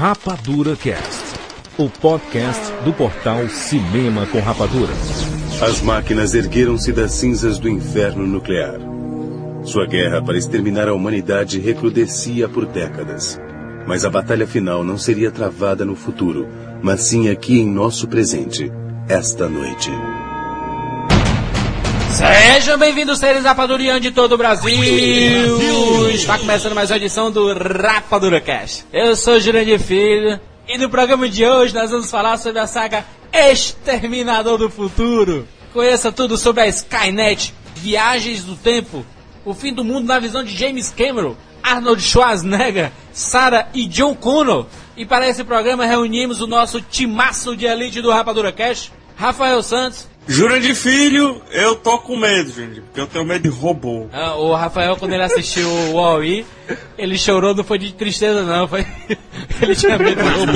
Rapadura Cast, o podcast do portal Cinema com Rapadura. As máquinas ergueram-se das cinzas do inferno nuclear. Sua guerra para exterminar a humanidade recrudescia por décadas. Mas a batalha final não seria travada no futuro, mas sim aqui em nosso presente, esta noite. Sejam bem-vindos, seres rapadurianos de todo o Brasil. Brasil! Está começando mais uma edição do Rapadura Cast. Eu sou Jurandir Filho e no programa de hoje nós vamos falar sobre a saga Exterminador do Futuro. Conheça tudo sobre a Skynet, viagens do tempo, o fim do mundo na visão de James Cameron, Arnold Schwarzenegger, Sarah e John Connor. E para esse programa reunimos o nosso timaço de elite do Rapadura Cast, Rafael Santos, Jurandir Filho, eu tô com medo, Jurandir, porque eu tenho medo de robô. Ah, o Rafael, quando ele assistiu o Wall-E, ele chorou, não foi de tristeza, não, foi. ele tinha medo de robô.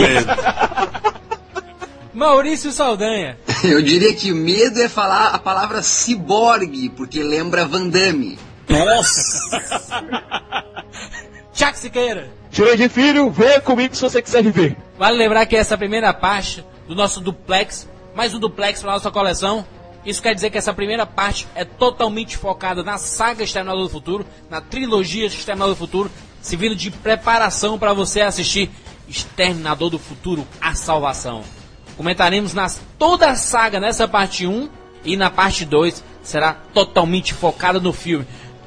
Maurício Saldanha. Eu diria que o medo é falar a palavra ciborgue, porque lembra Van Damme. Nossa! Tchac Siqueira. Jurandir Filho, venha comigo se você quiser viver. Vale lembrar que essa primeira parte do nosso duplex mais um duplex para nossa coleção. Isso quer dizer que essa primeira parte é totalmente focada na saga Exterminador do Futuro, na trilogia Exterminador do Futuro, servindo de preparação para você assistir Exterminador do Futuro, A Salvação. Comentaremos nas, toda a saga nessa parte 1 e na parte 2 será totalmente focada no filme.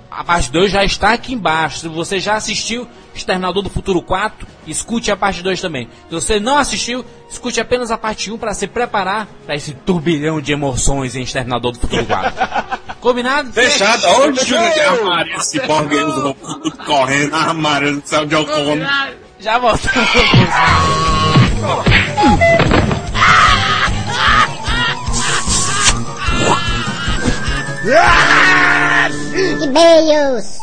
A parte 2 já está aqui embaixo. Se você já assistiu Exterminador do Futuro 4, escute a parte 2 também. Se você não assistiu, escute apenas a parte 1 para se preparar para esse turbilhão de emoções em Exterminador do Futuro 4. Combinado? Fechado. Onde Júnior armário esse borgue correndo, armário do céu de outono. Já voltamos. E-mails.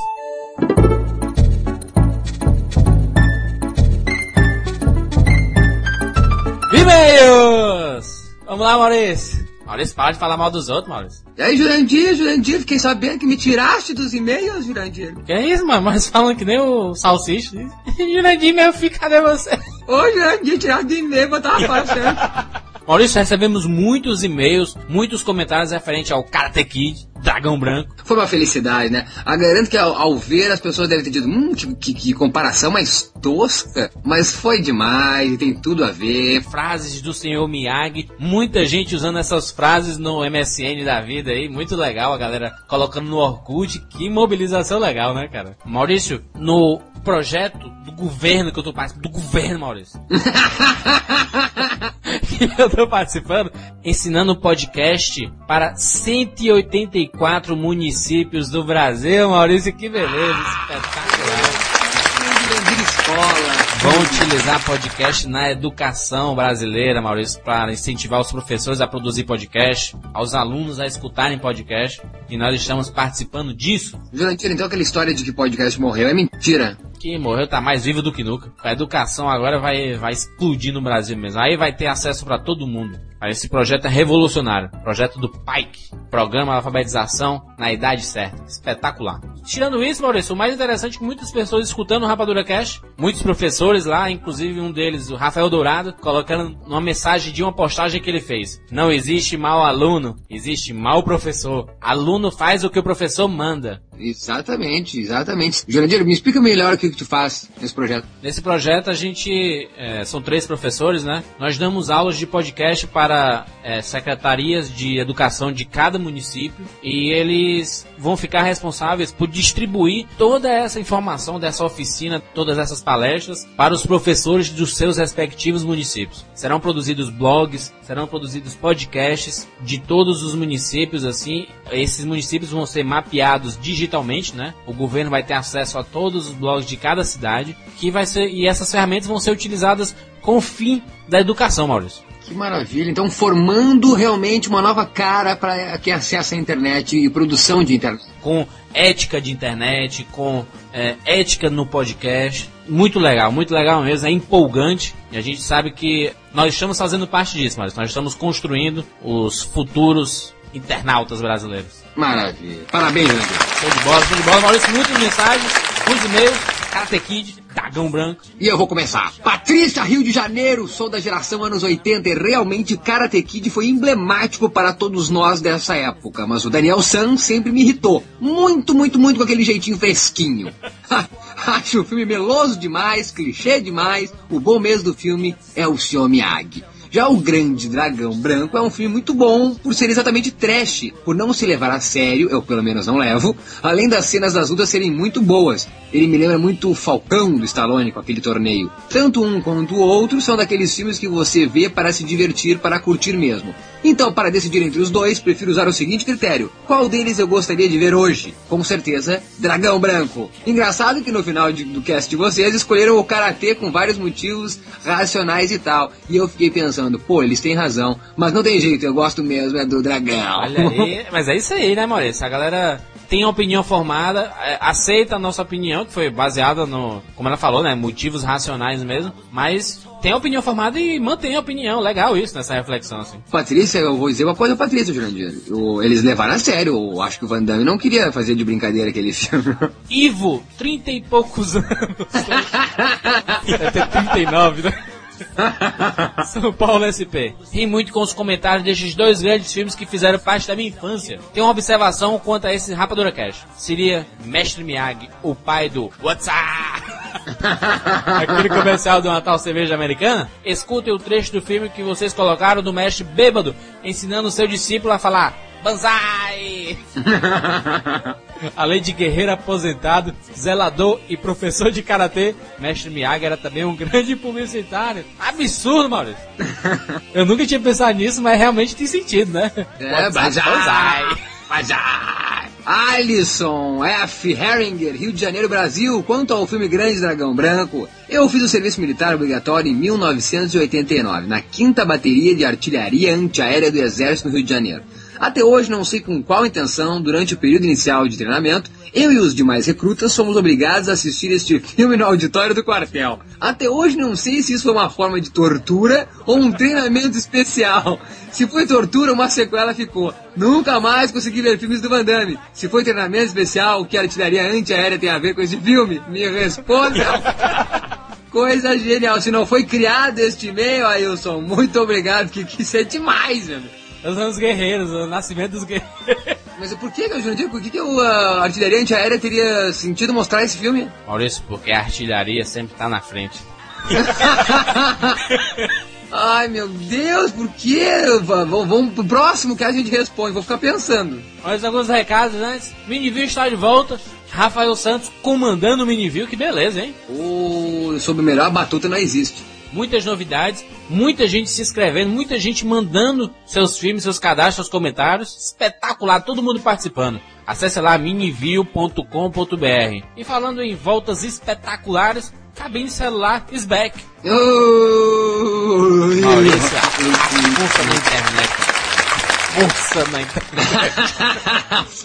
E-mails! Vamos lá, Maurício. Maurício, para de falar mal dos outros, Maurício. E aí, Jurandir, Jurandir, fiquei sabendo que me tiraste dos e-mails, Jurandir. Que é isso, mano? Mas falam que nem o salsicha. Jurandir, meu filho, cadê você? Ô, Jurandir, tiraste do e-mail, botava fora sempre. Maurício, recebemos muitos e-mails, muitos comentários referentes ao Karate Kid, Dragão Branco. Foi uma felicidade, né? Eu garanto que ao, ao ver as pessoas devem ter dito, hum, que, que, que comparação mais tosca. Mas foi demais e tem tudo a ver. Frases do senhor Miyagi, muita gente usando essas frases no MSN da vida aí, muito legal, a galera colocando no Orkut, que mobilização legal, né, cara? Maurício, no projeto do governo que eu tô participando, do governo, Maurício. que eu tô participando, ensinando podcast para 184 municípios do Brasil, Maurício, que beleza, espetacular. Jurandir Escola. Vão utilizar podcast na educação brasileira, Maurício, para incentivar os professores a produzir podcast, aos alunos a escutarem podcast, e nós estamos participando disso. Jurandir, então aquela história de que podcast morreu é mentira. Que morreu tá mais vivo do que nunca. A educação agora vai, vai explodir no Brasil mesmo. Aí vai ter acesso para todo mundo. Esse projeto é revolucionário. Projeto do PIKE. Programa de Alfabetização na Idade Certa. Espetacular. Tirando isso, Maurício, o mais interessante é que muitas pessoas escutando o Rapadura Cash, muitos professores lá, inclusive um deles, o Rafael Dourado, colocando uma mensagem de uma postagem que ele fez. Não existe mau aluno, existe mau professor. Aluno faz o que o professor manda. Exatamente, exatamente. Jurandir, me explica melhor o que, que tu faz nesse projeto. Nesse projeto a gente é, são três professores, né? Nós damos aulas de podcast para é, secretarias de educação de cada município e eles vão ficar responsáveis por distribuir toda essa informação dessa oficina, todas essas palestras para os professores dos seus respectivos municípios. Serão produzidos blogs, serão produzidos podcasts de todos os municípios, assim. Esses municípios vão ser mapeados digitalmente, né? O governo vai ter acesso a todos os blogs de cada cidade, que vai ser e essas ferramentas vão ser utilizadas com o fim da educação, Maurício. Que maravilha. Então, formando realmente uma nova cara para quem acessa a internet e produção de internet. Com ética de internet, com é, ética no podcast. Muito legal, muito legal mesmo, é empolgante. E a gente sabe que nós estamos fazendo parte disso, mas nós estamos construindo os futuros internautas brasileiros. Maravilha. Parabéns, Jurandir. Show de bola, show de bola. Maurício, muitas mensagens, muitos e-mails. Karate Kid, Dragão Branco. E eu vou começar. Patrícia, Rio de Janeiro, sou da geração anos 80 e realmente Karate Kid foi emblemático para todos nós dessa época. Mas o Daniel San sempre me irritou. Muito, muito, muito com aquele jeitinho fresquinho. Acho o filme meloso demais, clichê demais. O bom mesmo do filme é o Sr. Miyagi. Já O Grande Dragão Branco é um filme muito bom por ser exatamente trash, por não se levar a sério, eu pelo menos não levo, além das cenas das lutas serem muito boas. Ele me lembra muito o Falcão do Stallone com aquele torneio. Tanto um quanto o outro são daqueles filmes que você vê para se divertir, para curtir mesmo. Então, para decidir entre os dois, prefiro usar o seguinte critério: qual deles eu gostaria de ver hoje? Com certeza, Dragão Branco. Engraçado que no final de, do cast de vocês escolheram o karatê com vários motivos racionais e tal. E eu fiquei pensando, pô, eles têm razão, mas não tem jeito, eu gosto mesmo é do dragão. Olha aí, mas é isso aí, né, Maurício? A galera tem a opinião formada, é, aceita a nossa opinião, que foi baseada no, como ela falou, né, motivos racionais mesmo, mas tem a opinião formada e mantém a opinião. Legal isso, nessa reflexão, assim. Patrícia, eu vou dizer uma coisa, Patrícia, Jurandir. Eu- Eles levaram a sério. Eu acho que o Van Damme não queria fazer de brincadeira aquele filme. Ivo, 30 e poucos anos. Deve ter 39, né? São Paulo SP. Ri muito com os comentários destes dois grandes filmes que fizeram parte da minha infância. Tem uma observação quanto a esse Rapadura Cash. Seria Mestre Miyagi, o pai do What's up? Aquele comercial do Natal Cerveja Americana? Escutem o trecho do filme que vocês colocaram do mestre bêbado ensinando o seu discípulo a falar Banzai! Além de guerreiro aposentado, zelador e professor de karatê, Mestre Miyagi era também um grande publicitário. Absurdo, Maurício. Eu nunca tinha pensado nisso, mas realmente tem sentido, né? É, Banzai! Banzai! Alisson F. Herringer, Rio de Janeiro, Brasil. Quanto ao filme Grande Dragão Branco, eu fiz o serviço militar obrigatório em 1989, na quinta bateria de artilharia antiaérea do Exército no Rio de Janeiro. Até hoje não sei com qual intenção, durante o período inicial de treinamento, eu e os demais recrutas somos obrigados a assistir este filme no auditório do quartel. Até hoje não sei se isso foi uma forma de tortura ou um treinamento especial. Se foi tortura, uma sequela ficou. Nunca mais consegui ver filmes do Van Damme. Se foi treinamento especial, o que a artilharia antiaérea tem a ver com esse filme? Me responda! Coisa genial. Se não foi criado este e-mail, Ailson, muito obrigado, que, que isso é demais, velho. Os anos guerreiros, o nascimento dos guerreiros. Mas por que, Jurandir, por que, que o, a artilharia antiaérea teria sentido mostrar esse filme? Maurício, porque a artilharia sempre tá na frente. Ai, meu Deus, por va- Vamos pro próximo que a gente responde, vou ficar pensando. Mais alguns recados antes. Miniview está de volta. Rafael Santos comandando o Miniview, que beleza, hein? O sobre o melhor batuta não existe. Muitas novidades, muita gente se inscrevendo, muita gente mandando seus filmes, seus cadastros, seus comentários. Espetacular, todo mundo participando. Acesse lá miniview.com.br. E falando em voltas espetaculares, cabine celular is back. Maurício, força na internet. Força na internet.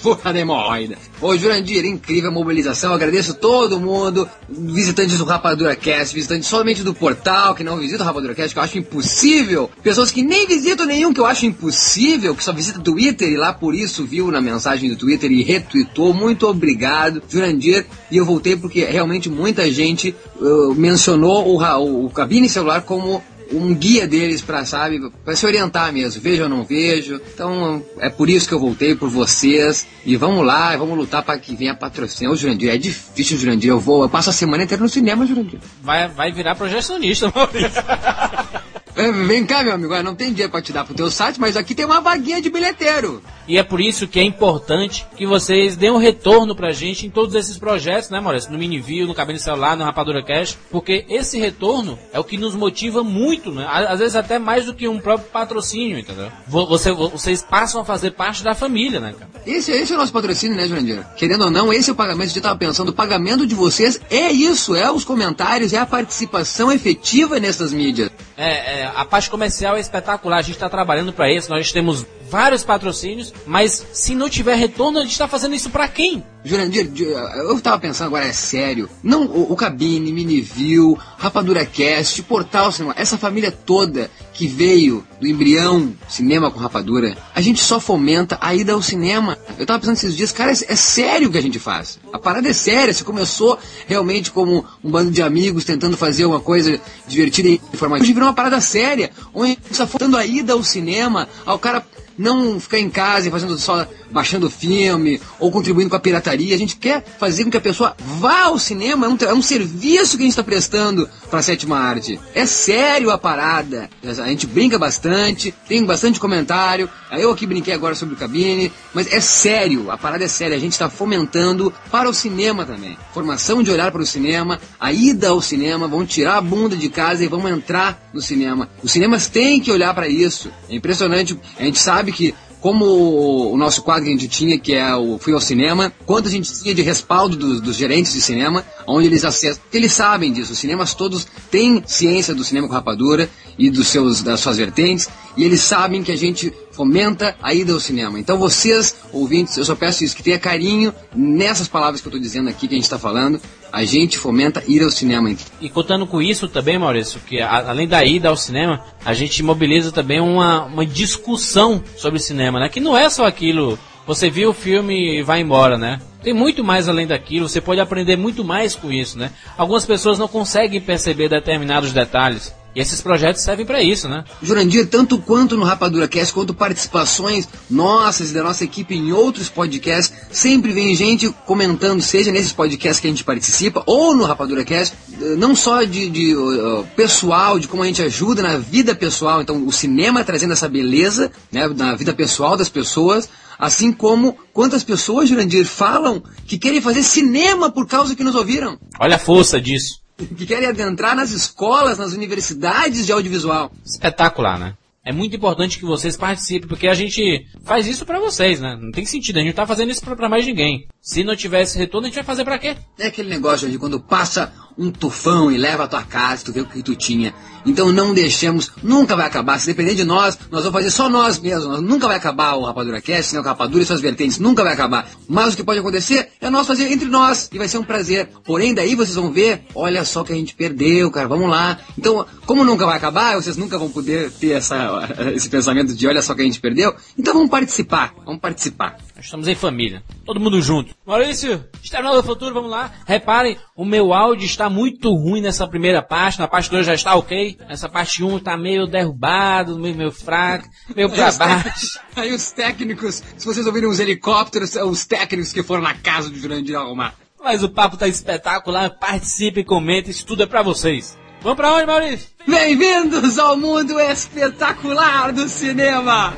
Porra de hemorroida. Ô, Jurandir, incrível a mobilização. Agradeço todo mundo. Visitantes do Rapadura Cast, visitantes somente do portal, que não visitam o Rapadura Cast, que eu acho impossível. Pessoas que nem visitam nenhum, que eu acho impossível, que só visitam Twitter e lá por isso viu na mensagem do Twitter e retweetou. Muito obrigado, Jurandir. E eu voltei porque realmente muita gente uh, mencionou o, o, o cabine celular como um guia deles para sabe, para se orientar mesmo, vejo ou não vejo. Então é por isso que eu voltei por vocês e vamos lá, vamos lutar para que venha patrocínio. Ô Jurandir, é difícil, Jurandir. Eu vou, eu passo a semana inteira no cinema, Jurandir. Vai, vai virar projecionista, Maurício. É, Vem cá, meu amigo, não tem dinheiro para te dar pro teu site, mas aqui tem uma vaguinha de bilheteiro. E é por isso que é importante que vocês deem um retorno pra gente em todos esses projetos, né, Maurício? No Miniview, no Cabine Celular, no Rapadura Cash, porque esse retorno é o que nos motiva muito, né? Às vezes até mais do que um próprio patrocínio, entendeu? Vo- Você, vo- vocês passam a fazer parte da família, né, cara? Esse, esse é o nosso patrocínio, né, Jurandir? Querendo ou não, esse é o pagamento. Eu tava pensando, o pagamento de vocês é isso, é os comentários, é a participação efetiva nessas mídias. É, é, a parte comercial é espetacular, a gente está trabalhando para isso, nós temos vários patrocínios, mas se não tiver retorno, a gente tá fazendo isso para quem? Jurandir, eu tava pensando agora, é sério. Não, o, o Cabine, Miniview, Rapadura Cast, Portal Cinema, essa família toda que veio do embrião cinema com rapadura, a gente só fomenta a ida ao cinema. Eu tava pensando esses dias, cara, é, é sério o que a gente faz. A parada é séria, você começou realmente como um bando de amigos tentando fazer uma coisa divertida e informativa. Hoje virou uma parada séria, onde a gente está fomentando a ida ao cinema, ao cara não ficar em casa e fazendo só baixando filme ou contribuindo com a pirataria. A gente quer fazer com que a pessoa vá ao cinema. É um, é um serviço que a gente está prestando para a sétima arte. É sério a parada. A gente brinca bastante, tem bastante comentário. Eu aqui brinquei agora sobre o cabine, mas é sério. A parada é séria. A gente está fomentando para o cinema também. Formação de olhar para o cinema, a ida ao cinema. Vamos tirar a bunda de casa e vamos entrar no cinema. Os cinemas têm que olhar para isso. É impressionante. A gente sabe que como o nosso quadro que a gente tinha, que é o Fui ao Cinema, quanto a gente tinha de respaldo dos, dos gerentes de cinema, onde eles acessam. Eles sabem disso, os cinemas todos têm ciência do cinema com rapadura e dos seus, das suas vertentes, e eles sabem que a gente fomenta a ida ao cinema. Então vocês, ouvintes, eu só peço isso, que tenha carinho nessas palavras que eu estou dizendo aqui, que a gente está falando, a gente fomenta ir ao cinema. E contando com isso também, Maurício, que a, além da ida ao cinema, a gente mobiliza também uma, uma discussão sobre cinema, né? Que não é só aquilo, você viu o filme e vai embora, né? Tem muito mais além daquilo, você pode aprender muito mais com isso, né? Algumas pessoas não conseguem perceber determinados detalhes. E esses projetos servem para isso, né? Jurandir, tanto quanto no Rapadura Cast, quanto participações nossas e da nossa equipe em outros podcasts, sempre vem gente comentando, seja nesses podcasts que a gente participa, ou no Rapadura Cast, eh, não só de, de uh, pessoal, de como a gente ajuda na vida pessoal, então o cinema trazendo essa beleza, né, na vida pessoal das pessoas, assim como quantas pessoas, Jurandir, falam que querem fazer cinema por causa que nos ouviram. Olha a força disso que querem adentrar nas escolas, nas universidades de audiovisual. Espetacular, né? É muito importante que vocês participem, porque a gente faz isso para vocês, né? Não tem sentido, a gente não tá fazendo isso pra, mais ninguém. Se não tivesse retorno, a gente vai fazer para quê? É aquele negócio de quando passa um tufão e leva a tua casa, tu vê o que tu tinha. Então não deixemos, nunca vai acabar. Se depender de nós, nós vamos fazer só nós mesmos. Nunca vai acabar o Rapadura Cast, o Rapadura e suas vertentes, nunca vai acabar. Mas o que pode acontecer é nós fazer entre nós, e vai ser um prazer. Porém, daí vocês vão ver, olha só que a gente perdeu, cara, vamos lá. Então, como nunca vai acabar, vocês nunca vão poder ter essa, esse pensamento de olha só que a gente perdeu. Então vamos participar, vamos participar. Nós estamos em família. Todo mundo junto. Maurício, Exterminador do Futuro, vamos lá. Reparem, o meu áudio está muito ruim nessa primeira parte. Na parte 2 já está ok. Essa parte 1 um está meio derrubado, meio, meio fraco, meio pra baixo. Aí os técnicos, se vocês ouvirem os helicópteros, são os técnicos que foram na casa do Jurandir arrumar. Mas o papo tá espetacular. Participe, comente, isso tudo é pra vocês. Vamos pra onde, Maurício? Bem-vindos ao mundo espetacular do cinema!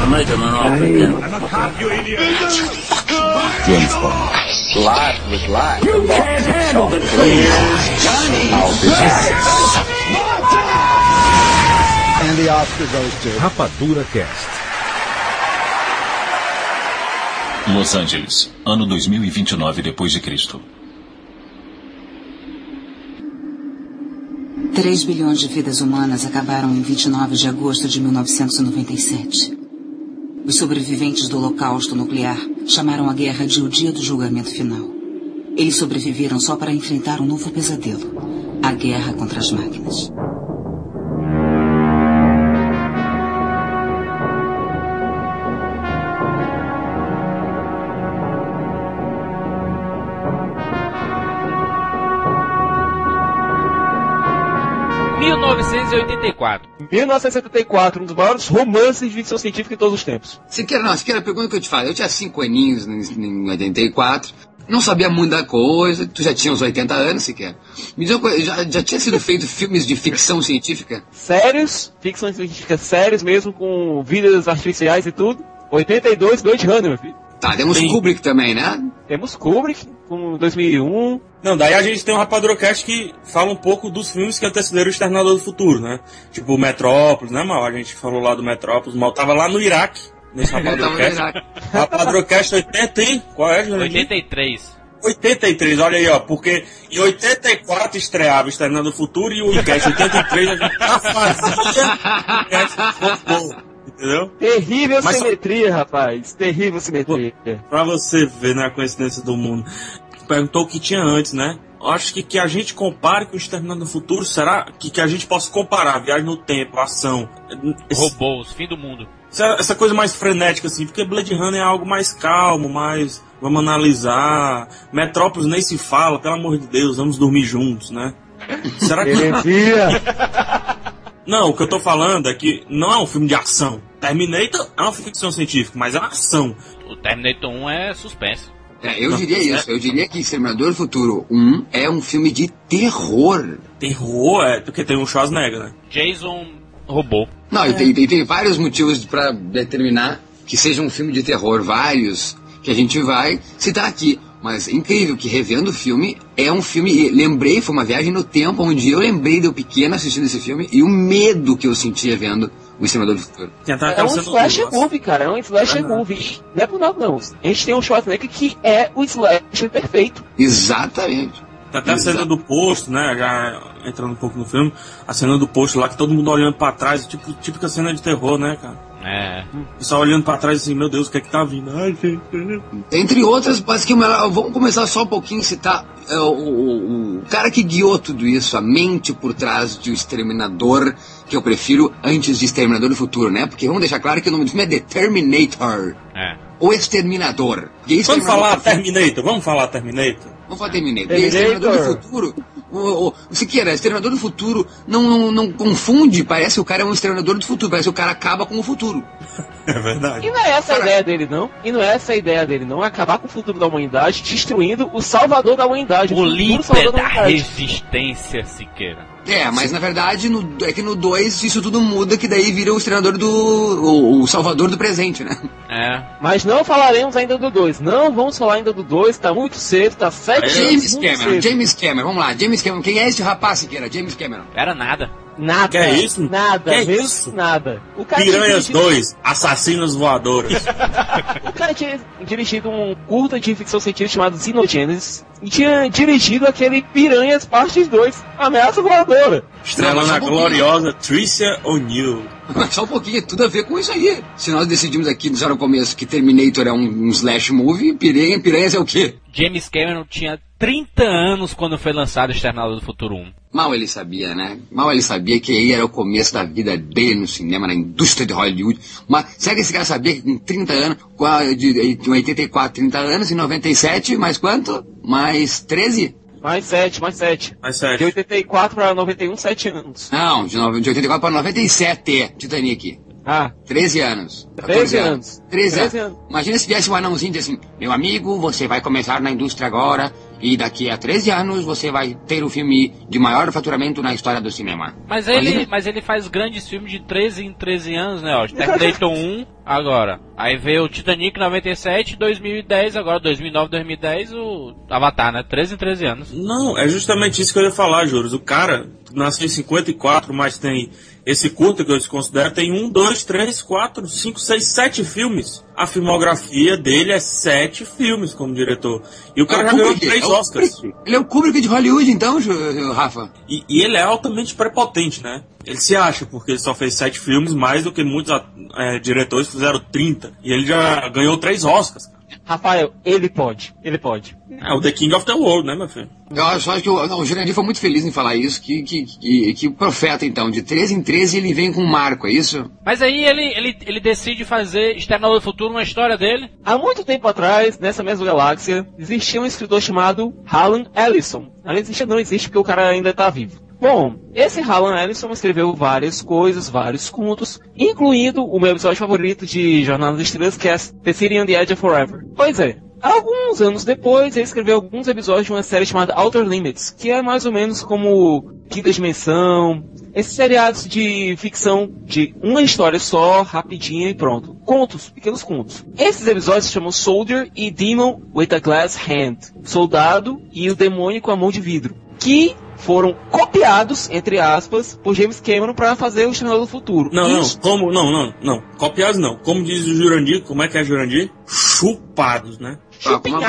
I'm making an offer again. I'm a cop, you idiot. James Bond. Life was life. You can't handle the truth. Johnny. I'll be back. And the Oscar goes to Rapadura Cast. Los Angeles, ano 2029 depois de Cristo. 3 bilhões de vidas humanas acabaram em 29 de agosto de 1997. Os sobreviventes do Holocausto Nuclear chamaram a guerra de o dia do julgamento final. Eles sobreviveram só para enfrentar um novo pesadelo a guerra contra as máquinas. 1984. 1974, um dos maiores romances de ficção científica de todos os tempos. Siqueira, não, Siqueira, a pergunta que eu te faço. Eu tinha 5 aninhos em 84, não sabia muita coisa, tu já tinha uns 80 anos, Siqueira. Me diz uma coisa, já, já tinha sido feito filmes de ficção científica? Sérios, ficção científica sérios mesmo, com vidas artificiais e tudo. 82, Blade Runner, meu filho. Tá, temos Sim. Kubrick também, né? Temos Kubrick, com 2001. Não, daí a gente tem um Rapadurocast que fala um pouco dos filmes que antecederam o Exterminador do Futuro, né? Tipo Metrópolis, né, Mal? A gente falou lá do Metrópolis. Mal tava lá no Iraque, nesse Rapadurocast. Rapadurocast 80, hein? Qual é, Jurandir? 83. 83, olha aí, ó, porque em 84 estreava Exterminador do Futuro e o Icast 83 a gente já fazia o Entendeu? Terrível Mas simetria, só... rapaz. Terrível simetria. Pra você ver, né, a coincidência do mundo. Perguntou o que tinha antes, né? Acho que que a gente compare com o Exterminado do Futuro, será que, que a gente possa comparar viagem no tempo, ação, esse... robôs, fim do mundo. Essa, essa, coisa mais frenética, assim, porque Blade Runner é algo mais calmo, mais. Vamos analisar. Metrópolis nem se fala, pelo amor de Deus, vamos dormir juntos, né? Será que. não, o que eu tô falando é que não é um filme de ação. Terminator é uma ficção científica, mas é uma ação. O Terminator 1 é suspense. É, eu diria isso. Eu diria que Exterminador do Futuro 1 é um filme de terror. Terror? É, porque tem um Schwarzenegger, né? Jason robô. Não, é. e tem, tem, tem vários motivos para determinar que seja um filme de terror. Vários que a gente vai citar aqui. Mas é incrível que revendo o filme, é um filme. Lembrei, foi uma viagem no tempo onde eu lembrei de eu pequeno assistindo esse filme e o medo que eu sentia vendo o Exterminador do Futuro. É um slasher movie, cara. É um slasher ah, movie. Não é por nada, não. A gente tem um Schwarzenegger que é o slasher perfeito. Exatamente. Tem até a cena do posto, né? Já entrando um pouco no filme, a cena do posto lá que todo mundo olhando para trás, tipo, típica cena de terror, né, cara? É. Só olhando para trás assim, meu Deus, o que é que tá vindo? Ai, gente. Entre outras, basicamente, vamos começar só um pouquinho a citar é, o, o, o, cara que guiou tudo isso, a mente por trás de O Exterminador, que eu prefiro antes de Exterminador do Futuro, né? Porque vamos deixar claro que o nome do filme é The Terminator. É. O Exterminador. Vamos falar Terminator, vamos falar Terminator. Vamos falar Terminator. Terminator. E Exterminador do Futuro o, o, o Siqueira, Exterminador do Futuro não, não, não, confunde, parece que o cara é um Exterminador do Futuro, parece que o cara acaba com o futuro. É verdade. E não é essa a ideia dele, não? E não é essa a ideia dele, não? Acabar com o futuro da humanidade, destruindo o salvador da humanidade. O, o líder da, da resistência, Siqueira. É, mas na verdade no, é que no 2 isso tudo muda, que daí vira o treinador do. O, o, salvador do presente, né? É. Mas não falaremos ainda do 2. Não vamos falar ainda do 2, tá muito cedo, tá sete James Cameron, cedo. James Cameron, vamos lá, James Cameron. Quem é esse rapaz que era? James Cameron. Era nada. Nada. Que é isso? Nada. Que é isso? Nada. O cara Piranhas dirigido... 2, Assassinos Voadores. o cara tinha dirigido um curta de ficção científica chamado Xenogenesis e tinha dirigido aquele Piranhas Parte 2, Ameaça Voadora. Estrelando a gloriosa Tricia O'Neill. Mas só um pouquinho, tudo a ver com isso aí. Se nós decidimos aqui já no começo que Terminator é um, um slash movie, Piranha, Piranhas é o quê? James Cameron tinha 30 anos quando foi lançado Exterminador do Futuro 1. Mal ele sabia, né? Mal ele sabia que aí era o começo da vida dele no cinema, na indústria de Hollywood. Mas será que esse cara sabia que em 30 anos, de 84, 30 anos, em 97, mais quanto? Mais 13? Mais 7, mais 7. Mais 7. De 84 para 91, 7 anos. Não, de, de 84 para 97, Titanic. Ah. 13 anos. 13 anos. 13, 13 anos. Imagina se viesse um anãozinho e assim, meu amigo, você vai começar na indústria agora e daqui a 13 anos você vai ter o filme de maior faturamento na história do cinema. Mas ele, mas ele faz grandes filmes de 13 em 13 anos, né? Ó, Terminator 1 agora. Aí veio o Titanic 97, 2010, agora 2009, 2010 o Avatar, né? 13 em 13 anos. Não, é justamente isso que eu ia falar, Juros. O cara nasceu em 54, mas tem esse curta que eu considero tem um, dois, três, quatro, cinco, seis, sete filmes. A filmografia dele é sete filmes como diretor. E o cara é já ganhou três é Oscars. Ele é o Kubrick de Hollywood, então, Rafa? E, e, ele é altamente prepotente, né? Ele se acha, porque ele só fez sete filmes, mais do que muitos é, diretores fizeram 30. E ele já ganhou três Oscars. Rafael, ele pode. Ele pode. É o The King of the World, né, meu filho? Eu acho, acho que o, não, o Jurandir foi muito feliz em falar isso, que, que, que, que, o profeta, então, de 13 em 13 ele vem com um marco, é isso? Mas aí ele, ele, ele decide fazer External do Futuro uma história dele? Há muito tempo atrás, nessa mesma galáxia, existia um escritor chamado Alan Ellison. Não existe, não existe porque o cara ainda está vivo. Bom, esse Alan Ellison escreveu várias coisas, vários contos, incluindo o meu episódio favorito de Jornada das Estrelas, que é The City on the Edge of Forever. Pois é, Alguns anos depois, ele escreveu alguns episódios de uma série chamada Outer Limits, que é mais ou menos como Quinta Dimensão, esses seriados de ficção de uma história só, rapidinha e pronto. Contos, pequenos contos. Esses episódios se chamam Soldier e Demon with a Glass Hand. Soldado e o demônio com a mão de vidro. Que foram copiados, entre aspas, por James Cameron para fazer o Exterminador do Futuro. Não, não, como, não, não, não. Copiados não. Como diz o Jurandir, como é que é Jurandir? Chupados, né?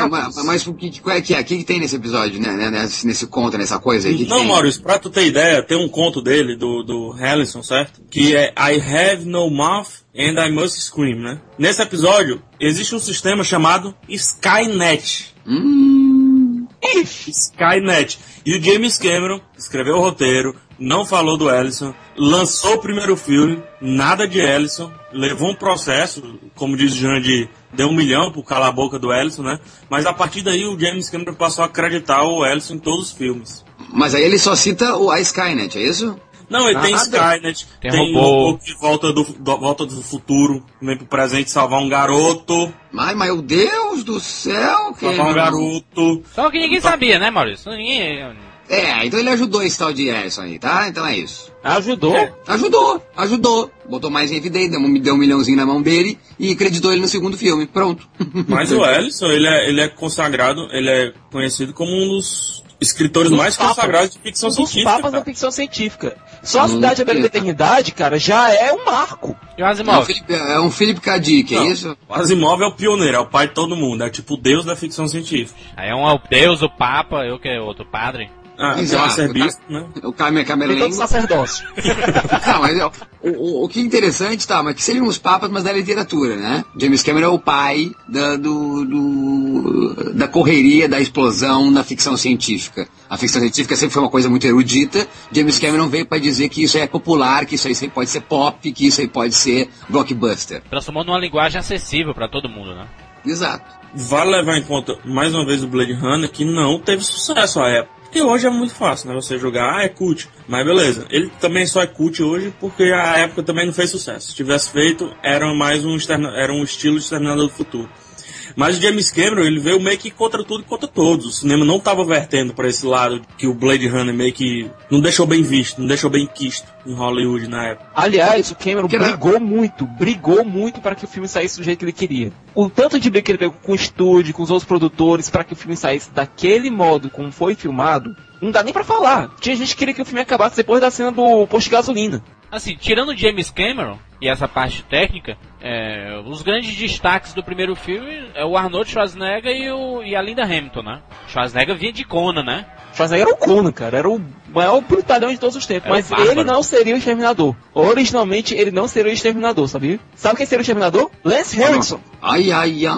mas, mas, o que, qual é que é? O que, que tem nesse episódio, né? né nesse, nesse conto, nessa coisa aí? Que não, que Maurício, pra tu ter ideia, tem um conto dele, do, do Hallison, certo? Que é I have no mouth and I must scream, né? Nesse episódio, existe um sistema chamado Skynet. Hum. Skynet. E o James Cameron escreveu o roteiro, não falou do Ellison, lançou o primeiro filme, nada de Ellison, levou um processo, como diz o Jandy, deu um milhão por calar a boca do Ellison, né? Mas a partir daí o James Cameron passou a acreditar o Ellison em todos os filmes. Mas aí ele só cita o a Skynet, é isso? Não, ele tem Skynet, tem, tem robô. um de volta do, do, volta do futuro, vem pro presente salvar um garoto. Ai, meu Deus do céu, que Salvar um garoto. Só que ninguém sabia, né, Maurício? Ninguém... É, então ele ajudou esse tal de Ellison aí, tá? Então é isso. Ajudou? É, ajudou, ajudou. Botou mais em evidência, deu um, deu um milhãozinho na mão dele e acreditou ele no segundo filme. Pronto. Mas o Ellison, ele é, ele é consagrado, ele é conhecido como um dos escritores mais papas, consagrados de ficção científica. Os papas da ficção científica. Só a Cidade da Eternidade, cara, já é um marco. E o Asimov? É um Philip, é K. Dick, é isso? O Asimov é o pioneiro, é o pai de todo mundo, é tipo o deus da ficção científica. Aí é um é o deus, o papa, eu que é outro padre. Ah, Exato. Serviço, o, né? o Carmen Camerlengo. sacerdócio. não, mas o, o, o, que é interessante, tá, mas que seriam os papas, mas da literatura, né? James Cameron é o pai da, do, do, da correria, da explosão na ficção científica. A ficção científica sempre foi uma coisa muito erudita. James Cameron veio para dizer que isso é popular, que isso aí pode ser pop, que isso aí pode ser blockbuster. Transformou numa linguagem acessível para todo mundo, né? Exato. Vale levar em conta, mais uma vez, o Blade Runner, que não teve sucesso à época. Porque hoje é muito fácil, né? Você jogar, ah, é cult. Mas beleza. Ele também só é cult hoje porque a época também não fez sucesso. Se tivesse feito, era mais um, externa, era um estilo Exterminador do Futuro. Mas o James Cameron, ele veio meio que contra tudo e contra todos. O cinema não estava vertendo para esse lado que o Blade Runner meio que não deixou bem visto, não deixou bem quisto em Hollywood na época. Aliás, o Cameron brigou muito, brigou muito para que o filme saísse do jeito que ele queria. O tanto de briga que ele pegou com o estúdio, com os outros produtores, para que o filme saísse daquele modo como foi filmado, não dá nem para falar. Tinha gente que queria que o filme acabasse depois da cena do posto de gasolina. Assim, tirando James Cameron e essa parte técnica, é, os grandes destaques do primeiro filme é o Arnold Schwarzenegger e, o, e a Linda Hamilton, né? Schwarzenegger vinha de Conan, né? Schwarzenegger era o Conan, cara. Era o maior brutalhão de todos os tempos. Era mas ele não seria o Exterminador. Originalmente, ele não seria o Exterminador, sabia? Sabe quem seria o Exterminador? Lance Henriksen. Ai, ai, ai.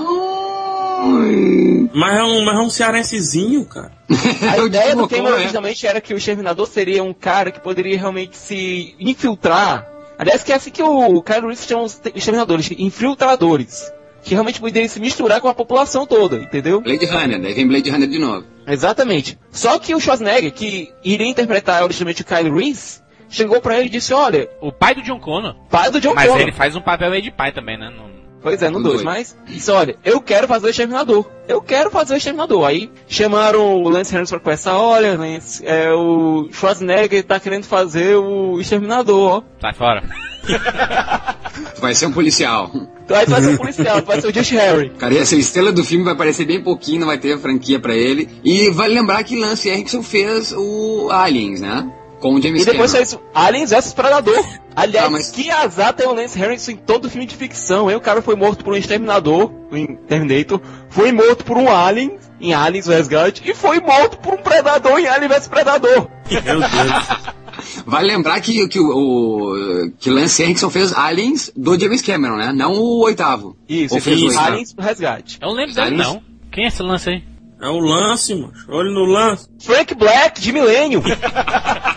Mas é um, mas é um cearensezinho, cara. A ideia do Cameron originalmente era que o Exterminador seria um cara que poderia realmente se infiltrar. Aliás, que é assim que o Kyle Reese chama os Exterminadores, infiltradores. Que realmente poderiam se misturar com a população toda, entendeu? Blade Runner, daí vem Blade Runner de novo. Exatamente. Só que o Schwarzenegger, que iria interpretar originalmente o Kyle Reese, chegou para ele e disse, olha... O pai do John Connor. Pai do John Mas Connor. Mas ele faz um papel aí de pai também, né? Não... Pois é, no 2, mas disse, olha, eu quero fazer o Exterminador. Eu quero fazer o Exterminador. Aí chamaram o Lance Henriksen pra conversar, olha, Lance, é, o Schwarzenegger tá querendo fazer o Exterminador, ó. Sai fora. tu vai ser um policial. Tu vai ser um policial, tu vai ser o Josh Harry. Cara, ia ser a estrela do filme, vai aparecer bem pouquinho, não vai ter franquia pra ele. E vale lembrar que Lance Henriksen fez o Aliens, né? Com o James E depois fez Aliens vs Predador. Aliás, ah, mas... que azar tem o Lance Harrison em todo filme de ficção, hein? O cara foi morto por um exterminador, em Terminator, foi morto por um alien, em Aliens vs Resgate, e foi morto por um predador em Alien vs Predador. Meu Deus. Vale lembrar que, que o, o que Lance Henriksen fez Aliens do James Cameron, né? Não o oitavo. Isso, Ou fez Aliens do Resgate. Eu não lembro dele, não. Quem é esse lance aí? É o lance, mano. Olha no lance. Frank Black, de Milênio.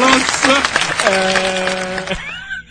Lança. É...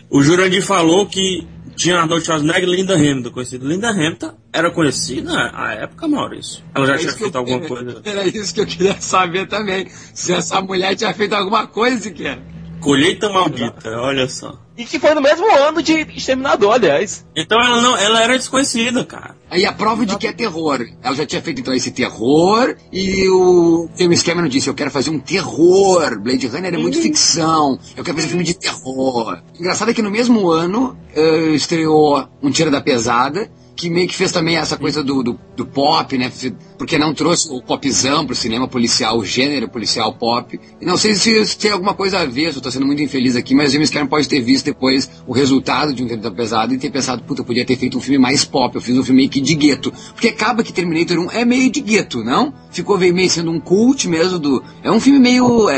O Jurandir falou que tinha Arnold Schwarzenegger e Linda Hamilton conhecido. Linda Hamilton era conhecida na época, Maurício. Ela já tinha feito alguma coisa. Era isso que eu queria saber também. Se essa mulher tinha feito alguma coisa sequer. Colheita Maldita, olha só. E que foi no mesmo ano de Exterminador, aliás. Então ela não, ela era desconhecida, cara. Aí a prova de que é terror. Ela já tinha feito então esse terror e o James Cameron disse: Eu quero fazer um terror. Blade Runner é muito uhum. ficção. Eu quero fazer um filme de terror. Engraçado é que no mesmo ano uh, estreou Um Tiro da Pesada que meio que fez também essa coisa do, do, do pop, né? Porque não trouxe o popzão pro cinema policial, o gênero policial pop. E não sei se, se tem alguma coisa a ver, se eu tô sendo muito infeliz aqui, mas James Cameron pode ter visto depois o resultado de um Terminator pesado e ter pensado, puta, eu podia ter feito um filme mais pop, eu fiz um filme meio que de gueto. Porque acaba que Terminator 1 é meio de gueto, não? Ficou meio sendo um cult mesmo do... É um filme meio... é,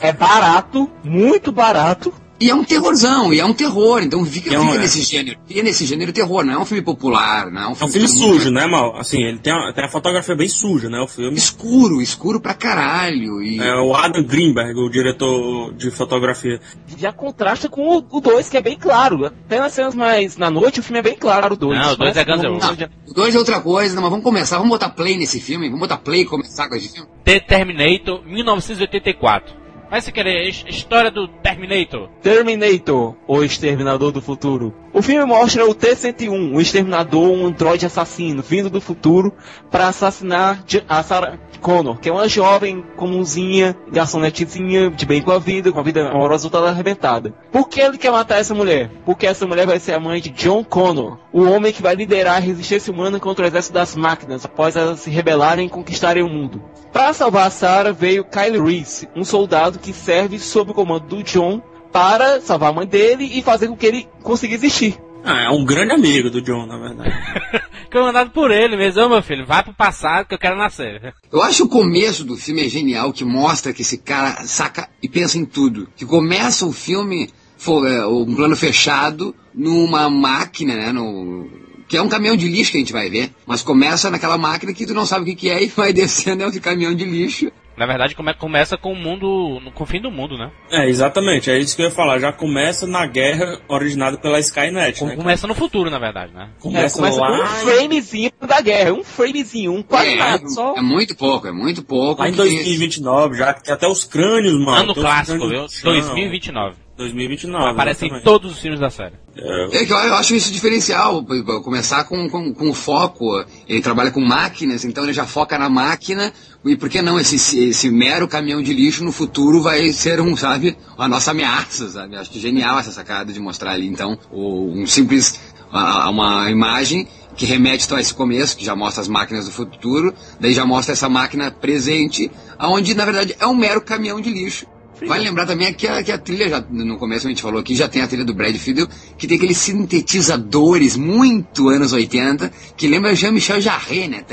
é... é barato, muito barato, e é um terrorzão, e é um terror, então fica, é um, fica é. nesse gênero. Fica nesse gênero terror, não é um filme popular, não é um filme. É um filme sujo, né, Mal? Assim, ele tem a, tem a fotografia bem suja, né? O filme. Escuro, escuro pra caralho. E... É o Adam Greenberg, o diretor de fotografia. Já contrasta com o 2, que é bem claro. Até nas cenas mais na noite, o filme é bem claro, o 2. Não, o 2 é Guns O 2 é outra coisa, não, mas vamos começar, vamos botar play nesse filme, vamos botar play e começar com esse filme. The Terminator, 1984. Vai se querer, história do Terminator. Terminator, o Exterminador do Futuro. O filme mostra o T-101, o Exterminador, um androide assassino, vindo do futuro para assassinar a Sarah Connor, que é uma jovem comunzinha, garçonetezinha, de bem com a vida, com a vida amorosa toda arrebentada. Por que ele quer matar essa mulher? Porque essa mulher vai ser a mãe de John Connor, o homem que vai liderar a resistência humana contra o exército das máquinas, após elas se rebelarem e conquistarem o mundo. Para salvar a Sarah veio Kyle Reese, um soldado que serve sob o comando do John para salvar a mãe dele e fazer com que ele consiga existir. Ah, é um grande amigo do John, na verdade. Comandado por ele mesmo, Ô, meu filho, vai pro passado que eu quero nascer. Eu acho o começo do filme é genial, que mostra que esse cara saca e pensa em tudo. Que começa o filme, é, um plano fechado, numa máquina, né, no, que é um caminhão de lixo que a gente vai ver, mas começa naquela máquina que tu não sabe o que, que é e vai descendo é um caminhão de lixo. Na verdade, come, começa com o mundo, com o fim do mundo, né? É, exatamente. É isso que eu ia falar. Já começa na guerra originada pela Skynet, com, né? Começa no futuro, na verdade, né? Começa, é, começa lá... com um framezinho da guerra. Um framezinho, um quadrado é, só. É muito pouco, é muito pouco. Lá em 2029, já que até os crânios, mano. Ano clássico, viu? 2029. 2029. Aparece em todos os filmes da série. É, que eu, eu acho isso diferencial. Começar com, com, com foco. Ele trabalha com máquinas, então ele já foca na máquina. E por que não esse, esse mero caminhão de lixo no futuro vai ser um, sabe, a nossa ameaça, sabe? Acho que genial essa sacada de mostrar ali, então, um simples, uma imagem que remete então, a esse começo, que já mostra as máquinas do futuro, daí já mostra essa máquina presente, aonde na verdade é um mero caminhão de lixo Vale lembrar também que a, que a trilha, já, no começo a gente falou aqui, já tem a trilha do Brad Fiedel, que tem aqueles sintetizadores muito anos 80, que lembra Jean-Michel Jarre, né?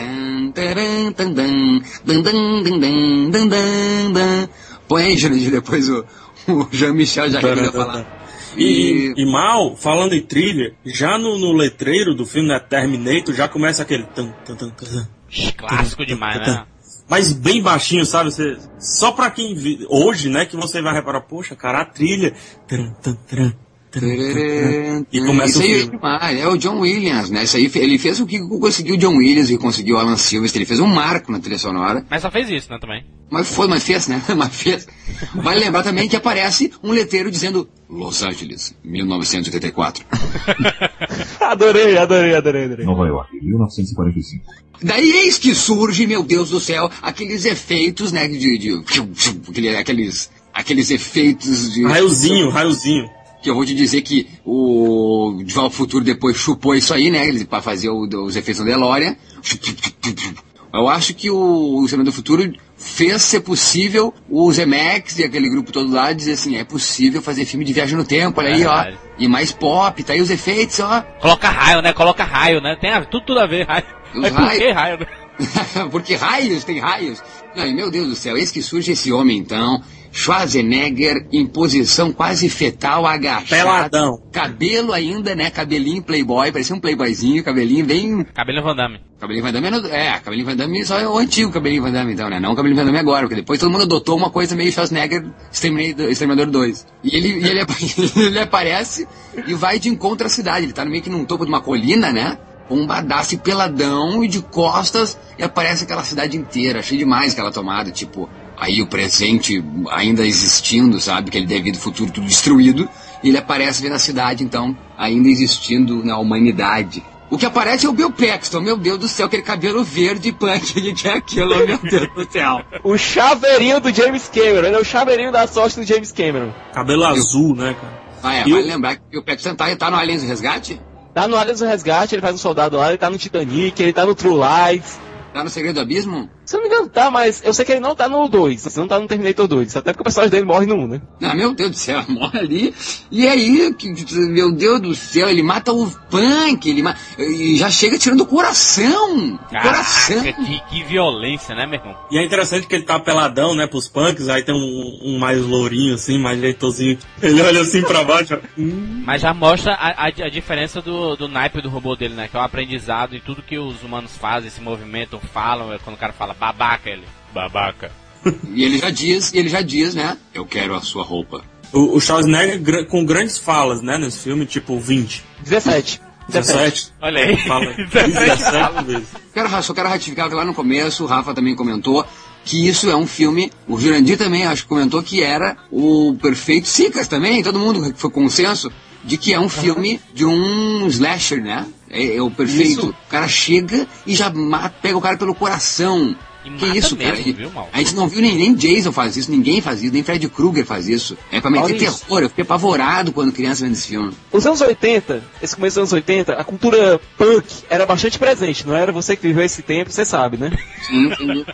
Põe aí, Jurandir, depois o, o Jean-Michel Jarre vai falar. E, e, mal, falando em trilha, já no, no letreiro do filme, né, Terminator, já começa aquele... Clássico demais, né? Mas bem baixinho, sabe? Você, só pra quem hoje, né, que você vai reparar, poxa, cara, a trilha. E começa Isso o filme. Aí, é o John Williams, né? Isso aí, ele fez o que conseguiu o John Williams e conseguiu o Alan Silvestre. Ele fez um marco na trilha sonora. Mas só fez isso, né, também? Mas foi, mas fez, né? mas fez. Vale lembrar também que aparece um letreiro dizendo Los Angeles, 1984. adorei, adorei, adorei, adorei. Nova York, 1945. Daí eis que surge, meu Deus do céu, aqueles efeitos, né, de, de, aqueles, aqueles efeitos de... Raiozinho, raiozinho. Que eu vou te dizer que o De Volta Futuro depois chupou isso aí, né, para fazer o, os efeitos do DeLorean. Eu acho que o, o Cinema do Futuro fez ser possível o Zemex e aquele grupo todo lá dizer assim, é possível fazer filme de viagem no tempo, olha aí, ó. E mais pop, tá aí os efeitos, ó. Coloca raio, né? Coloca raio, né? Tem a, tudo, tudo a ver, raio. Os Mas por que raio? Né? Porque raios, tem raios. Não, e meu Deus do céu, eis que surge esse homem então, Schwarzenegger em posição quase fetal, agachado. Peladão. Cabelo ainda, né? Cabelinho playboy, parecia um playboyzinho, cabelinho bem... Cabelinho Van Damme. Cabelinho Van Damme é, é cabelinho Van Damme só é o antigo cabelinho Van Damme então, né? Não o cabelinho Van Damme agora, porque depois todo mundo adotou uma coisa meio Schwarzenegger Exterminador 2. E ele, e ele, ele aparece e vai de encontro à cidade, ele tá meio que num topo de uma colina, né? um badaço peladão e de costas e aparece aquela cidade inteira. Achei demais aquela tomada, tipo, aí o presente ainda existindo, sabe? Que ele deve vir do futuro tudo destruído. E ele aparece vendo a cidade, então, ainda existindo na humanidade. O que aparece é o Bill Paxton, meu Deus do céu, aquele cabelo verde punk que é aquilo, meu Deus do céu. o chaveirinho do James Cameron, ele é o chaveirinho da sorte do James Cameron. Cabelo azul, né, cara? Ah, é, e vale lembrar que o Paxton tá, tá no Aliens Resgate? Tá no Aliens do Resgate, ele faz um soldado lá, ele tá no Titanic, ele tá no True Lies. Tá no Segredo do Abismo? Se eu não me engano, tá, mas eu sei que ele não tá no 2. Não tá no Terminator 2. Até porque o personagem dele morre no 1, né? Ah, meu Deus do céu, morre ali. E aí, que, meu Deus do céu, ele mata o Punk, ele ma... e já chega tirando o coração. Caraca, coração. Que, que violência, né, meu irmão? E é interessante que ele tá peladão, né, pros punks, aí tem um, um mais lourinho, assim, mais jeitosinho. Ele olha assim pra baixo. Mas já mostra a, a, a diferença do, do naipe do robô dele, né? Que é o aprendizado e tudo que os humanos fazem, se movimentam, falam, é quando o cara fala babaca, ele. Babaca. E ele já diz, e ele já diz, né? Eu quero a sua roupa. O, o Schwarzenegger com grandes falas, né, nesse filme, tipo 20, 17. 17. Olha aí. Fala 17 17 vezes. Quero, só quero ratificar que lá no começo, o Rafa também comentou que isso é um filme, o Jurandir também acho que comentou que era o perfeito Sicas também, todo mundo foi consenso de que é um filme de um slasher, né? É, é o perfeito. Isso. O cara chega e já mata, pega o cara pelo coração. E que mata isso, mesmo, cara? Viu, mal? A gente não viu nem, nem Jason faz isso, ninguém faz isso, nem Fred Krueger faz isso. É pra meter Olha isso. terror, eu fiquei apavorado quando criança vendo esse filme. Os anos 80, esse começo dos anos 80, a cultura punk era bastante presente, não era você que viveu esse tempo, você sabe, né? Sim, sim.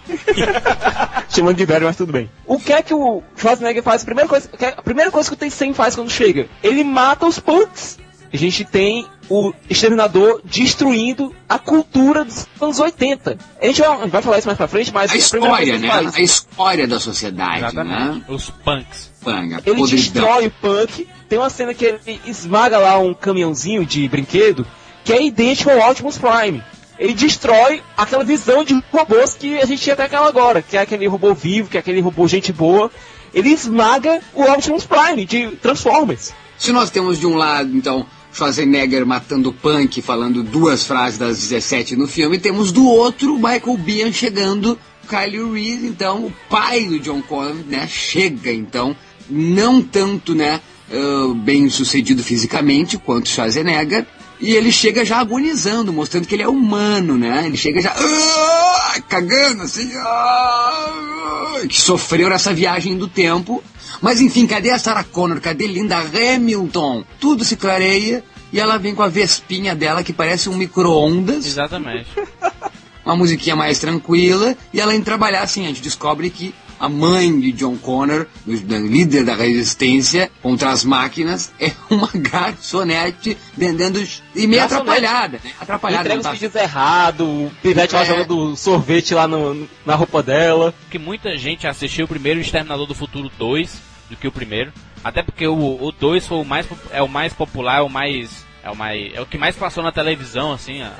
Chamando de velho, mas tudo bem. O que é que o Schwarzenegger faz? A primeira coisa, que é- a primeira coisa que o Tencent faz quando chega, ele mata os punks. A gente tem o Exterminador destruindo a cultura dos anos 80. A gente vai, falar isso mais pra frente, mas A história, né? faz, A história da sociedade, né? Exatamente. Os punks. Panga, Ele podridão. destrói o punk. Tem uma cena que ele esmaga lá um caminhãozinho de brinquedo que é idêntico ao Optimus Prime. Ele destrói aquela visão de robôs que a gente tinha até aquela agora, que é aquele robô vivo, que é aquele robô gente boa. Ele esmaga o Optimus Prime de Transformers. Se nós temos de um lado, então, Schwarzenegger matando punk, falando duas frases das 17 no filme, temos do outro Michael Biehn chegando, Kyle Reese, então, o pai do John Connor, né, chega, então, não tanto, né, ah, bem sucedido fisicamente quanto Schwarzenegger, e ele chega já agonizando, mostrando que ele é humano, né? Ele chega já ah, cagando assim, ah, que sofreu nessa viagem do tempo. Mas enfim, cadê a Sarah Connor? Cadê Linda Hamilton? Tudo se clareia e ela vem com a vespinha dela que parece um micro-ondas Exatamente. uma musiquinha mais tranquila, e ela indo trabalhar assim, a gente descobre que a mãe de John Connor, do, do líder da resistência contra as máquinas, é uma garçonete vendendo e meio Garçonete. atrapalhada, né? Atrapalhada, Entrega os tá... pedidos errados, o Pivete lá É. jogando sorvete lá no- na roupa dela. que muita gente assistiu primeiro o Exterminador do Futuro 2 do que o primeiro. Até porque o, o 2 foi o mais, é o mais popular, é o mais. É o, mais, é o que mais passou na televisão, assim, a-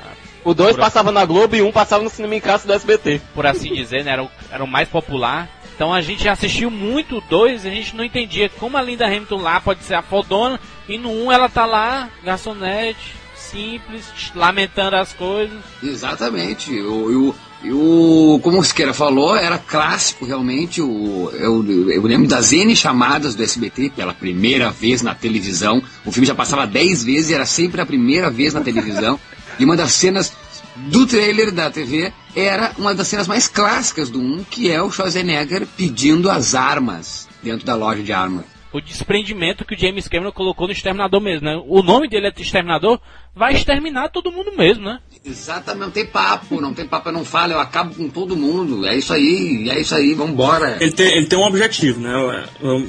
O dois Por- passava na Globo e um passava no cinema em casa do SBT. por assim dizer, né? Era o, era o mais popular. Então a gente assistiu muito o 2 e a gente não entendia como a Linda Hamilton lá pode ser a fodona e no 1 um ela tá lá, garçonete, simples, lamentando as coisas. Exatamente. O, o, e o, como o Siqueira falou, era clássico realmente. O, eu, eu lembro das N chamadas do SBT pela primeira vez na televisão. O filme já passava 10 vezes e era sempre a primeira vez na televisão. E uma das cenas do trailer da TV era uma das cenas mais clássicas do 1, que é o Schwarzenegger pedindo as armas dentro da loja de armas. O desprendimento que o James Cameron colocou no Exterminador mesmo, né? O nome dele é Exterminador, vai exterminar todo mundo mesmo, né? Exatamente, não tem papo, não tem papo, eu não falo, eu acabo com todo mundo. É isso aí, é isso aí, vambora. Ele tem, ele tem um objetivo, né?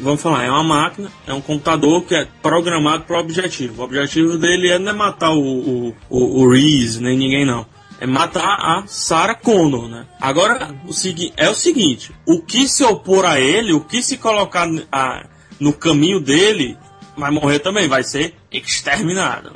Vamos falar, é uma máquina, é um computador que é programado para o objetivo. O objetivo dele é não é matar o, o, o, o Reese, nem ninguém não. É matar a Sarah Connor, né? Agora, o segui é o seguinte, o que se opor a ele, o que se colocar a- no caminho dele, vai morrer também, vai ser exterminado.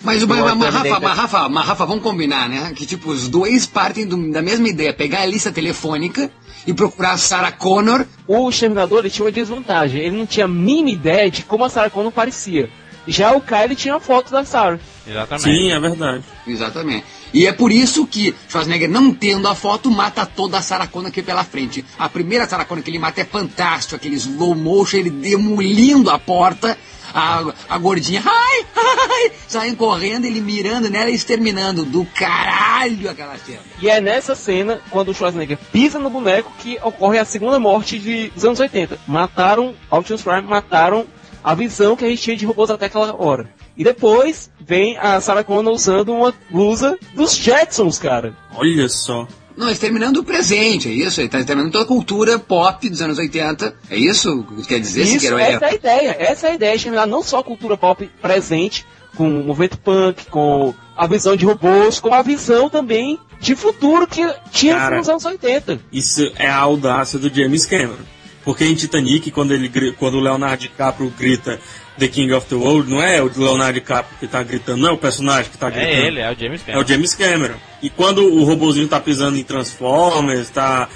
Mas, mas, mas, também Rafa, mas, Rafa, mas, Rafa, vamos combinar, né? Que tipo, os dois partem do- da mesma ideia, pegar a lista telefônica e procurar a Sarah Connor. O Exterminador ele tinha uma desvantagem. Ele não tinha a mínima ideia de como a Sarah Connor parecia. Já o Kyle tinha a foto da Sarah. Exatamente. Sim, é verdade. Exatamente. E é por isso que Schwarzenegger, não tendo a foto, mata toda a Sarah Connor aqui pela frente. A primeira Sarah Connor que ele mata é fantástico, aquele slow motion, ele demolindo a porta, a, a gordinha, ai, ai, saem correndo, ele mirando nela e exterminando. Do caralho aquela cena. E é nessa cena, quando o Schwarzenegger pisa no boneco, que ocorre a segunda morte de- dos anos 80. Mataram Optimus Prime, mataram a visão que a gente tinha de robôs até aquela hora. E depois vem a Sarah Connor usando uma blusa dos Jetsons, cara. Olha só. Não, exterminando o presente, é isso? Ele está exterminando toda a cultura pop dos anos 80. É isso que quer dizer? Isso, essa é a ideia. Essa é a ideia, exterminar não só a cultura pop presente, com o movimento punk, com a visão de robôs, com a visão também de futuro que tinha Cara, nos anos 80. Isso é a audácia do James Cameron. Porque em Titanic, quando, ele, quando o Leonardo DiCaprio grita The King of the World, não é o Leonardo DiCaprio que tá gritando, não é o personagem que tá gritando. É ele, é o James É Cameron. o James Cameron. E quando o robozinho tá pisando em Transformers, tá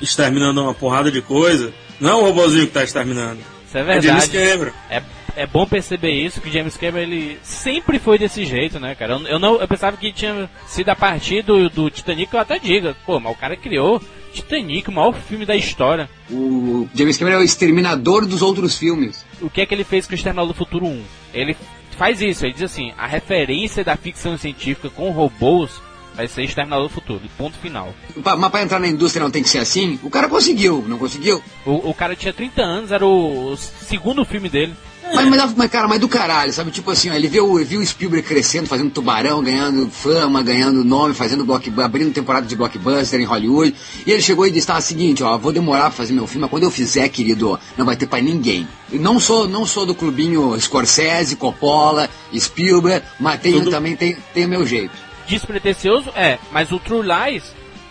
exterminando uma porrada de coisa, não é o robozinho que tá exterminando. Isso é É James verdade. Cameron. É, é bom perceber isso, que James Cameron ele sempre foi desse jeito, né, cara? Eu, eu não, eu pensava que tinha sido a partir do, do Titanic, eu até diga, pô, mas o cara criou Titanic, o maior filme da história. O James Cameron é o exterminador dos outros filmes. O que é que ele fez com o Exterminador do Futuro 1? Ele faz isso, ele diz assim, a referência da ficção científica com robôs vai ser Exterminador do Futuro, ponto final. Mas pra entrar na indústria não tem que ser assim? O cara conseguiu, não conseguiu? O, o cara tinha 30 anos, era o, o segundo filme dele. Mas, mas, mas, cara, mas do caralho, sabe? Tipo assim, ó, ele viu, viu o Spielberg crescendo, fazendo tubarão, ganhando fama, ganhando nome, fazendo block, abrindo temporada de blockbuster em Hollywood. E ele chegou e disse, tá, é o seguinte, ó, vou demorar pra fazer meu filme, mas quando eu fizer, querido, não vai ter pra ninguém. Eu não sou, não sou do clubinho Scorsese, Coppola, Spielberg, mas tenho, Tudo- também tenho, tenho meu jeito. Despretensioso é, mas o True Lies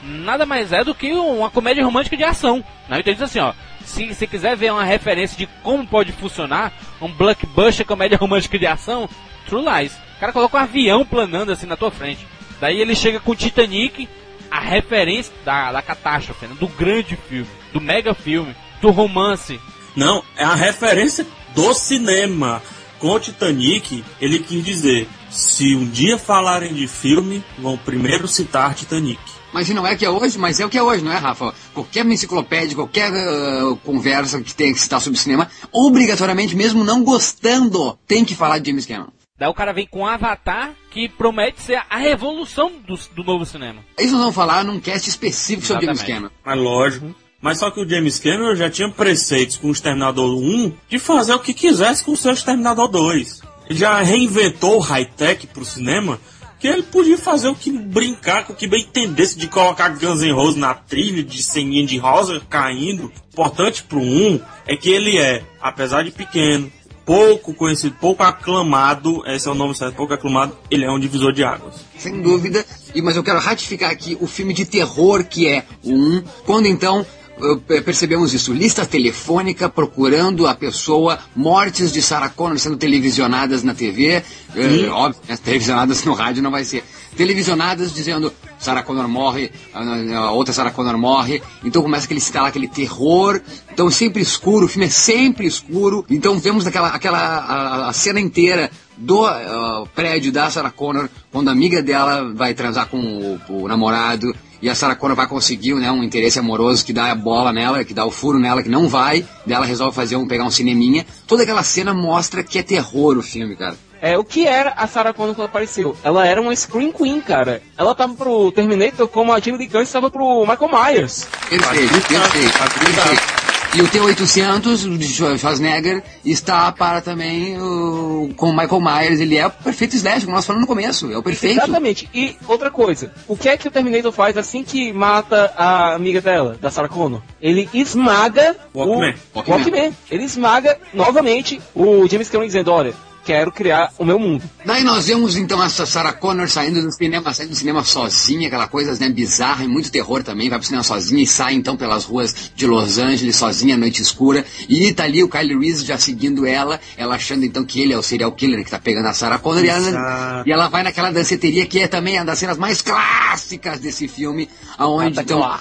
nada mais é do que uma comédia romântica de ação. Né? Então ele diz assim, ó, se você quiser ver uma referência de como pode funcionar um blockbuster comédia romântica de ação, True Lies. O cara coloca um avião planando assim na tua frente. Daí ele chega com Titanic, a referência da, da catástrofe, né? do grande filme, do mega filme, do romance. Não, é a referência do cinema. Com o Titanic, ele quis dizer: se um dia falarem de filme, vão primeiro citar Titanic. Mas e não é que é hoje, mas é o que é hoje, não é, Rafa? Qualquer enciclopédia, qualquer ah, conversa que tenha que citar sobre cinema, obrigatoriamente, mesmo não gostando, tem que falar de James Cameron. Daí o cara vem com Avatar, que promete ser a revolução do, do novo cinema. Isso nós vamos falar num cast específico sobre James Exatamente. Cameron. Mas lógico. Mas só que o James Cameron já tinha preceitos com o Exterminador 1 de fazer o que quisesse com o seu Exterminador 2. Ele já reinventou o high-tech pro cinema, que ele podia fazer o que brincar com o que bem entendesse de colocar Guns N' Roses na trilha de ceninha de rosa caindo. Importante pro 1 é que ele é, apesar de pequeno, pouco conhecido, pouco aclamado, esse é o nome certo, pouco aclamado, ele é um divisor de águas. Sem dúvida. E, mas eu quero ratificar aqui o filme de terror que é o 1. Quando então percebemos isso, lista telefônica procurando a pessoa, mortes de Sarah Connor sendo televisionadas na TV, eh, óbvio, né, televisionadas no rádio não vai ser, televisionadas dizendo Sarah Connor morre, a, a outra Sarah Connor morre, então começa aquele instalar aquele terror, então sempre escuro, o filme é sempre escuro, então vemos aquela, aquela a, a cena inteira do ah, prédio da Sarah Connor, quando a amiga dela vai transar com o, o namorado, e a Sarah Connor vai conseguir né, um interesse amoroso que dá a bola nela, que dá o furo nela, que não vai, daí ela resolve fazer um, pegar um cineminha. Toda aquela cena mostra que é terror o filme, cara. É, o que era a Sarah Connor quando apareceu? Ela era uma Scream Queen, cara. Ela tava pro Terminator como a Jamie Lee Curtis estava pro Michael Myers. Perfeito, perfeito, perfeito. E o T-800, o de Schwarzenegger, está para também o, com o Michael Myers. Ele é o perfeito slash, como nós falamos no começo. É o perfeito. Exatamente. E outra coisa, o que é que o Terminator faz assim que mata a amiga dela, da Sarah Connor? Ele esmaga Walkman. o Walkman. Ele esmaga novamente o James Cameron dizendo, olha, quero criar o meu mundo. Daí nós vemos então essa Sarah Connor saindo do cinema, saindo do cinema sozinha, aquela coisa né, bizarra e muito terror também, vai pro cinema sozinha e sai então pelas ruas de Los Angeles sozinha, à noite escura, e tá ali o Kyle Reese já seguindo ela, ela achando então que ele é o serial killer que tá pegando a Sarah Connor, e ela, e ela vai naquela danceteria que é também uma das cenas mais clássicas desse filme, aonde então...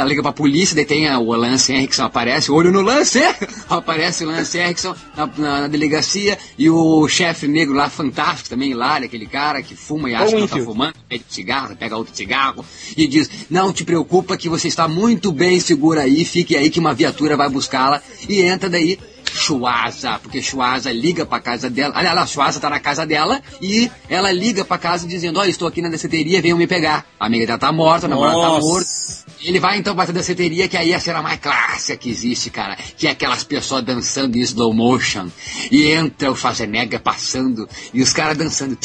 Ela liga pra polícia, daí tem a- o Lance Henriksen aparece, olho no Lance! aparece o Lance Henriksen na, na- na delegacia e o chefe negro lá, fantástico também, hilário, aquele cara que fuma e acha que não tá fumando, pede cigarro, pega outro cigarro e diz: Não te preocupa que você está muito bem segura aí, fique aí que uma viatura vai buscá-la e entra daí. Chuaza, porque Chuaza liga pra casa dela. Olha lá, Chuaza tá na casa dela e ela liga pra casa dizendo: Ó, estou aqui na danceteria, venham me pegar. A amiga dela tá morta, o namorado tá Nossa. Ele vai então pra danceteria, que aí é a cena mais clássica que existe, cara. Que é aquelas pessoas dançando em slow motion. E entra o Schwarzenegger passando, e os caras dançando.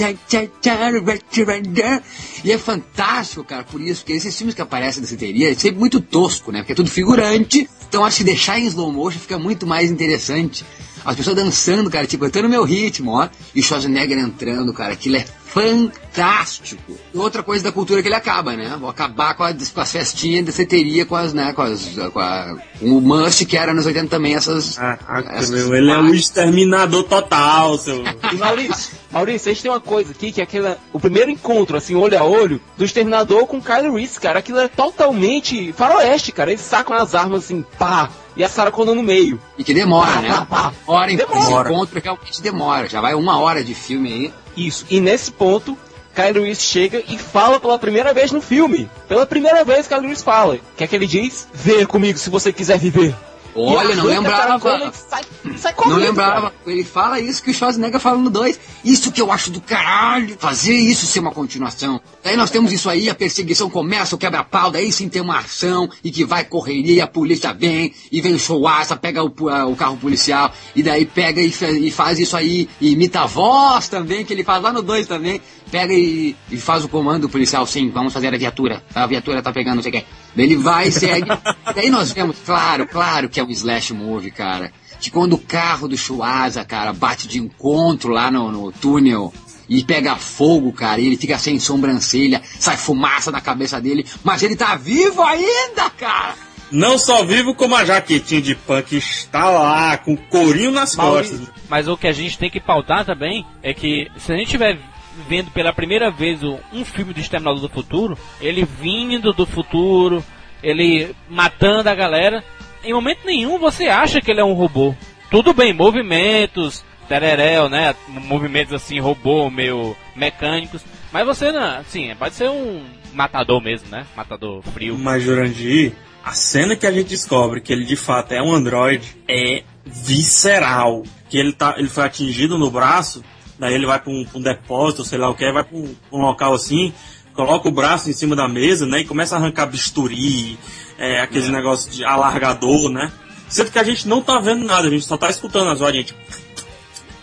E é fantástico, cara, por isso, porque esses filmes que aparecem na danceteria é sempre muito tosco, né? Porque é tudo figurante. Então acho que deixar em slow motion fica muito mais interessante. As pessoas dançando, cara, tipo, eu tô no meu ritmo, ó. E o Schwarzenegger entrando, cara, aquilo é fantástico. Outra coisa da cultura que ele acaba, né? Vou acabar com, com as festinhas de seteria, com as, né, com as, com, a, o Must, que era nos 80 também, essas... Ah, essas meu, ele é um exterminador total, seu... E Maurício, Maurício, a gente tem uma coisa aqui, que é aquela, o primeiro encontro, assim, olho a olho, do exterminador com Kyle Reese, cara, aquilo é totalmente faroeste, cara, eles sacam as armas assim, pá, e a Sarah Connor no meio. E que demora, pá, né? Pá, pá. Hora em demora. esse encontro realmente demora, já vai uma hora de filme aí. Isso. E nesse ponto, Kyle Reese chega e fala pela primeira vez no filme. Pela primeira vez, Kyle Reese fala. Que é que ele diz? Venha comigo se você quiser viver. Olha, não lembrava. Sai, sai correndo, não lembrava. Cara. Ele fala isso que o Schwarzenegger fala no 2. Isso que eu acho do caralho. Fazer isso ser uma continuação. Daí nós temos isso aí, a perseguição começa, o quebra-pau, daí sim tem uma ação e que vai correria, a polícia vem e vem o showassa, pega o, o, carro policial e daí pega e, e, faz isso aí, e imita a voz também, que ele faz lá no 2 também. Pega e, e, faz o comando policial, sim, vamos fazer a viatura. A viatura tá pegando, não sei o que. Daí ele vai e segue. daí nós vemos, claro, claro que é um slash movie, cara. Que quando o carro do Chuasa, cara, bate de encontro lá no, no túnel e pega fogo, cara, e ele fica sem sobrancelha, sai fumaça na cabeça dele, mas ele tá vivo ainda, cara! Não só vivo, como a jaquetinha de punk está lá, com corinho nas costas. Mas o que a gente tem que pautar também é que se a gente tiver vendo pela primeira vez um filme do Exterminador do Futuro, ele vindo do futuro, ele matando a galera, em momento nenhum você acha que ele é um robô. Tudo bem, movimentos, tereréu, né? Movimentos assim, robô, meio mecânicos. Mas você, assim, pode ser um matador mesmo, né? Matador frio. Mas, Jurandir, a cena que a gente descobre que ele de fato é um androide é visceral. Que ele, tá, ele foi atingido no braço daí ele vai para um, um, depósito, sei lá o que, vai para um, um, local assim, coloca o braço em cima da mesa, né, e começa a arrancar bisturi, é, aqueles é. negócios de alargador, né. Sendo que a gente não tá vendo nada, a gente só tá escutando as vozes, gente.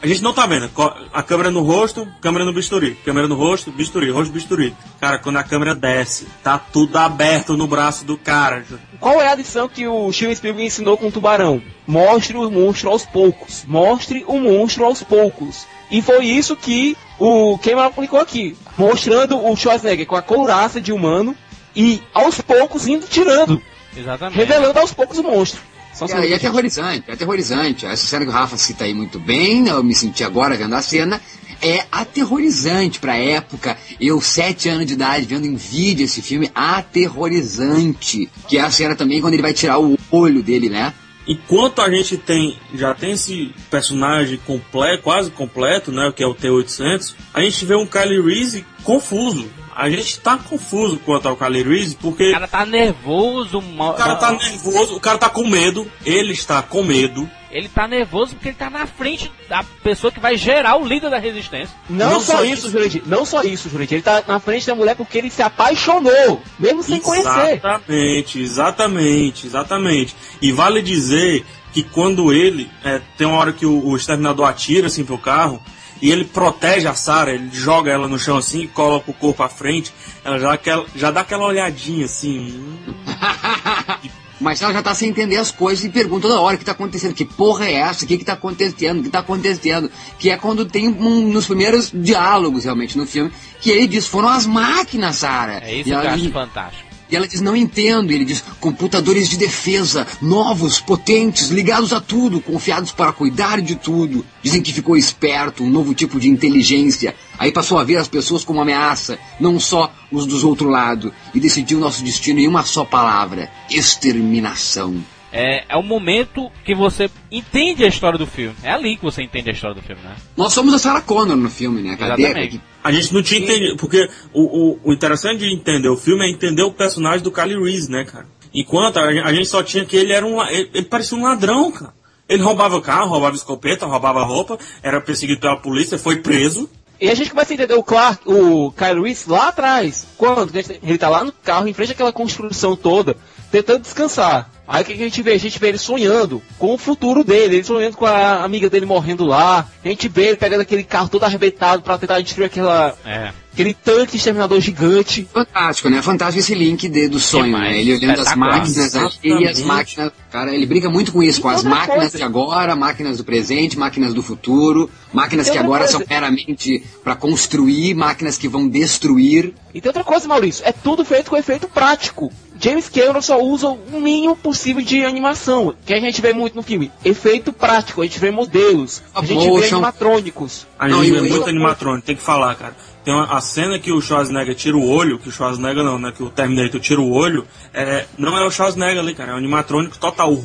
A gente não tá vendo. A câmera no rosto, câmera no bisturi. Câmera no rosto, bisturi, rosto, bisturi. Cara, quando a câmera desce, tá tudo aberto no braço do cara. Qual é a lição que o Steven Spielberg ensinou com o tubarão? Mostre o monstro aos poucos. Mostre o monstro aos poucos. E foi isso que o Cameron aplicou aqui, mostrando o Schwarzenegger com a couraça de humano e aos poucos indo tirando. Exatamente. Revelando aos poucos o monstro. É, e é aterrorizante, é aterrorizante. Essa cena que o Rafa cita aí muito bem, eu me senti agora vendo a cena, é aterrorizante pra época. Eu, sete anos de idade, vendo em vídeo esse filme, aterrorizante. Que é a cena também quando ele vai tirar o olho dele, né? enquanto a gente tem já tem esse personagem completo, quase completo, né, que é o T800, a gente vê um Kylie Reese confuso. A gente tá confuso quanto ao Kylie Reese porque o cara tá nervoso, o cara tá nervoso, o cara tá com medo, ele está com medo. Ele tá nervoso porque ele tá na frente da pessoa que vai gerar o líder da resistência. Não, não só, isso, Jurandir. Não só isso, Jurandir. Ele tá na frente da mulher porque ele se apaixonou, mesmo sem conhecer. Exatamente, exatamente, exatamente. E vale dizer que quando ele. É, tem uma hora que o, o exterminador atira assim pro carro. E ele protege a Sarah, ele joga ela no chão assim, coloca o corpo à frente, ela já, já dá aquela olhadinha assim. Mas ela já tá sem entender as coisas e pergunta toda hora o que tá acontecendo, que porra é essa, o que que tá acontecendo, o que tá acontecendo. Que é quando tem um, nos primeiros diálogos realmente no filme, que ele diz, foram as máquinas, Sara. É isso e que eu acho fantástico. E ela diz, não entendo. E ele diz, computadores de defesa, novos, potentes, ligados a tudo, confiados para cuidar de tudo. Dizem que ficou esperto, um novo tipo de inteligência. Aí passou a ver as pessoas como ameaça, não só os dos outro lado, e decidiu nosso destino em uma só palavra: exterminação. É, é o momento que você entende a história do filme. É ali que você entende a história do filme, né? Nós somos a Sarah Connor no filme, né? Cadê? Exatamente. A gente não tinha entendido, porque o, o, o, interessante de entender o filme é entender o personagem do Kyle Reese, né, cara? Enquanto a, a gente só tinha que ele era um. Ele, ele parecia um ladrão, cara. Ele roubava carro, roubava escopeta, roubava roupa, era perseguido pela polícia, foi preso. E a gente começa a entender o Clark, o Kyle Reese lá atrás. Quando ele tá lá no carro, em frente àquela construção toda, tentando descansar. Aí o que a gente vê? A gente vê ele sonhando com o futuro dele, ele sonhando com a amiga dele morrendo lá. A gente vê ele pegando aquele carro todo arrebentado para tentar destruir aquela, é. Aquele tanque exterminador gigante. Fantástico, né? Fantástico esse link de, do sonho, né? Ele olhando as máquinas e as máquinas. Cara, ele brinca muito com isso, e com as máquinas coisa. de agora, máquinas do presente, máquinas do futuro, máquinas que agora coisa. são meramente para construir, máquinas que vão destruir. E tem outra coisa, Maurício, é tudo feito com efeito prático. James Cameron só usa o mínimo possível de animação, que a gente vê muito no filme. Efeito prático, a gente vê modelos, a, a gente motion. vê animatrônicos. A gente vê muito animatrônico, tem que falar, cara. Tem uma, a cena que o Schwarzenegger tira o olho, que o Schwarzenegger não, né? Que o Terminator tira o olho, é, não é o Schwarzenegger ali, cara. É um animatrônico total.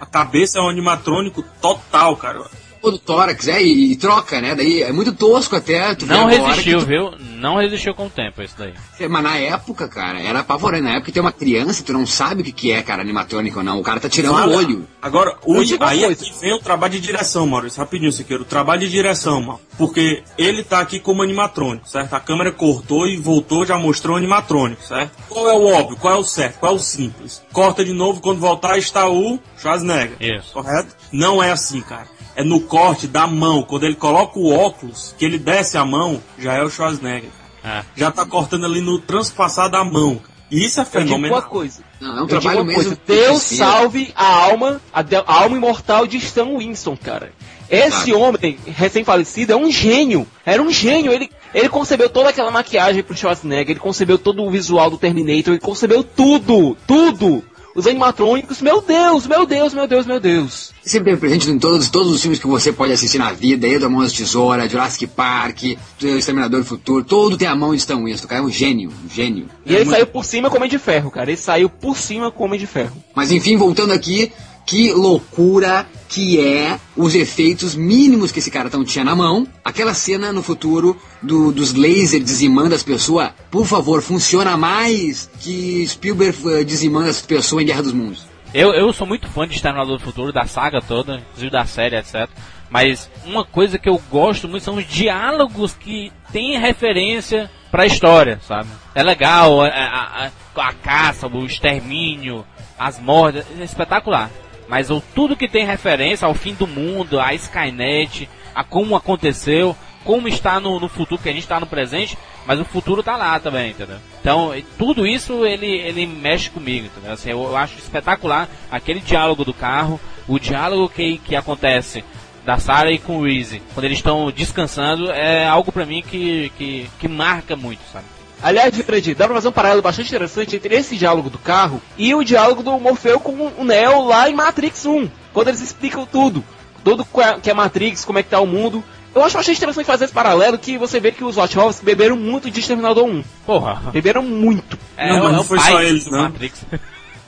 A cabeça é um animatrônico total, cara do tórax, é, e, e, troca, né? Daí é muito tosco até. não resistiu, tu... viu? Não resistiu com o tempo isso daí. É, mas na época, cara, era apavorante. Na época tem uma criança, tu não sabe o que, que é, cara, animatrônico ou não. O cara tá tirando o olho. Agora, o, aí aqui vem o trabalho de direção, Maurício. Rapidinho, Siqueiro. O trabalho de direção, mano. Porque ele tá aqui como animatrônico, certo? A câmera cortou e voltou, já mostrou o animatrônico, certo? Qual é o óbvio? Qual é o certo? Qual é o simples? Corta de novo, quando voltar está o Schwarzenegger. Isso. Correto? Não é assim, cara é no corte da mão. Quando ele coloca o óculos, que ele desce a mão, já é o Schwarzenegger. É. Já tá cortando ali no transpassar da mão. E isso é fenomenal. uma coisa. Não, é um Eu trabalho mesmo. Coisa. Deus salve a alma, a, de, a, alma imortal de Stan Winston, cara. Esse homem recém-falecido é um gênio. Era um gênio. Ele, ele concebeu toda aquela maquiagem pro Schwarzenegger, ele concebeu todo o visual do Terminator, ele concebeu tudo, tudo os animatrônicos, meu Deus, meu Deus, meu Deus, meu Deus. Sempre presente em todos, todos os filmes que você pode assistir na vida, Edo Mãos de Tesoura, Jurassic Park, Exterminador do Futuro, todo tem a mão de Stan Winston, cara, é um gênio, um gênio. E é ele muito... saiu por cima como Homem de Ferro, cara, ele saiu por cima como Homem de Ferro. Mas enfim, voltando aqui, que loucura que é os efeitos mínimos que esse cara tão tinha na mão. Aquela cena no futuro do, dos lasers dizimando as pessoas, por favor, funciona mais que Spielberg uh, dizimando as pessoas em Guerra dos Mundos. Eu, eu sou muito fã de Exterminador do Futuro, da saga toda, inclusive da série, etc. Mas uma coisa que eu gosto muito são os diálogos que têm referência para a história, sabe? É legal a, a, a, a caça, o extermínio, as mortes, é espetacular. Mas o, tudo que tem referência ao fim do mundo, a Skynet, a como aconteceu, como está no, no futuro, que a gente está no presente, mas o futuro está lá também, entendeu? Então, tudo isso ele, ele mexe comigo, entendeu? Assim, eu, eu acho espetacular aquele diálogo do carro, o diálogo que, que acontece da Sarah e com o Reese, quando eles estão descansando, é algo para mim que, que, que marca muito, sabe? Aliás, Fred, dá pra fazer um paralelo bastante interessante entre esse diálogo do carro e o diálogo do Morfeu com o Neo lá em Matrix 1, quando eles explicam tudo. Tudo que é Matrix, como é que tá o mundo. Eu acho bastante interessante fazer esse paralelo que você vê que os Wachowski beberam muito de Exterminador 1. Porra. Beberam muito. É, não, mas não foi só eles, não. Matrix.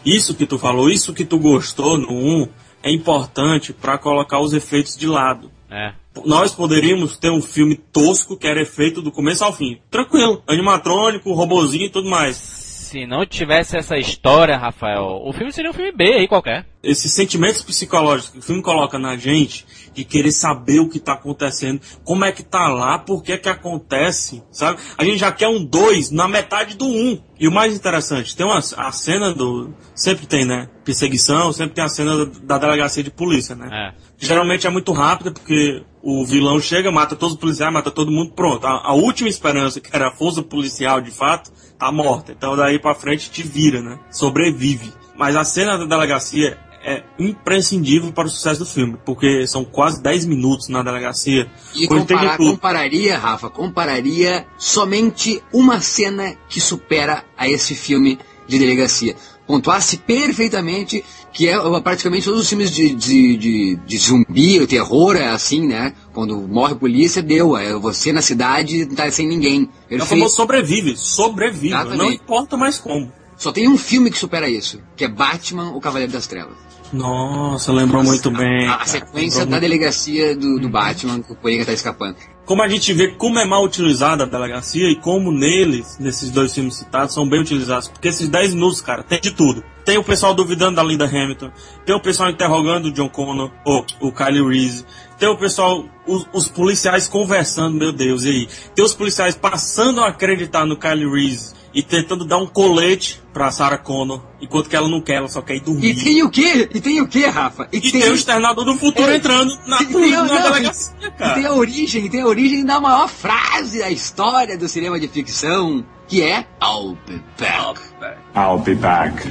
Isso que tu falou, isso que tu gostou no 1 é importante para colocar os efeitos de lado. É nós poderíamos ter um filme tosco que era feito do começo ao fim. Tranquilo. Animatrônico, robozinho e tudo mais. Se não tivesse essa história, Rafael, o filme seria um filme B aí qualquer. Esses sentimentos psicológicos que o filme coloca na gente, de querer saber o que está acontecendo, como é que tá lá, por que que acontece, sabe? A gente já quer um 2 na metade do 1. Um. E o mais interessante, tem uma, a cena do... Sempre tem, né? Perseguição, sempre tem a cena da, da delegacia de polícia, né? É. Geralmente é muito rápida, porque o vilão chega, mata todos os policiais, mata todo mundo, pronto. A, a, última esperança, que era a força policial de fato, tá morta. Então daí pra frente te vira, né? Sobrevive. Mas a cena da delegacia é imprescindível para o sucesso do filme, porque são quase 10 minutos na delegacia. E comparar, compararia, Rafa, compararia somente uma cena que supera a esse filme de delegacia. Pontuasse perfeitamente que é praticamente todos os filmes de, de, de, de zumbi, o terror é assim, né? Quando morre polícia, deu. É você na cidade tá sem ninguém. É o famoso sobrevive, sobrevive, Exatamente. não importa mais como. Só tem um filme que supera isso, que é Batman, o Cavaleiro das Trevas. Nossa, lembrou Nossa, muito bem. A, a sequência da muito... delegacia do, do Batman, que o Coringa tá escapando como a gente vê como é mal utilizada a delegacia e como neles, nesses dois filmes citados, são bem utilizados. Porque esses 10 minutos, cara, tem de tudo. tem o pessoal duvidando da Linda Hamilton, tem o pessoal interrogando o John Connor, ou o Kyle Reese, tem o pessoal, os, os, policiais conversando, meu Deus, e aí? Tem os policiais passando a acreditar no Kyle Reese e tentando dar um colete pra Sarah Connor, enquanto que ela não quer, ela só quer ir dormir. E tem o quê? E tem o quê, Rafa? E, e tem, tem, o externador do futuro é. entrando na, tem, na não, delegacia, cara. E tem a origem, tem a origem da maior frase da história do cinema de ficção, que é I'll be back. I'll be back.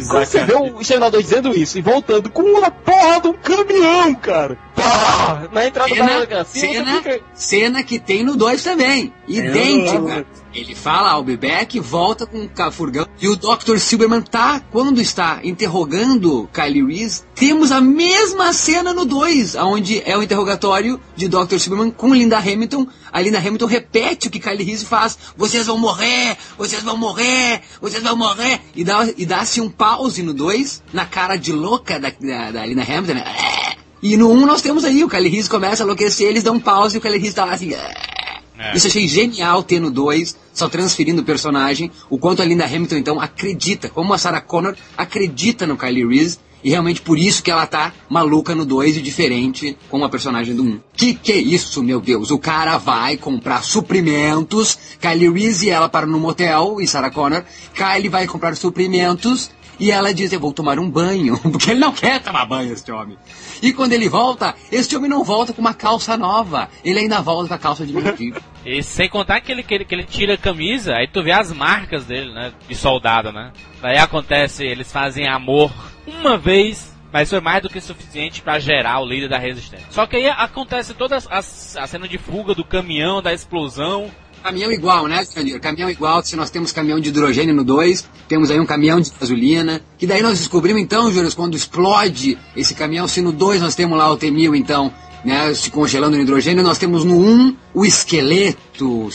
Quando você vê o exterminador dizendo isso e voltando com uma porra de um caminhão, cara. Pá, na entrada cena, da delegacia. Cena, fica... cena que tem no 2 também. Idêntica. Ele fala I'll be back, volta com o furgão. E o Dr. Silberman tá, quando está interrogando Kylie Reese, temos a mesma cena no 2, onde é o interrogatório de Dr. Silberman com Linda Hamilton. A Linda Hamilton repete o que Kylie Reese faz. Vocês vão morrer, vocês vão morrer, vocês vão morrer. E dá, e dá-se um pause no 2, na cara de louca da, da, da Linda Hamilton. Né? E no 1 um nós temos aí, o Kylie Reese começa a enlouquecer, eles dão um pause e o Kylie Reese tá lá assim... É. Isso achei genial ter no 2, só transferindo o personagem, o quanto a Linda Hamilton então acredita, como a Sarah Connor acredita no Kylie Reese, e realmente por isso que ela tá maluca no 2 e diferente com a personagem do 1. Um. Que que é isso, meu Deus? O cara vai comprar suprimentos, Kylie Reese e ela param no motel, e Sarah Connor, Kylie vai comprar suprimentos, e ela diz, eu vou tomar um banho, porque ele não quer tomar banho, este homem. E quando ele volta, este homem não volta com uma calça nova, ele ainda volta com a calça de mendigo. E sem contar que ele, que ele, que ele tira a camisa, aí tu vê as marcas dele, né, de soldado, né. Daí acontece, eles fazem amor uma vez, mas foi mais do que suficiente para gerar o líder da resistência. Só que aí acontece toda a, a, cena de fuga do caminhão, da explosão, Caminhão igual, né, Jandir? Caminhão igual, se nós temos caminhão de hidrogênio no 2, temos aí um caminhão de gasolina, que daí nós descobrimos então, Júlio, quando explode esse caminhão, se no 2 nós temos lá o T-1000, então, né, se congelando no hidrogênio, nós temos no 1 um, o esqueleto.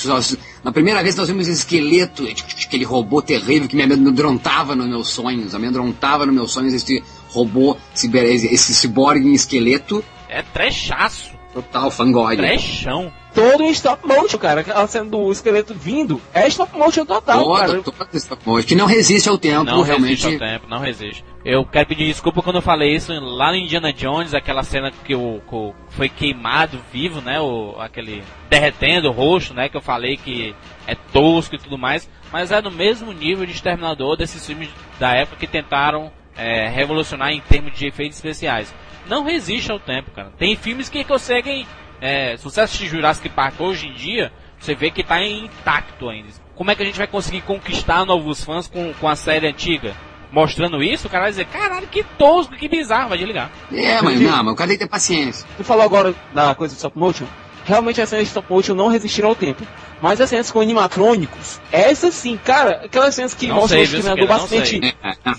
Na primeira vez nós vimos esse esqueleto, aquele robô terrível que me amedrontava nos meus sonhos, amedrontava nos meus sonhos esse robô, esse ciborgue em esqueleto. É trechaço. Total, fangoide. Trechão todo em stop motion, cara. Aquela cena do esqueleto vindo é stop motion total, toda, cara. Toda stop motion, que não resiste ao tempo, não realmente. Não resiste ao tempo, não resiste. Eu quero pedir desculpa quando eu falei isso lá no Indiana Jones, aquela cena que o, foi queimado vivo, né? O, aquele derretendo o rosto, né? Que eu falei que é tosco e tudo mais. Mas é no mesmo nível de Exterminador desses filmes da época que tentaram é, revolucionar em termos de efeitos especiais. Não resiste ao tempo, cara. Tem filmes que conseguem é, você assistir Jurassic Park hoje em dia, você vê que está intacto ainda. Como é que a gente vai conseguir conquistar novos fãs com, com a série antiga? Mostrando isso, o cara vai dizer, caralho, que tosco, que bizarro, vai desligar. É, mas não, mas o cara tem que ter paciência. Tu falou agora da coisa do stop motion? realmente as cenas de stop motion não resistiram ao tempo. Mas as cenas com animatrônicos, essas sim, cara, aquelas cenas que não mostram o treinador bastante.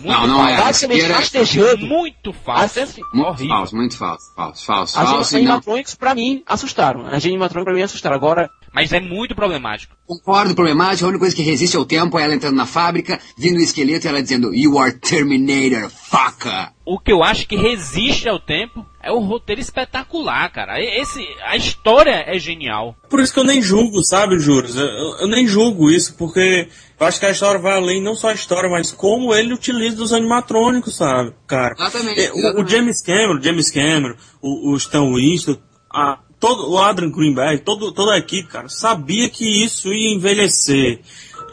Não, não, é. Basicamente rastejando. Muito falso. Cenas, muito horrível. falso, muito falso, falso, falso. As falso, animatrônicos, não... pra mim, assustaram. As animatrônicos pra mim assustaram. Agora. Mas é muito problemático. Concordo, problemático. A única coisa que resiste ao tempo é ela entrando na fábrica, vindo o esqueleto e ela dizendo, You are Terminator, fucker. O que eu acho que resiste ao tempo é o roteiro espetacular, cara. Esse, a história é genial. Por isso que eu nem julgo, sabe, Juros? Eu, eu, nem julgo isso, porque eu acho que a história vai além, não só a história, mas como ele utiliza os animatrônicos, sabe, cara? Exatamente. É, o, o, James Cameron, James Cameron, o, o Stan Winston, a, todo, o Adrian Greenberg, todo, toda a equipe, cara, sabia que isso ia envelhecer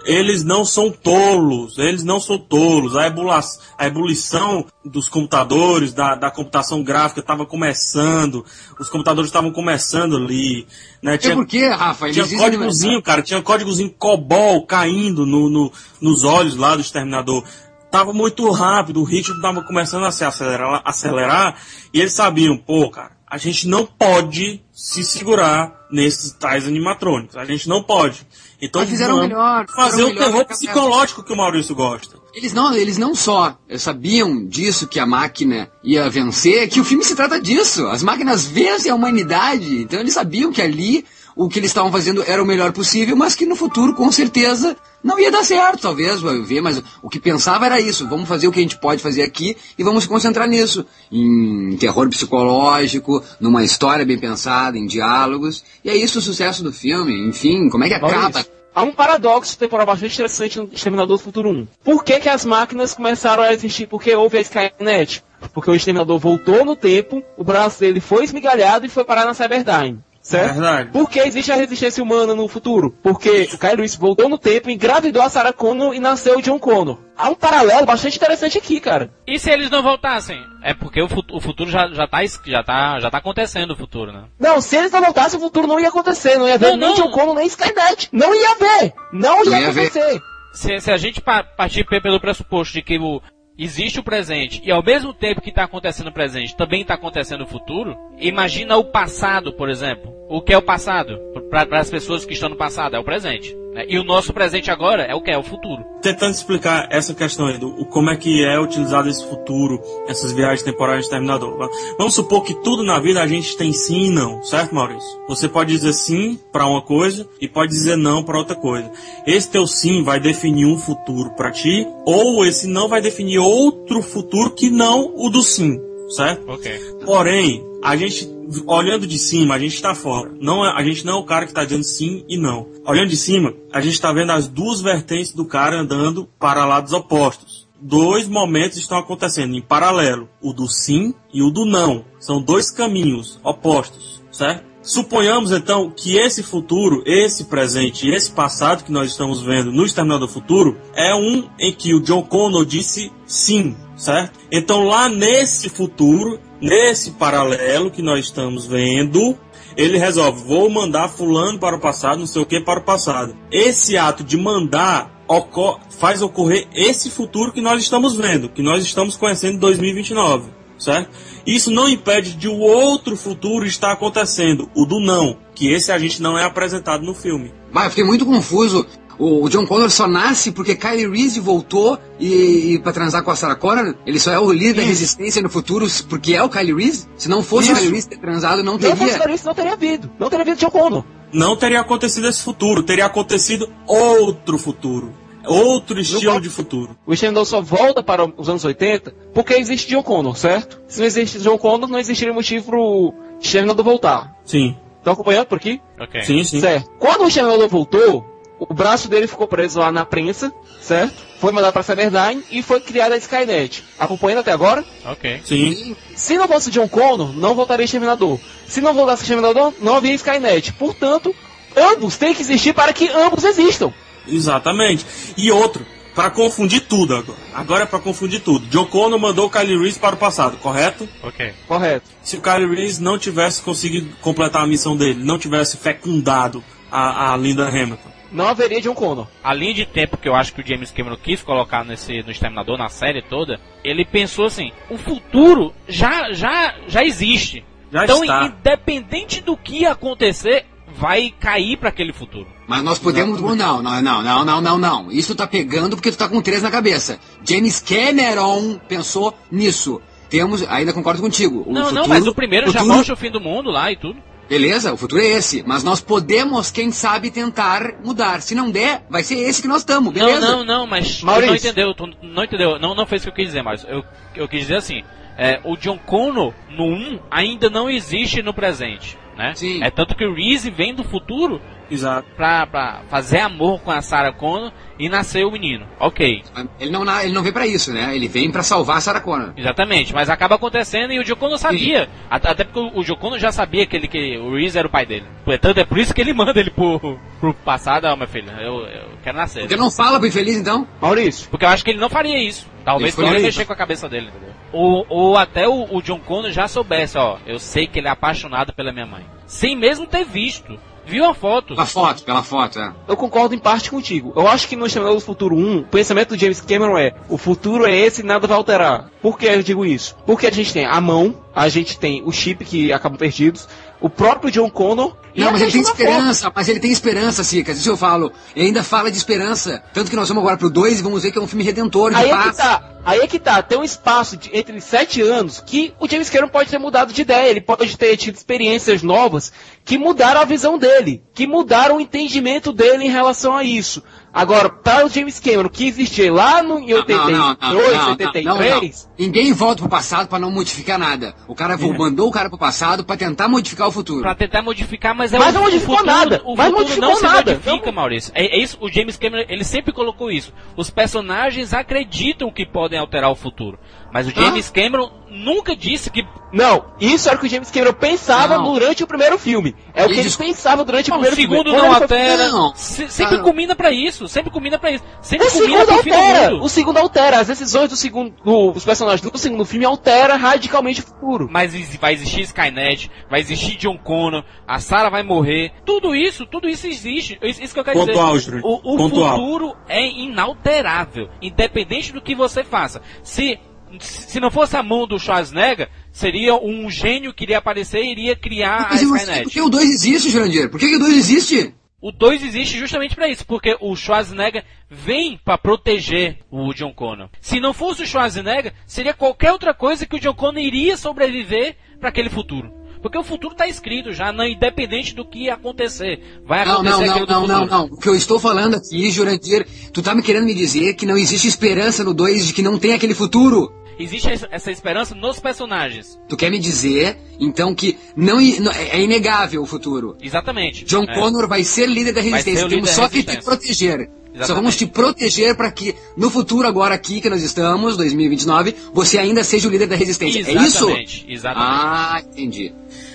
eles não são tolos, eles não são tolos. A, ebula a ebulição dos computadores, da, da computação gráfica estava começando, os computadores estavam começando ali. Né? Tinha, por quê, Rafa? Tinha códigozinho, cara, tinha códigozinho COBOL caindo no, no, nos olhos lá do exterminador. Tava muito rápido, o ritmo estava começando a se acelerar, acelerar, e eles sabiam, pô, cara, a gente não pode se segurar nesses tais animatrônicos. A gente não pode. Então fizeram melhor. Fazer o terror psicológico que o Maurício gosta. Eles não, eles não só sabiam disso que a máquina ia vencer, que o filme se trata disso. As máquinas vencem a humanidade. Então eles sabiam que ali o que eles estavam fazendo era o melhor possível, mas que no futuro, com certeza, não ia dar certo, talvez, vai ver, mas o que pensava era isso, vamos fazer o que a gente pode fazer aqui e vamos se concentrar nisso, em terror psicológico, numa história bem pensada, em diálogos, e é isso o sucesso do filme, enfim, como é que acaba? há um paradoxo temporal bastante interessante no Exterminador do Futuro 1. Por que, que as máquinas começaram a existir? Porque houve a Skynet. Porque o Exterminador voltou no tempo, o braço dele foi esmigalhado e foi parar na Cyberdyne. Certo? Verdade. Por que existe a resistência humana no futuro? Porque o Kyle Reese voltou no tempo, engravidou a Sarah Connor e nasceu o John Connor. Há um paralelo bastante interessante aqui, cara. E se eles não voltassem? É porque o futuro, o futuro já, já, tá, já, tá, já tá acontecendo o futuro, né? Não, se eles não voltassem, o futuro não ia acontecer. Não ia haver Não, nem não. John Connor, nem Skynet. Não ia haver. Não ia, Não ia acontecer. Se, se a gente pa- partir pe- pelo pressuposto de que o, existe o presente e ao mesmo tempo que está acontecendo o presente também está acontecendo o futuro, imagina o passado, por exemplo. O que é o passado? Para as pessoas que estão no passado, é o presente. Né? E o nosso presente agora é o que? É o futuro. Tentando explicar essa questão aí, do como é que é utilizado esse futuro, essas viagens temporais de Terminador. Va- Vamos supor que tudo na vida a gente tem sim e não, certo, Maurício? Você pode dizer sim para uma coisa e pode dizer não para outra coisa. Esse teu sim vai definir um futuro para ti, ou esse não vai definir outro futuro que não o do sim, certo? Ok. Porém, a gente, olhando de cima, a gente está fora. Não é, a gente não é o cara que está dizendo sim e não. Olhando de cima, a gente está vendo as duas vertentes do cara andando para lados opostos. Dois momentos estão acontecendo em paralelo: o do sim e o do não. São dois caminhos opostos, certo? Suponhamos então que esse futuro, esse presente e esse passado que nós estamos vendo no Exterminador do Futuro é um em que o John Connor disse sim, certo? Então lá nesse futuro, nesse paralelo que nós estamos vendo, ele resolve, vou mandar fulano para o passado, não sei o que para o passado. Esse ato de mandar ocor- faz ocorrer esse futuro que nós estamos vendo, que nós estamos conhecendo em 2029, certo? Isso não impede de o outro futuro estar acontecendo, o do não, que esse a gente não é apresentado no filme. Mas eu fiquei muito confuso. O John Connor só nasce porque Kylie Reese voltou e, e para transar com a Sarah Connor. Ele só é o líder da resistência no futuro porque é o Kylie Reese. Se não fosse o Isso. Kylie Reese ter transado, não Não fosse teria. por isso, não teria havido. Não teria havido John Connor. Não teria acontecido esse futuro, teria acontecido outro futuro, outro estilo de futuro. O Exterminador só volta para os anos 80 porque existe John Connor, certo? Se não existe John Connor, não existiria motivo pro Exterminador voltar. Sim, Estão acompanhando por aqui? Ok. sim, sim. Certo. Quando o Exterminador voltou, o braço dele ficou preso lá na prensa, certo? Foi mandado para Cyberdyne e foi criada a Skynet. Acompanhando até agora? Ok. Sim, Se não fosse John Connor, não voltaria Exterminador. Se não voltasse Exterminador, não havia Skynet. Portanto, ambos têm que existir para que ambos existam. exatamente. E outro, para confundir tudo agora. Agora é para confundir tudo. John Connor mandou o Kylie Reese para o passado, correto? Ok. Correto. Se o Kylie Reese não tivesse conseguido completar a missão dele, não tivesse fecundado a, a Linda Hamilton. Não haveria John Connor. A linha de tempo que eu acho que o James Cameron quis colocar nesse, no Exterminador, na série toda, ele pensou assim, o futuro já, já, já existe. Já então, está. independente do que acontecer, vai cair para aquele futuro. Mas nós podemos. Não, não, não, não, não, não, não. Isso tá pegando porque tu tá com três na cabeça. James Cameron pensou nisso. Temos, ainda concordo contigo. o não, não, futuro- mas o primeiro já futuro- mostra o fim do mundo lá e tudo. Beleza, o futuro é esse. Mas nós podemos, quem sabe, tentar mudar. Se não der, vai ser esse que nós estamos, beleza? Não, não, não, mas tu Maurício. não entendeu, tu não entendeu, não, não fez o que eu quis dizer, mas eu, eu quis dizer assim, é, o John Connor no 1 ainda não existe no presente, né? Sim. É tanto que o Reese vem do futuro Exato. pra, pra fazer amor com a Sarah Connor e nascer o menino. Ok, Ele não, na- ele não vem pra isso, né? Ele vem pra salvar a Sarah Connor. exatamente, mas acaba acontecendo e o John Connor sabia. At- Até porque o o John Connor já sabia que, ele, que o Reese era o pai dele. Portanto, é por isso que ele manda ele pro, pro passado, ó, meu filho, eu, eu quero nascer. Porque não fala pro infeliz, então? Maurício. Porque eu acho que ele não faria isso. Talvez só ele mexer com a cabeça dele, entendeu? Ou, ou até o, o John Connor já soubesse, ó, eu sei que ele é apaixonado pela minha mãe. Sem mesmo ter visto. Viu a foto. Pela foto, pela foto, é. Eu concordo em parte contigo. Eu acho que no Exterminador do Futuro 1, o pensamento do James Cameron é: o futuro é esse e nada vai alterar. Por que eu digo isso? Porque a gente tem a mão, a gente tem o chip que acabam perdidos, o próprio John Connor. e Não, a mas ele tem da foto. esperança, mas ele tem esperança, Cicas. Isso eu falo. Ele ainda fala de esperança. Tanto que nós vamos agora pro 2 e vamos ver que é um filme redentor de Aí é que paz. tá, aí é que tá, tem um espaço de- entre sete anos que o James Cameron pode ter mudado de ideia, ele pode ter tido experiências novas que mudaram a visão dele, que mudaram o entendimento dele em relação a isso. Agora, para o James Cameron, que existia lá no, em 82, 83... Ninguém volta pro passado para não modificar nada. O cara é. mandou o cara pro passado para tentar modificar o futuro. Para tentar modificar, mas é mas o, não modificou futuro, nada. O mas futuro modificou não nada. se modifica, Maurício. É, é, isso, o James Cameron, ele sempre colocou isso. Os personagens acreditam que podem alterar o futuro. Mas o James ah? Cameron nunca disse que. Não, isso era o que o James Cameron pensava não. durante o primeiro filme. É o que ele pensava durante o primeiro filme. O segundo filme. não altera. Não. Se, sempre ah. combina para isso. Sempre combina para isso. Sempre o segundo altera. O segundo altera. As decisões do segundo. Do, os personagens do segundo filme altera radicalmente o futuro. Mas vai existir Skynet, vai existir John Connor, a Sarah vai morrer. Tudo isso, tudo isso existe. Isso que eu quero Pontual, dizer. O, o futuro é inalterável. Independente do que você faça. Se se não fosse a mão do Schwarzenegger, seria um gênio que iria aparecer e iria criar Mas a Skynet. Por que o 2 existe, Jurandir? Por que, que o 2 existe? O 2 existe justamente para isso, porque o Schwarzenegger vem para proteger o John Connor. Se não fosse o Schwarzenegger, seria qualquer outra coisa que o John Connor iria sobreviver para aquele futuro. Porque o futuro está escrito já, não, independente do que acontecer. Vai não, acontecer não, não, não, não, não. O que eu estou falando aqui, Jurandir, tu tá me querendo me dizer que não existe esperança no 2 de que não tem aquele futuro. Existe essa esperança nos personagens. Tu quer me dizer, então, que não é inegável o futuro? Exatamente. John é. Connor vai ser líder da resistência. Temos só que te proteger. Exatamente. Só vamos te proteger para que no futuro, agora aqui que nós estamos, 2029, você ainda seja o líder da resistência. Exatamente. É isso? Exatamente. Ah, entendi.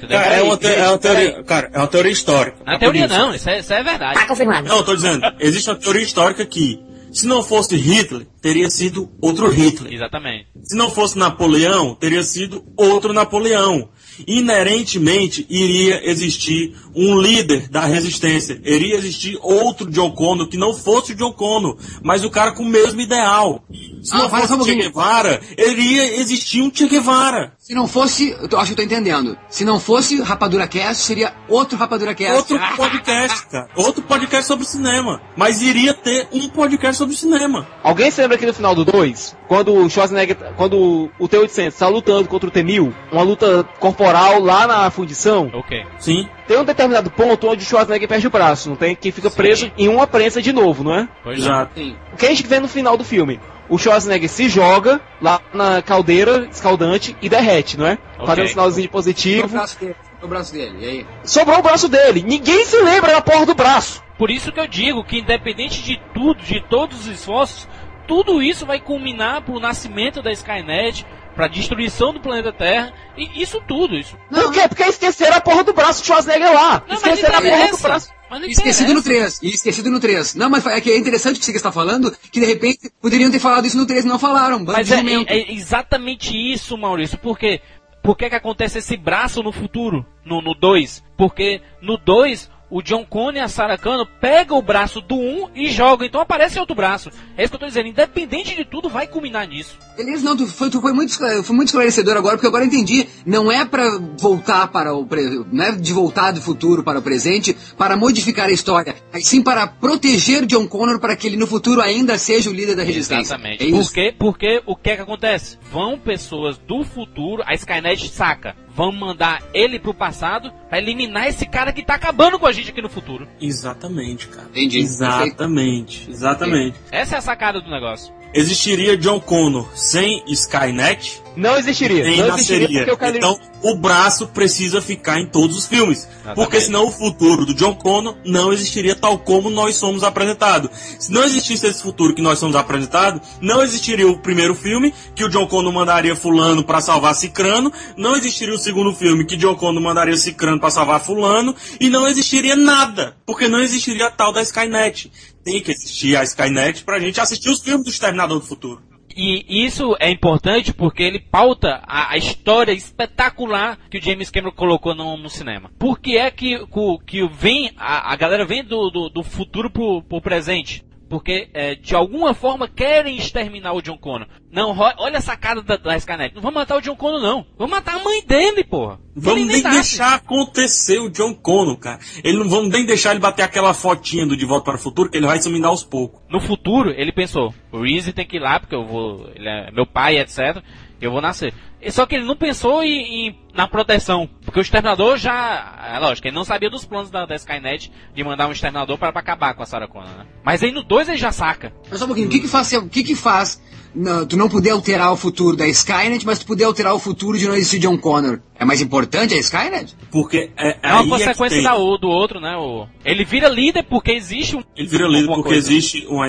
Cara, é, uma, é uma teoria, cara, é uma teoria histórica. Não é teoria não, isso é, isso é verdade. Tá confirmado. Não, eu tô dizendo, existe uma teoria histórica que se não fosse Hitler, teria sido outro Hitler. Exatamente. Se não fosse Napoleão, teria sido outro Napoleão. Inerentemente iria existir um líder da resistência. Iria existir outro John Connor que não fosse o John Connor, mas o cara com o mesmo ideal. Se ah, não fosse o Che Guevara, iria existir um Che Guevara. Se não fosse, eu acho que eu tô entendendo. Se não fosse Rapadura Cast, seria outro Rapadura Cast. Outro podcast, cara. Outro podcast sobre cinema. Mas iria ter um podcast sobre cinema. Alguém se lembra aqui no final do 2? Quando o Schwarzenegger, quando o T-800 está lutando contra o T-1000, uma luta corporal lá na fundição? Ok. Sim. Tem um determinado ponto onde o Schwarzenegger perde o braço, não tem? Que fica Sim. preso em uma prensa de novo, não é? Pois já. É. O que a gente vê no final do filme? o Schwarzenegger se joga lá na caldeira escaldante e derrete, não é? Okay. Fazendo um sinalzinho positivo. Sobrou o braço dele, o braço dele, e aí? Sobrou o braço dele. Ninguém se lembra da porra do braço. Por isso que eu digo que independente de tudo, de todos os esforços, tudo isso vai culminar pro nascimento da Skynet, pra destruição do planeta Terra, e isso tudo, isso. Não, Por quê? Porque esqueceram a porra do braço do Schwarzenegger lá. Não, esqueceram a porra do braço. Esquecido no 3. E esquecido no 3. Não, mas é que é interessante o que você está falando, que de repente poderiam ter falado isso no 3 e não falaram. Mas é, é, exatamente isso, Maurício. Por quê? Por que, que acontece esse braço no futuro, no 2? Porque no 2 o John Connor e a Sarah Connor pegam o braço do um e jogam, então aparece outro braço. É isso que eu tô dizendo, independente de tudo, vai culminar nisso. Beleza, não, tu foi, tu foi, muito, foi muito esclarecedor agora, porque agora eu entendi. Não é para voltar para o. Não é de voltar do futuro para o presente, para modificar a história, mas sim para proteger John Connor para que ele no futuro ainda seja o líder da resistência. Exatamente. É porque, porque o que é que acontece? Vão pessoas do futuro, a Skynet saca vamos mandar ele pro passado para eliminar esse cara que tá acabando com a gente aqui no futuro. Exatamente, cara. Entendi. Exatamente, exatamente. Essa é a sacada do negócio. Existiria John Connor sem Skynet? Não existiria. Nem não nasceria. Existiria então, o braço precisa ficar em todos os filmes. Exatamente. Porque senão o futuro do John Connor não existiria tal como nós somos apresentados. Se não existisse esse futuro que nós somos apresentados, não existiria o primeiro filme, que o John Connor mandaria fulano para salvar Cicrano, não existiria o segundo filme, que John Connor mandaria Cicrano para salvar fulano, e não existiria nada, porque não existiria a tal da Skynet. Tem que existir a Skynet pra gente assistir os filmes do Exterminador do Futuro. E isso é importante porque ele pauta a, a história espetacular que o James Cameron colocou no, no cinema. Por que é que, que, vem, a, a, galera vem do, do, do futuro pro, pro presente? Porque, é, de alguma forma, querem exterminar o John Connor. Não, olha a sacada da, da Skynet. Não vamos matar o John Connor, não. Vamos matar a mãe dele, porra. Vamos nem deixar acontecer o John Connor, cara. Ele não vamos nem deixar ele bater aquela fotinha do De Volta para o Futuro, que ele vai se aos poucos. No futuro, ele pensou, o Reese tem que ir lá, porque eu vou. Ele é meu pai, etc. Eu vou nascer. Só que ele não pensou em, em na proteção Porque o Exterminador já. É lógico, ele não sabia dos planos da, da Skynet de mandar um Exterminador para acabar com a Sarah Connor, né? Mas aí no 2 ele já saca. Mas só um pouquinho, o que que faz, o que que faz não, tu não poder alterar o futuro da Skynet, mas tu poder alterar o futuro de não existir John Connor? É mais importante a Skynet? Porque é, É uma aí consequência é da, do outro, né? O, ele vira líder porque existe um. Ele vira líder porque coisa. existe um,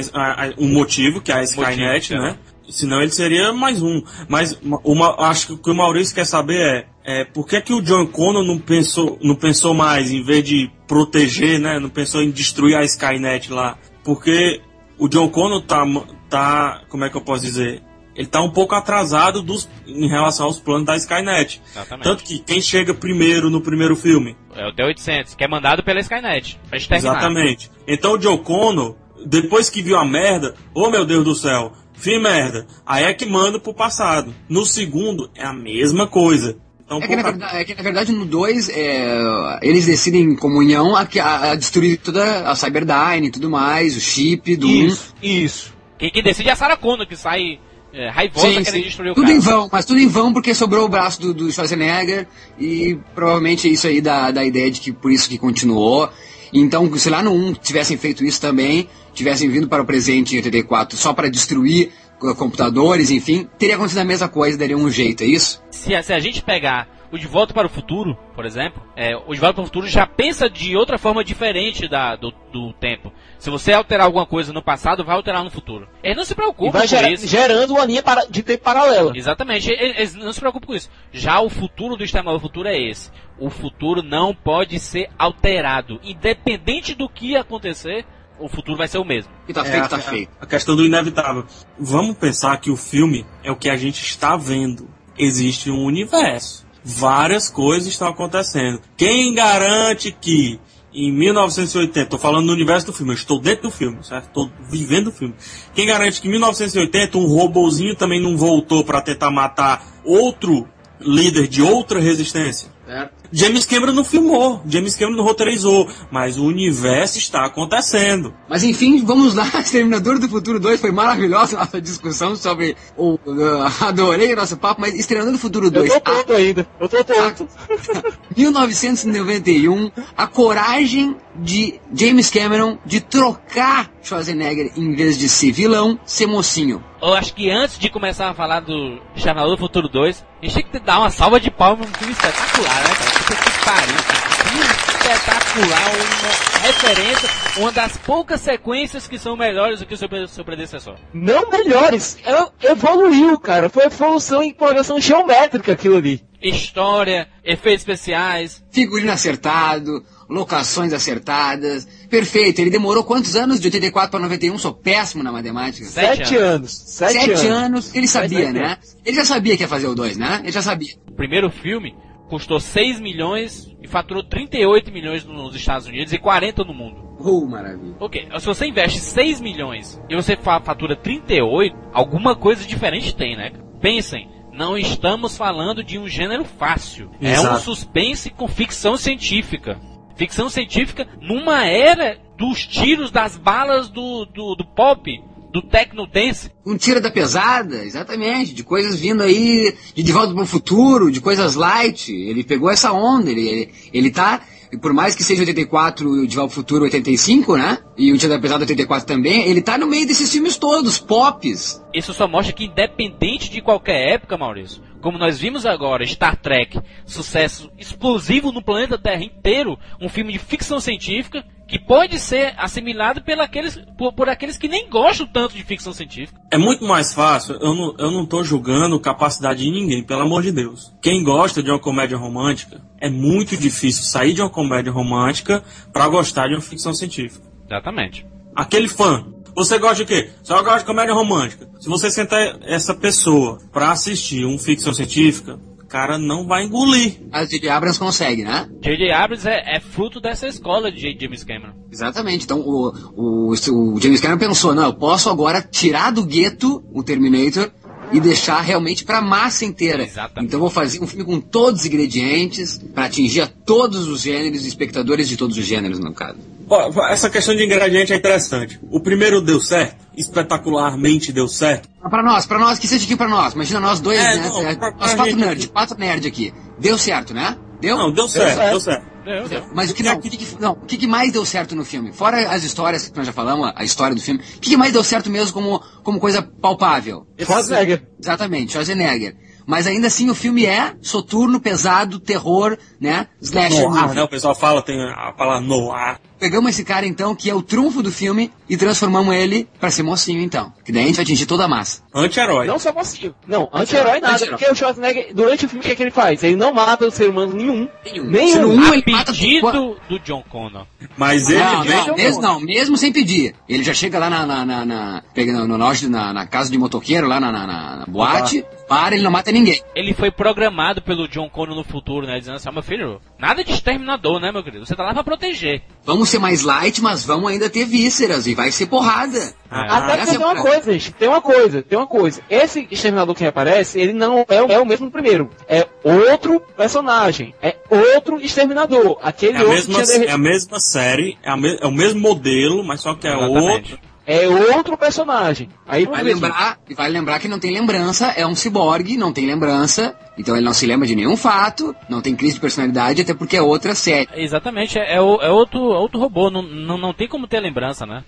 um motivo, que é a Skynet, Motivo, né? Senão ele seria mais um. Mas uma, acho que o que o Maurício quer saber é, é por que, que o John Connor não pensou, não pensou mais, em vez de proteger, né? Não pensou em destruir a Skynet lá. Porque o John Connor tá, tá como é que eu posso dizer? Ele tá um pouco atrasado dos, em relação aos planos da Skynet. Exatamente. Tanto que quem chega primeiro no primeiro filme É o T-800, que é mandado pela Skynet. Exatamente. Então o Joe Connor, depois que viu a merda, oh meu Deus do céu, vi merda. Aí é que manda pro passado. No segundo, é a mesma coisa. Então, É que, na pouca- verdade, é que, na verdade, no 2, eles decidem em comunhão a, a- a destruir toda a Cyberdyne e tudo mais, o chip do 1. Isso, isso. Quem, quem decide é a Sarah Connor, que sai é, raivosa Sim, destruir o Tudo cara. em vão, mas tudo em vão porque sobrou o braço do, do Schwarzenegger e provavelmente é isso aí da, da ideia de que por isso que continuou. Então, se lá no 1 tivessem feito isso também, tivessem vindo para o presente em 84 só para destruir uh, computadores, enfim, teria acontecido a mesma coisa, daria um jeito, é isso? Se, a- se a gente pegar o De Volta para o Futuro, por exemplo, é, o De Volta para o Futuro já pensa de outra forma diferente da, do, do tempo. Se você alterar alguma coisa no passado, vai alterar no futuro. Ele não se preocupa vai com gera- isso. gerando uma linha para- de tempo paralela. Exatamente, ele- eles não se preocupam com isso. Já o futuro do Exterminador do Futuro é esse. O futuro não pode ser alterado. Independente do que acontecer, o futuro vai ser o mesmo. E tá É, feito, a, tá feito. a questão do inevitável. Vamos pensar que o filme é o que a gente está vendo. Existe um universo. Várias coisas estão acontecendo. Quem garante que em 1980, estou falando do universo do filme, eu estou dentro do filme, certo? Estou vivendo o filme. Quem garante que em 1980 um robozinho também não voltou para tentar matar outro líder de outra resistência? Certo. James Cameron não filmou, James Cameron não roteirizou, mas o universo está acontecendo. Mas enfim, vamos lá. Exterminador do Futuro 2 foi maravilhosa a nossa discussão sobre o. uh, adorei o nosso papo, mas Exterminador do Futuro Eu 2. tô tonto ainda. Eu tô tonto. 1991, a coragem de James Cameron de trocar Schwarzenegger em vez de ser vilão, ser mocinho. Eu acho que antes de começar a falar do Exterminador do Futuro 2, a gente tem que dar uma salva de palmas um filme espetacular, né, cara? Puta que pariu, espetacular, uma referência, uma das poucas sequências que são melhores do que o seu, seu predecessor. Não melhores. É- Evoluiu, cara. Foi evolução em progressão geométrica aquilo ali. História, efeitos especiais, Figurino acertado, locações acertadas. Perfeito. Ele demorou quantos anos? De 84 para 91? Sou péssimo na matemática. Sete Sete, anos. Sete, Sete anos. anos. Ele sabia, sete né? Ele já sabia que ia fazer o 2, né? Ele já sabia. O primeiro filme custou 6 milhões e faturou 38 milhões nos Estados Unidos e 40 no mundo. Oh, maravilha. Ok, se você investe 6 milhões e você fa- fatura 38, alguma coisa diferente tem, né? Pensem, não estamos falando de um gênero fácil. É um Exato. suspense com ficção científica. Ficção científica numa era dos tiros, das balas do, do, do pop, do techno dance. Um tira da pesada, exatamente, de coisas vindo aí de De Volta para o Futuro, de coisas light. Ele pegou essa onda, ele, ele, ele tá, por mais que seja 84 e o De Volta para o Futuro 85, né? E o Tira da Pesada 84 também, ele tá no meio desses filmes todos, pops. Isso só mostra que independente de qualquer época, Maurício, como nós vimos agora, Star Trek, sucesso explosivo no planeta Terra inteiro, um filme de ficção científica que pode ser assimilado aqueles, por, por aqueles que nem gostam tanto de ficção científica. É muito mais fácil, eu não, eu não tô julgando capacidade de ninguém, pelo amor de Deus. Quem gosta de uma comédia romântica, é muito difícil sair de uma comédia romântica pra gostar de uma ficção científica. Exatamente. Aquele fã, você gosta de quê? Só gosta de comédia romântica. Se você sentar essa pessoa pra assistir um ficção científica, cara não vai engolir. A J.J. Abrams consegue, né? J.J. Abrams é, é fruto dessa escola de James Cameron. Exatamente. Então o, o, o James Cameron pensou, não, eu posso agora tirar do gueto o Terminator e deixar realmente pra massa inteira. Exatamente. Então eu vou fazer um filme com todos os ingredientes pra atingir a todos os gêneros e espectadores de todos os gêneros, no caso. Essa questão de ingrediente é interessante. O primeiro deu certo, espetacularmente deu certo. Pra nós, pra nós, que seja aqui pra nós. Imagina nós dois, É, né? não, É, pra- nós pra quatro nerds, aqui. quatro nerds aqui. Deu certo, né? Deu? Não, deu certo, deu certo. Deu, deu. Mas o que, não, o que, que- não, o que, que mais deu certo no filme? Fora as histórias que nós já falamos, a história do filme, o que, que mais deu certo mesmo como, como coisa palpável? Schwarzenegger. Exatamente, Schwarzenegger. Mas ainda assim o filme é soturno, pesado, terror, né? Slasher. Noir, né? O pessoal fala, tem a palavra noir. Pegamos esse cara então, que é o trunfo do filme, e transformamos ele pra ser mocinho então. Que daí a gente vai atingir toda a massa. Anti-herói. Não só mocinho. Não, anti-herói nada. Anti-herói. Porque o Schwarzenegger, durante o filme, o que, é que ele faz? Ele não mata o ser humano nenhum. Nenhum. Nenhum. Um, A ele mata pedido do John Connor. Mas ele Não, vem. não, mesmo, não, mesmo sem pedir. Ele já chega lá na, na, na, na, pega no, na, na casa de motoqueiro, lá na, na, na- na boate, para, ele não mata ninguém. Ele foi programado pelo John Connor no futuro, né? Dizendo assim, "Ah, meu filho, nada de exterminador, né, meu querido? Você tá lá pra proteger. Vamos ser mais light, mas vamos ainda ter vísceras e vai ser porrada. Ah, Até essa porque é tem uma pra- coisa, gente. Tem uma coisa, tem uma coisa. Esse exterminador que reaparece, ele não é, o- é o mesmo do primeiro. É outro personagem. É outro exterminador. Aquele É a, outro mesma, de- é a mesma série, é, a me- é o mesmo modelo, mas só que é Exatamente. outro. É outro personagem. Aí Vai lembrar, e vai lembrar que não tem lembrança, é um ciborgue, não tem lembrança, então ele não se lembra de nenhum fato, não tem crise de personalidade, até porque é outra série. Exatamente, é, é é outro, outro robô, não, não, não tem como ter lembrança, né?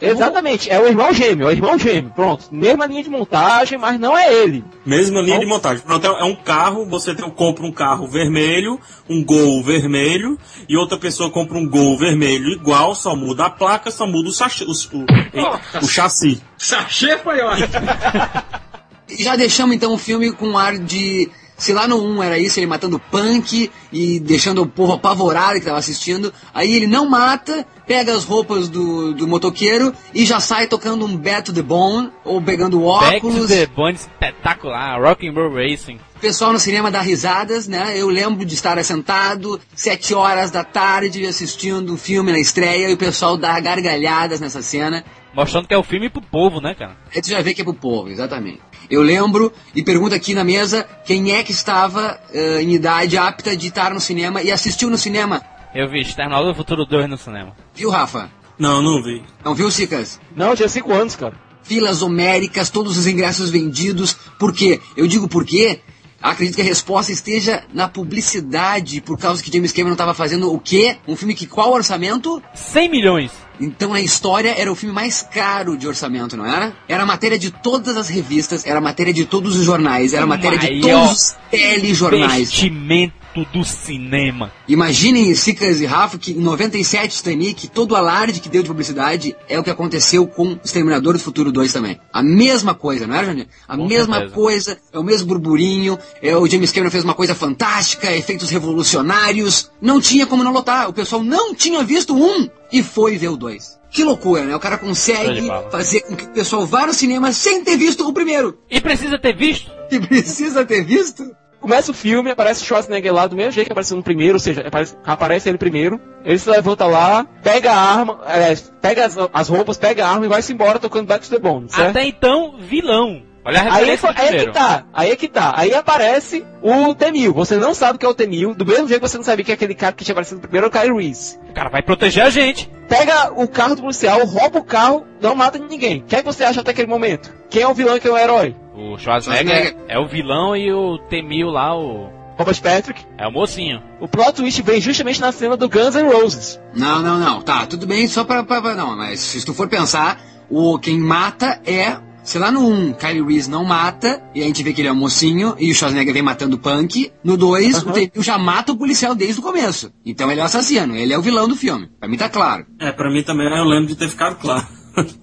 Exatamente, é o irmão gêmeo, é o irmão gêmeo, pronto. Mesma linha de montagem, mas não é ele. Mesma linha Então- de montagem. Pronto, é é um carro, você tem, compra um carro vermelho, um gol vermelho, e outra pessoa compra um gol vermelho igual, só muda a placa, só muda o, sachê, o, o, o chassi. Sachê foi ótimo. Já deixamos então o filme com um ar de. Se lá no 1 era isso, ele matando punk e deixando o povo apavorado que tava assistindo. Aí ele não mata, pega as roupas do, do motoqueiro e já sai tocando um Back to the Bone ou pegando óculos. the Bone espetacular, Rock and Roll Racing. O pessoal no cinema dá risadas, né? Eu lembro de estar sentado, sete horas da tarde, assistindo o filme na estreia e o pessoal dá gargalhadas nessa cena. Mostrando que é o filme pro povo, né, cara? Aí tu já vê que é pro povo, exatamente. Eu lembro e pergunto aqui na mesa quem é que estava eh, em idade apta de estar no cinema e assistiu no cinema. Eu vi Exterminador do Futuro 2 no cinema. Viu, Rafa? Não, não vi. Não viu, Cicas? Não, tinha 5 anos, cara. Filas homéricas, todos os ingressos vendidos. Por quê? Eu digo por quê? Acredito que a resposta esteja na publicidade, por causa que James Cameron estava fazendo o quê? Um filme que qual orçamento? 100 milhões. Então na história era o filme mais caro de orçamento, não era? Era matéria de todas as revistas, era matéria de todos os jornais, era matéria de todos os telejornais. Investimento do cinema. Imaginem, Sicas e Rafa, que em 97 Titanic, todo o alarde que deu de publicidade é o que aconteceu com Exterminador do Futuro 2 também. A mesma coisa, não é, Jandir? A Com mesma certeza. coisa, é o mesmo burburinho, é, o James Cameron fez uma coisa fantástica, efeitos revolucionários. Não tinha como não lotar, o pessoal não tinha visto um e foi ver o dois. Que loucura, né? O cara consegue fazer com que o pessoal vá no cinema sem ter visto o primeiro. E precisa ter visto? E precisa ter visto? Começa o filme, aparece Schwarzenegger lá do mesmo jeito que apareceu no primeiro, ou seja, aparece, aparece ele primeiro. Ele se levanta lá, pega a arma, aliás, pega as, as roupas, pega a arma e vai-se embora tocando Back to the Bone, certo? Até então, vilão. Olha a Aí, aí é que tá, aí é que tá. Aí aparece o Temil. Você não sabe que é o Temil, do mesmo jeito que você não sabia que aquele cara que tinha aparecido primeiro era o Kyle Reese. O cara vai proteger a gente. Pega o carro do policial, rouba o carro, não mata ninguém. O que é que você acha até aquele momento? Quem é o vilão e quem é o herói? O Schwarzenegger, Schwarzenegger. é o vilão e o Temil lá, o... Robert Patrick. É o mocinho. O plot twist vem justamente na cena do Guns N' Roses. Não, não, não. Tá, tudo bem, só pra, pra, Não, mas se tu for pensar, o quem mata é. Sei lá, no 1, Kylie Reese não mata, e a gente vê que ele é um mocinho, e o Schwarzenegger vem matando o punk. No 2, o Aham. Temil já mata o policial desde o começo. Então ele é o assassino, ele é o vilão do filme. Pra mim tá claro. É, pra mim também eu lembro de ter ficado claro.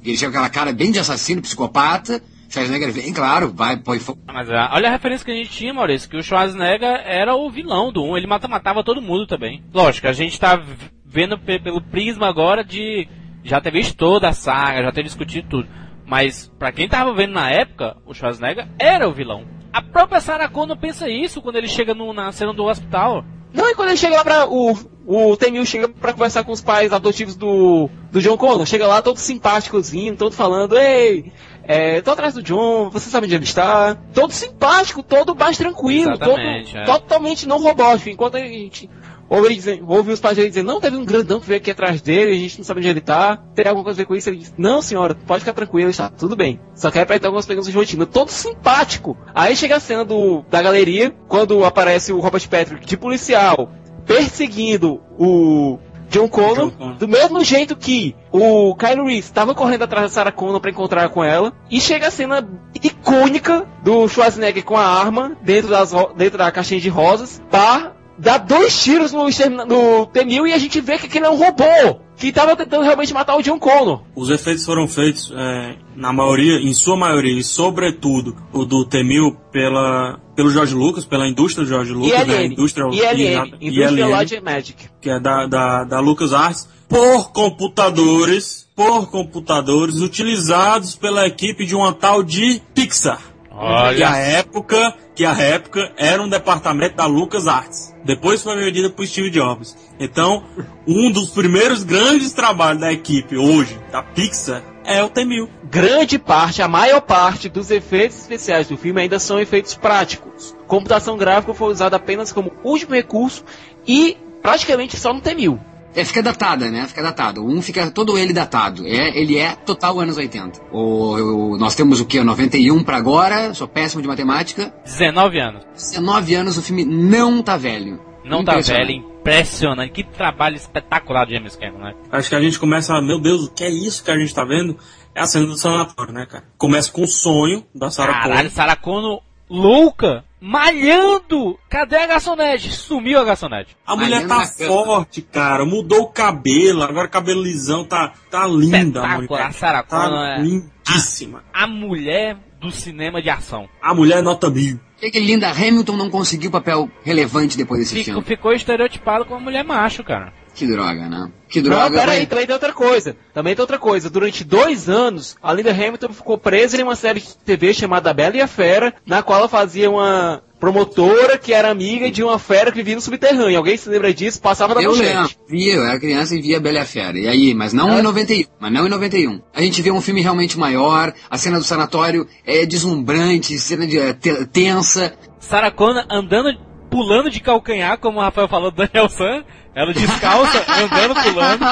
Ele chega com aquela cara bem de assassino, psicopata. Schwarzenegger vem, claro, vai, põe fogo. Mas ah, olha a referência que a gente tinha, Maurício, que o Schwarzenegger era o vilão do 1. Ele mata, matava todo mundo também. Lógico, a gente tá vendo pe- pelo prisma agora de já ter visto toda a saga, já ter discutido tudo. Mas pra quem tava vendo na época, o Schwarzenegger era o vilão. A própria Sarah Connor pensa isso quando ele chega no- na cena do hospital. Não, e quando ele chega lá pra. O, o Temil chega pra conversar com os pais adotivos do, do John Connor, chega lá todo simpáticozinho, todo falando, ei, é, tô atrás do John, você sabe onde ele está? Todo simpático, todo mais tranquilo, todo, é. totalmente não robótico, enquanto a gente. ouve, dizer, ouve os pais dele dizendo, não, teve um grandão que veio aqui atrás dele, a gente não sabe onde ele tá, tem alguma coisa a ver com isso? Ele diz, não senhora, pode ficar tranquilo, está tudo bem. Só quer apertar algumas perguntas de rotina. Todo simpático. Aí chega a cena do, da galeria, quando aparece o Robert Patrick de policial, perseguindo o John Connor, do mesmo jeito que o Kyle Reese estava correndo atrás da Sarah Connor para encontrar com ela, e chega a cena icônica do Schwarzenegger com a arma dentro, das, dentro da caixinha de rosas, para dar dois tiros no, no T-1000 e a gente vê que aquele é um robô que estava tentando realmente matar o John Connor. Os efeitos foram feitos, é, na maioria, em sua maioria, e sobretudo o do T-1000 pela, pelo George Lucas, pela indústria do George Lucas, ILM, né? Indústria, ILM, Industrial Light and Magic. Que é da, da, da Lucas Arts, por computadores, por computadores utilizados pela equipe de uma tal de Pixar. Olha. Que a época, que a época era um departamento da Lucas Arts. Depois foi vendida por Steve Jobs. Então, um dos primeiros grandes trabalhos da equipe hoje, da Pixar, é o T-1000. Grande parte, a maior parte dos efeitos especiais do filme ainda são efeitos práticos. Computação gráfica foi usada apenas como último recurso e praticamente só no T-1000. É, fica datada, né? Fica datado. Um fica todo ele datado. É, ele é total anos 80. O, o nós temos o que? 91 para agora, sou péssimo de matemática. 19 anos. 19 anos, o filme não tá velho. Não tá velho, impressionante. Que trabalho espetacular de James Cameron, né? Acho que a gente começa, a, meu Deus, o que é isso que a gente tá vendo? É a cena do sanatório, né, cara? Começa com o sonho da Sarah Connor. Caralho, Sarah Connor louca, malhando. Cadê a garçonete? Sumiu a garçonete. A mulher tá forte, cara. Mudou o cabelo. Agora o cabelo lisão tá, tá linda. A, mulher. a Sarah tá é lindíssima. A, a, mulher do cinema de ação. A mulher nota mil. Por que Linda Hamilton não conseguiu papel relevante depois desse ficou, filme? Ficou estereotipado como mulher macho, cara. Que droga, né? Que droga. Não, peraí, também tem outra coisa. Também tem outra coisa. Durante dois anos, a Linda Hamilton ficou presa em uma série de TV chamada Bela e a Fera, na qual ela fazia uma promotora que era amiga de uma fera que vivia no subterrâneo. Alguém se lembra disso? Passava na eu manchete. lembro. Via, eu era criança e via Bela e a Fera. E aí, mas não É. em 91. Mas não em 91. A gente vê um filme realmente maior, a cena do sanatório é deslumbrante, cena de, é, te- tensa. Sarah Connor andando, pulando de calcanhar, como o Rafael falou do Daniel San. Ela descalça, andando, pulando.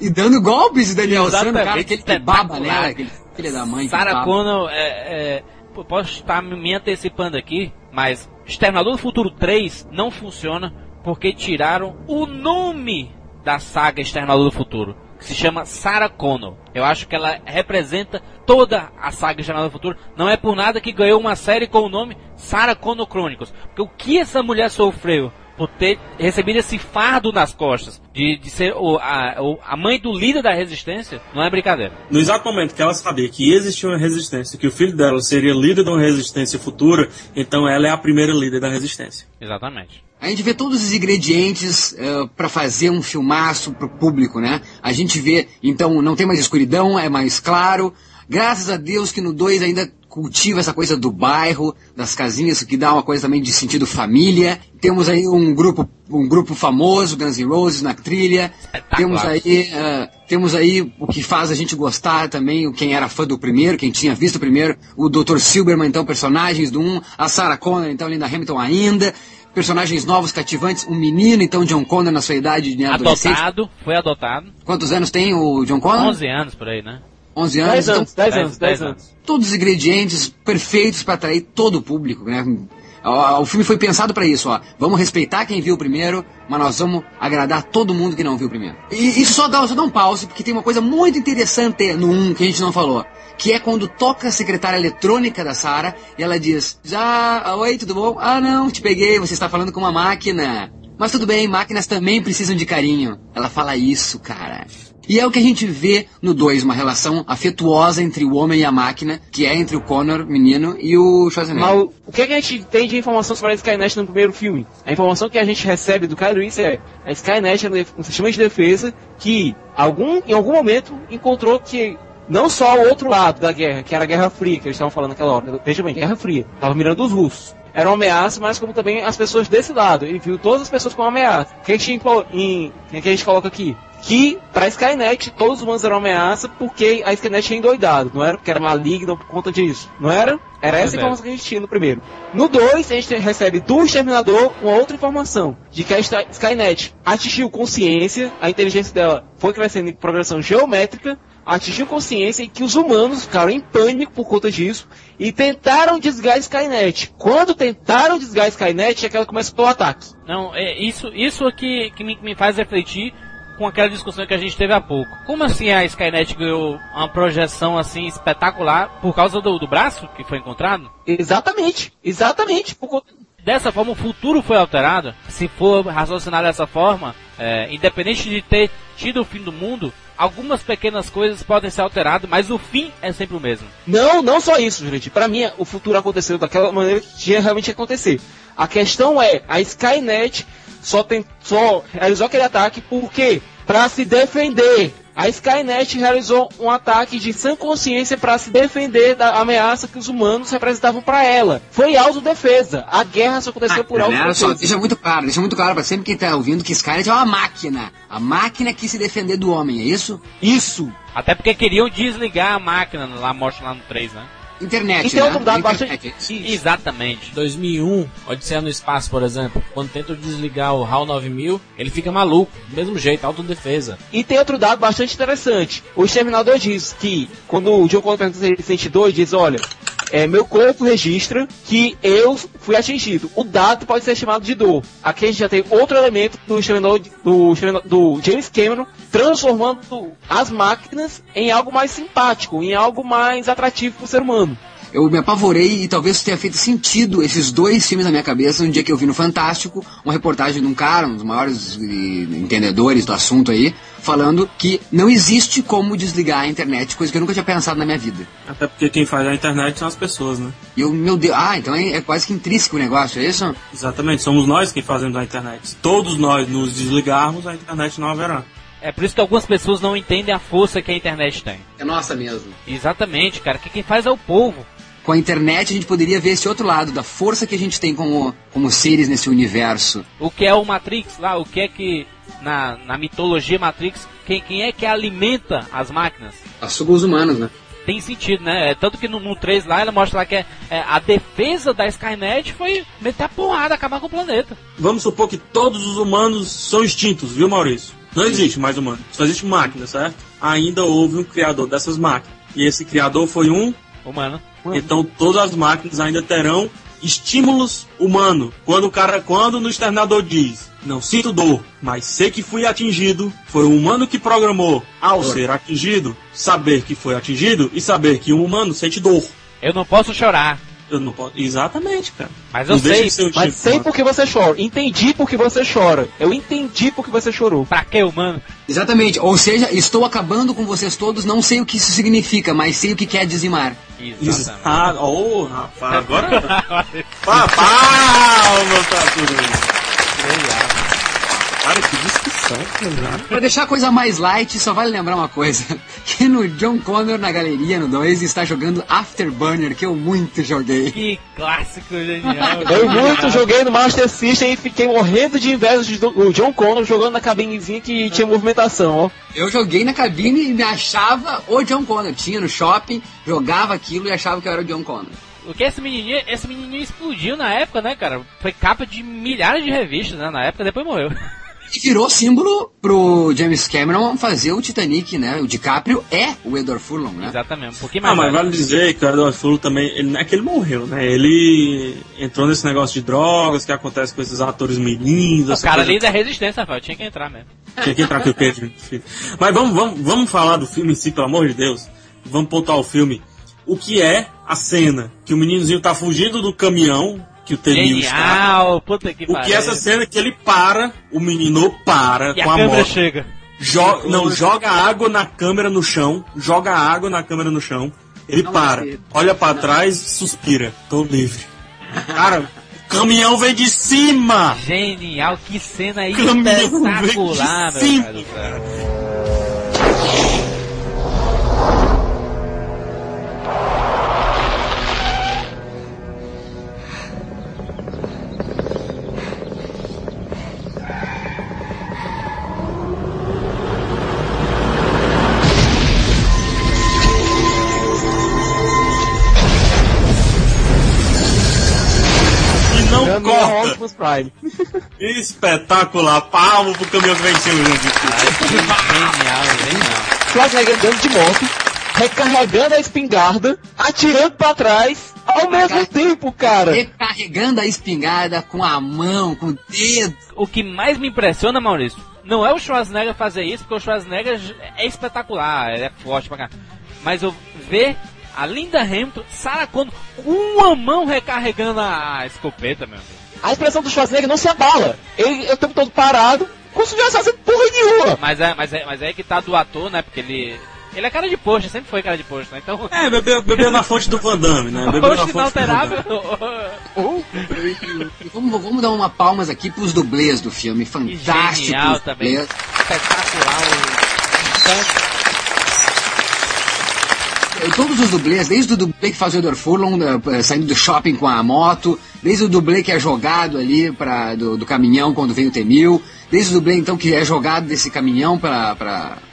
E dando golpes de Daniel Exatamente, cara, aquele que baba nela, aquele filho da mãe. Sarah. Connor, é, é, posso estar me antecipando aqui, mas Exterminador do Futuro 3 não funciona porque tiraram o nome da saga Exterminador do Futuro, que se chama Sarah Connor. Eu acho que ela representa toda a saga Exterminador do Futuro. Não é por nada que ganhou uma série com o nome Sarah Connor Chronicles. Porque o que essa mulher sofreu por ter recebido esse fardo nas costas de, de ser o, a, o- a mãe do líder da resistência, não é brincadeira. No exato momento que ela sabia que existia uma resistência, que o filho dela seria líder de uma resistência futura, então ela é a primeira líder da resistência. Exatamente. A gente vê todos os ingredientes para fazer um filmaço pro público, né? A gente vê, então, não tem mais escuridão, é mais claro. Graças a Deus que no 2 ainda cultiva essa coisa do bairro, das casinhas, que dá uma coisa também de sentido família. Temos aí um grupo, um grupo famoso, Guns N' Roses na trilha. Temos aí, eh, temos aí o que faz a gente gostar também, quem era fã do primeiro, quem tinha visto o primeiro, o Dr. Silberman, então, personagens do 1, a Sarah Connor, então, Linda Hamilton ainda personagens novos, cativantes, um menino, então, John Connor na sua idade de adolescente. Adotado, foi adotado. Quantos anos tem o John Connor? 11 anos por aí, né? 11 anos. 10 anos, então, 10 anos, 10 anos. todos os ingredientes perfeitos para atrair todo o público, né? O, o filme foi pensado para isso, ó. Vamos respeitar quem viu primeiro, mas nós vamos agradar todo mundo que não viu primeiro. E isso só dá, só dá um pause, porque tem uma coisa muito interessante no 1 que a gente não falou. Que é quando toca a secretária eletrônica da Sarah e ela diz: Já, oi, tudo bom? Ah, não, te peguei, você está falando com uma máquina. Mas tudo bem, máquinas também precisam de carinho. Ela fala isso, cara. E é o que a gente vê no 2, uma relação afetuosa entre o homem e a máquina, que é entre o Connor, menino, e o Schwarzenegger. Mas o- que, que a gente tem de informação sobre a Skynet no primeiro filme? A informação que a gente recebe do Kyle Reese é a Skynet é um sistema de defesa que algum, em algum momento encontrou que não só o outro lado da guerra, que era a Guerra Fria, que eles estavam falando naquela hora. Veja bem, Guerra Fria. Tava mirando os russos. Era uma ameaça, mas como também as pessoas desse lado. E viu todas as pessoas como ameaça. O que a gente coloca aqui? Que para Skynet todos os humanos eram ameaça porque a Skynet tinha endoidado, não era porque era maligna por conta disso, não era? Era essa informação que a gente tinha no primeiro. No 2, a gente recebe do Exterminador uma outra informação, de que a Skynet atingiu consciência, a inteligência dela foi crescendo em progressão geométrica, atingiu consciência e que os humanos ficaram em pânico por conta disso e tentaram desligar a Skynet. Quando tentaram desligar a Skynet, é que ela começou o ataque. Não, é isso, isso aqui que me, que me faz refletir com aquela discussão que a gente teve há pouco. Como assim a Skynet ganhou uma projeção assim espetacular por causa do, do braço que foi encontrado? Exatamente, exatamente. Por... Dessa forma, o futuro foi alterado. Se for raciocinar dessa forma, é, independente de ter tido o fim do mundo, algumas pequenas coisas podem ser alteradas, mas o fim é sempre o mesmo. Não, não só isso, gente. Para mim, o futuro aconteceu daquela maneira que tinha realmente acontecer. A questão é, a Skynet só, tem, só realizou aquele ataque porque para se defender. A Skynet realizou um ataque de sã consciência para se defender da ameaça que os humanos representavam para ela. Foi autodefesa. A guerra só aconteceu ah, por autodefesa. Deixa muito claro, deixa muito claro para sempre quem tá ouvindo que Skynet é uma máquina. A máquina que se defender do homem, é isso? Isso. Até porque queriam desligar a máquina lá, mostra lá no 3, né? Internet, e tem né? outro dado bastante... Exatamente. 2001, Odisseia no Espaço, por exemplo, quando tenta desligar o HAL 9000, ele fica maluco, do mesmo jeito, autodefesa. E tem outro dado bastante interessante. O Exterminador diz que, quando o John Connor pergunta se ele dor, diz, olha, é, meu corpo registra que eu fui atingido. O dado pode ser chamado de dor. Aqui a gente já tem outro elemento do, do, do James Cameron transformando as máquinas em algo mais simpático, em algo mais atrativo para o ser humano eu me apavorei e talvez tenha feito sentido esses dois filmes na minha cabeça um dia que eu vi no Fantástico uma reportagem de um cara, um dos maiores entendedores do assunto aí, falando que não existe como desligar a internet, coisa que eu nunca tinha pensado na minha vida. Até porque quem faz a internet são as pessoas, né? E eu, meu Deus, ah, então é, é quase que intrínseco o negócio, é isso? Exatamente, somos nós quem fazemos a internet. Se todos nós nos desligarmos, a internet não haverá. É por isso que algumas pessoas não entendem a força que a internet tem. É nossa mesmo. Exatamente, cara. Que quem faz é o povo com a internet a gente poderia ver esse outro lado da força que a gente tem como, como seres nesse universo. O que é o Matrix lá? O que é que na, na mitologia Matrix quem, quem é que alimenta as máquinas? As os humanos, né? Tem sentido, né? É, tanto que no, no 3 lá ela mostra lá que é, é, a defesa da Skynet foi meter a porrada, acabar com o planeta. Vamos supor que todos os humanos são extintos, viu, Maurício? Não existe mais humano, só existe máquina, certo? Ainda houve um criador dessas máquinas. E esse criador foi um humano. Então todas as máquinas ainda terão estímulos humanos. Quando o cara, quando no exterminador diz, não sinto dor, mas sei que fui atingido, foi o humano que programou ao ser atingido, saber que foi atingido e saber que um humano sente dor. Eu não posso chorar. Eu não posso. Exatamente, cara. Mas eu não sei. mas sei por que você chora. Entendi por que você chora. Eu entendi por que você chorou. Pra que, humano? Exatamente. Ou seja, estou acabando com vocês todos, não sei o que isso significa, mas sei o que quer dizimar. Exatamente. Ah, oh, rapaz, agora. Palmas pra tudo isso. Cara, que discussão, cara. Pra deixar a coisa mais light, só vale lembrar uma coisa. Que no John Connor, na galeria, no 2, está jogando Afterburner, que eu muito joguei. Que clássico genial. eu muito joguei no Master System e fiquei morrendo de inveja do John Connor jogando na cabinezinha que tinha movimentação, ó. Eu joguei na cabine e me achava o John Connor. Tinha no shopping, jogava aquilo e achava que eu era o John Connor. O que esse menininho, esse menininho explodiu na época, né, cara? Foi capa de milhares de revistas, né, na época, depois morreu. E virou símbolo pro James Cameron fazer o Titanic, né? O DiCaprio é o Edward Furlong, né? Exatamente. Um pouquinho mais. Ah, mas vale dizer que o Edward Furlong também, ele, não é que ele morreu, né? Ele entrou nesse negócio de drogas que acontece com esses atores meninos. O cara ali da resistência, Rafael, tinha que entrar mesmo. Tinha que entrar com o Pedro. Mas vamos, vamos, vamos falar do filme em si, pelo amor de Deus. Vamos pontuar o filme. O que é a cena que o meninozinho tá fugindo do caminhão que o Tenil está. Puta que o que é essa cena que ele para, o menino para e com a, a câmera moto. chega. Jo não, joga água na câmera no chão, joga água na câmera no chão. Ele não para, olha para trás, suspira. Tô livre. Cara, caminhão vem de cima! Genial, que cena espetacular, meu cara. Concorda. Optimus Prime. Espetacular. Palmo pro caminhão que venceu, gente. Genial, genial. Schwarzenegger andando de moto, recarregando a espingarda, atirando pra trás, ao mesmo tempo, cara. Recarregando a espingarda com a mão, com o dedo. O que mais me impressiona, Maurício, não é o Schwarzenegger fazer isso, porque o Schwarzenegger é espetacular, ele é forte pra cá. Mas eu ver a Linda Hamilton, Sarah Connor, com uma mão recarregando a escopeta, meu amigo. A expressão do Schwarzenegger não se abala. Ele é o tempo todo parado, como se não fazendo porra nenhuma. Mas é, mas é, mas é que tá do ator, né? Porque ele. Ele é cara de poxa, sempre foi cara de poxa, né? Então. É, bebeu, bebeu na fonte do Van Damme, né? Bebeu na fonte inalterável. Vamos, vamos dar uma palmas aqui pros dublês do filme. Fantástico. Genial também. Espetacular. Todos os dublês, desde o dublê que faz o Edward Furlong eh, saindo do shopping com a moto, desde o dublê que é jogado ali pra, do, do caminhão quando vem o T-1000, desde o dublê então que é jogado desse caminhão para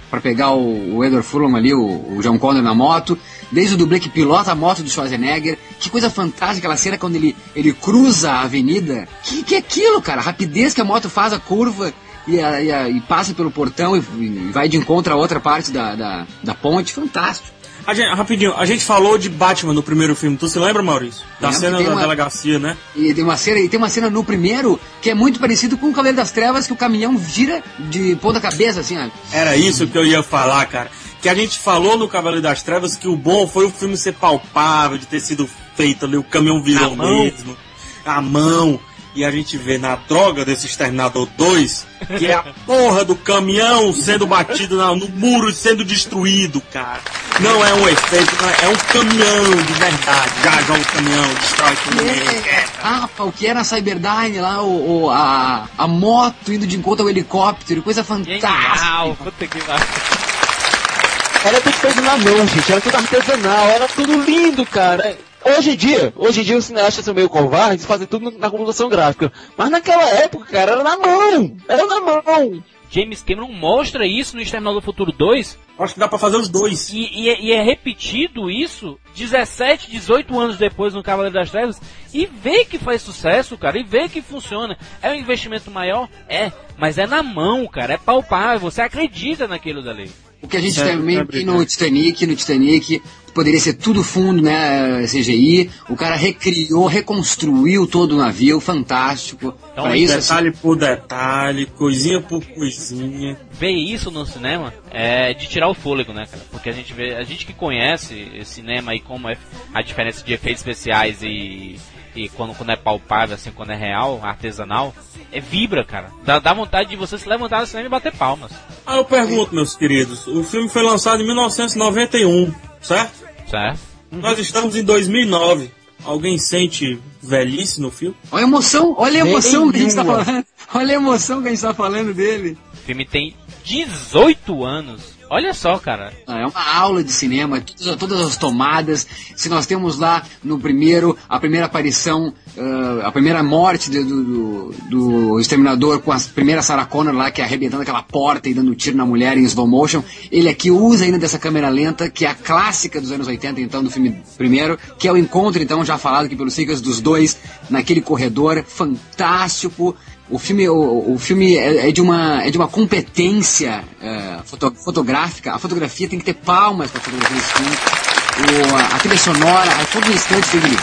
para pegar o, o Edward Furlong ali, o, o John Connor na moto, desde o dublê que pilota a moto do Schwarzenegger. Que coisa fantástica aquela cena quando ele, ele cruza a avenida. Que que é aquilo, cara? A rapidez que a moto faz a curva e, a- e a- e passa pelo portão e, e vai de encontro a outra parte da, da, da ponte. Fantástico. A gente- rapidinho, a gente falou de Batman no primeiro filme. Tu se lembra, Maurício? Da Lembro, cena da uma- delegacia, né? E tem uma cena, e tem uma cena no primeiro que é muito parecido com o Cavaleiro das Trevas, que o caminhão gira de ponta cabeça, assim, ó. Era isso que eu ia falar, cara. Que a gente falou no Cavaleiro das Trevas que o bom foi o filme ser palpável, de ter sido feito ali, o caminhão virou mesmo. A mão. E a gente vê na droga desse Exterminador 2 que é a porra do caminhão sendo batido na- no muro e sendo destruído, cara. Não é um efeito, não é, é um caminhão de verdade. Já joga o caminhão, destrói tudo. É, ah, o que era a Cyberdyne lá, o, o- a, a moto indo de encontro ao helicóptero, coisa fantástica. Genial, puta que pariu. Era tudo feito na mão, gente. Era tudo artesanal. Era tudo lindo, cara. Hoje em dia, hoje em dia os cineastas são meio covardes e fazem tudo na computação gráfica. Mas naquela época, cara, era na mão. Era na mão. James Cameron mostra isso no Exterminador do Futuro 2 Acho que dá pra fazer os dois. e, e é, e é repetido isso 17, 18 anos depois no Cavaleiro das Trevas e vê que faz sucesso, cara, e vê que funciona. É um investimento maior? É, mas é na mão, cara, é palpável, você acredita naquilo dali. O que a gente É, também é tem no Titanic, no Titanic, poderia ser tudo fundo, né, CGI. O cara recriou, reconstruiu todo o navio, fantástico. Então, Pra isso, assim, detalhe por detalhe, coisinha por coisinha. ver isso no cinema é de tirar o fôlego, né, cara? Porque a gente vê, a gente que conhece esse cinema e como é a diferença de efeitos especiais e, e quando, quando é palpável, assim, quando é real, artesanal, é vibra, cara. Dá, dá vontade de você se levantar no cinema e bater palmas. Ah, eu pergunto, meus queridos, o filme foi lançado em 1991, certo? Certo? Nós estamos em 2009. Alguém sente velhice no filme? Olha a emoção, olha a emoção que a gente tá falando. Olha a emoção que a gente tá falando dele. O filme tem 18 anos. Olha só, cara. Ah, É uma aula de cinema, todas, todas as tomadas. Se nós temos lá no primeiro, a primeira aparição, ah, a primeira morte do, do, do- do Exterminador com a primeira Sarah Connor lá, que é arrebentando aquela porta e dando tiro na mulher em slow motion. Ele aqui usa ainda dessa câmera lenta, que é a clássica dos anos 80, então, do filme primeiro, que é o encontro, então, já falado aqui pelos Cicas, dos dois naquele corredor fantástico. O filme, o, o filme é, é de uma, é de uma competência é, foto- fotográfica. A fotografia tem que ter palmas para fotografia desse filme. O, a, trilha sonora, a todo instante tem aquele...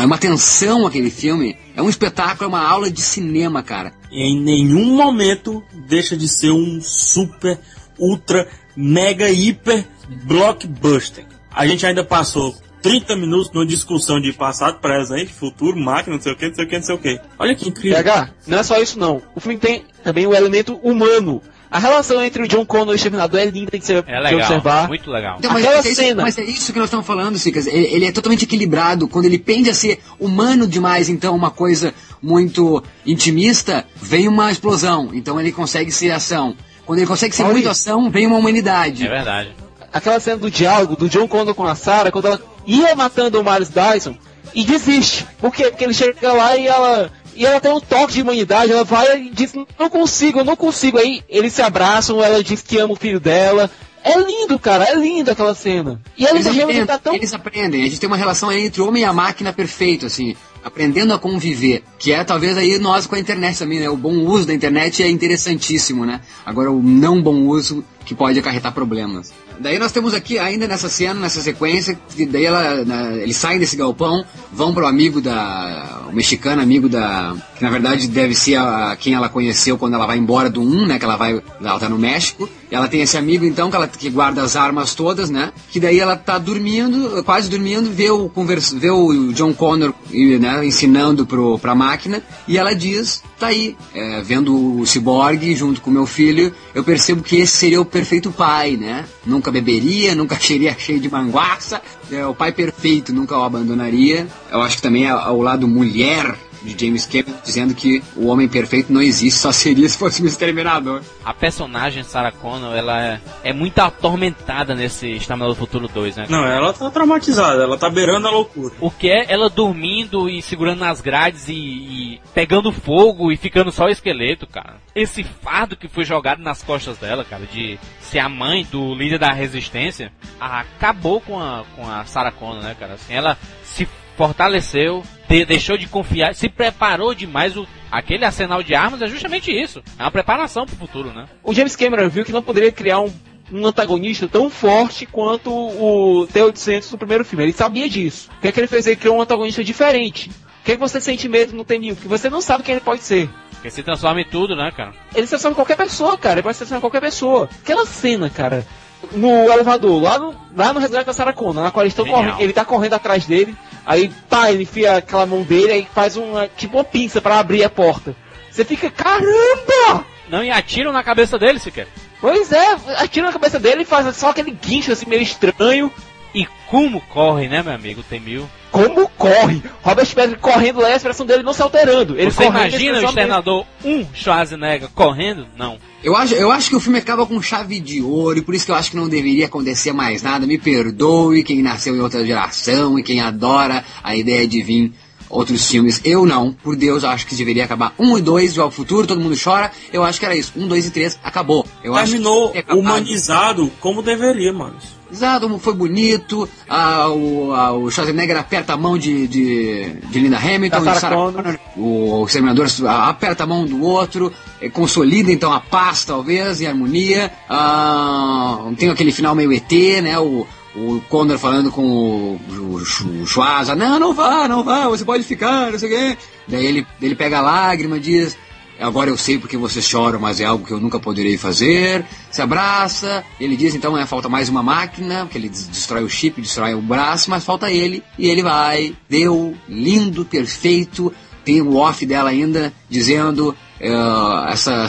É uma tensão aquele filme. É um espetáculo, é uma aula de cinema, cara. Em nenhum momento deixa de ser um super, ultra, mega, hiper blockbuster. A gente ainda passou 30 minutos numa discussão de passado, presente, futuro, máquina, não sei o que, não sei o que, não sei o que. Olha que incrível. PH, não é só isso não. O filme tem também o elemento humano. A relação entre o John Connor e o Exterminador é linda, tem que ser É de legal. observar. Muito legal. Então, mas, Aquela é isso, cena. mas é isso que nós estamos falando, Cicas. Ele, ele é totalmente equilibrado. Quando ele pende a ser humano demais, então uma coisa muito intimista, vem uma explosão. Então ele consegue ser ação. Quando ele consegue ser Olha muito ação, vem uma humanidade. É verdade. Aquela cena do diálogo do John Connor com a Sarah, quando ela ia matando o Miles Dyson e desiste. Por quê? Porque ele chega lá e ela. E ela tem um toque de humanidade, ela vai e diz, não consigo, eu não consigo. Aí eles se abraçam, ela diz que ama o filho dela. É lindo, cara, é lindo aquela cena. E Eles aprendem, tá tão. eles aprendem. A gente tem uma relação entre o homem e a máquina perfeito, assim. aprendendo a conviver, que é talvez aí nós com a internet também, né? O bom uso da internet é interessantíssimo, né? Agora o não bom uso que pode acarretar problemas. Daí nós temos aqui, ainda nessa cena, nessa sequência, que daí ela, na, eles saem desse galpão, vão pro amigo da. o mexicano amigo da. que na verdade deve ser a, quem ela conheceu quando ela vai embora do 1, né? Que ela vai. ela tá no México. Ela tem esse amigo então que ela que guarda as armas todas, né? Que daí ela tá dormindo, quase dormindo, vê o, conversa, vê o John Connor né, ensinando pro, pra máquina, e ela diz, tá aí, é, vendo o ciborgue junto com meu filho, eu percebo que esse seria o perfeito pai, né? Nunca beberia, nunca seria cheio de manguaça, é o pai perfeito, nunca o abandonaria. Eu acho que também é o lado mulher de James Cameron dizendo que o homem perfeito não existe, só seria se fosse um exterminador. A personagem Sarah Connor, ela é, é muito atormentada nesse Exterminador do Futuro 2, né? Não, ela tá traumatizada, ela tá beirando a loucura. O que é ela dormindo e segurando nas grades e, e pegando fogo e ficando só o esqueleto, cara. Esse fardo que foi jogado nas costas dela, cara, de ser a mãe do líder da resistência, acabou com a, com a Sarah Connor, né, cara? Assim, ela se fortaleceu, de, deixou de confiar, se preparou demais. O, aquele arsenal de armas é justamente isso. É uma preparação para o futuro, né? O James Cameron viu que não poderia criar um, um antagonista tão forte quanto o T-800 no primeiro filme. Ele sabia disso. O que é que ele fez? Ele criou um antagonista diferente. O que, é que você sente medo no T-1000? Porque você não sabe quem ele pode ser. Porque se transforma em tudo, né, cara? Ele se transforma em qualquer pessoa, cara. Ele pode se transformar em qualquer pessoa. Aquela cena, cara, no elevador, lá no, lá no resgate da Sarah Connor, na qual estão correndo, ele tá correndo atrás dele, aí tá, ele enfia aquela mão dele, aí faz uma, tipo uma pinça para abrir a porta. Você fica, caramba! Não, e atiram na cabeça dele, sequer. Pois é, atiram na cabeça dele e faz só aquele guincho assim meio estranho. E como corre, né, meu amigo, tem mil. Como corre? Robert Patrick correndo lá e a expressão dele não se alterando. Ele Você imagina o externador um Schwarzenegger correndo? Não. Eu acho, eu acho que o filme acaba com chave de ouro e por isso que eu acho que não deveria acontecer mais nada. Me perdoe quem nasceu em outra geração e quem adora a ideia de vir outros filmes. Eu não, por Deus, acho que deveria acabar. Um e dois, de ao futuro, todo mundo chora. Eu acho que era isso. Um, dois e três, acabou. Eu Terminou humanizado como deveria, mano. Exato, foi bonito. Ah, o, ah, o Schwarzenegger aperta a mão de, de, de Linda Hamilton. Sarah Sarah Connor. O Exterminador aperta a mão do outro. Consolida então a paz, talvez, e a harmonia. Ah, tem aquele final meio ET, né? O, o Condor falando com o, o, o Schwarza, não, não vá, não vá, você pode ficar, não sei o quê. Daí ele, ele pega a lágrima e diz, agora eu sei porque vocês choram, mas é algo que eu nunca poderei fazer. Se abraça, ele diz então é falta mais uma máquina, porque ele destrói o chip, destrói o braço, mas falta ele, e ele vai, deu, lindo, perfeito, tem o off dela ainda, dizendo uh, essa,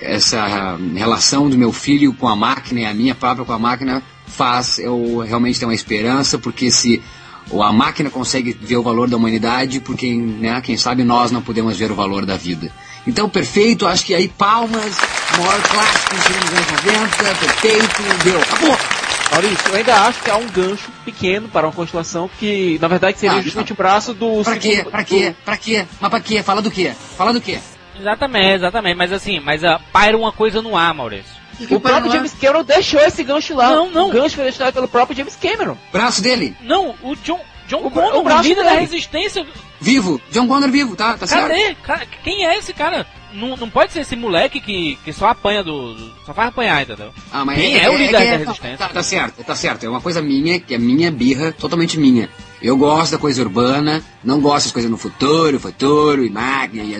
essa relação do meu filho com a máquina e a minha própria com a máquina faz eu realmente ter uma esperança, porque se a máquina consegue ver o valor da humanidade, porque né, quem sabe nós não podemos ver o valor da vida. Então, perfeito, acho que aí palmas, maior clássico dos anos 90, perfeito, deu, acabou. Maurício, eu ainda acho que há um gancho pequeno para uma constelação que, na verdade, seria ah, justamente o braço do... Pra quê? Pra quê? Pra quê? Mas pra quê? Fala do quê? Fala do quê? Exatamente, exatamente, mas assim, mas uh, paira uma coisa no ar, Maurício. O próprio James Cameron deixou esse gancho lá. Não, não. O gancho foi deixado pelo próprio James Cameron. Braço dele? Não, o John, John o, Connor, o, braço líder da resistência. Vivo, John Connor vivo, tá, tá Cadê? certo. Quem é esse cara? Não, não pode ser esse moleque que, que só apanha do, do Só faz apanhar, entendeu? Ah, mas Quem é, é, é o líder é, da resistência? Tá, tá, certo, tá certo. É uma coisa minha, que é minha birra, totalmente minha. Eu gosto da coisa urbana, não gosto das coisas no futuro, futuro, e máquina, e...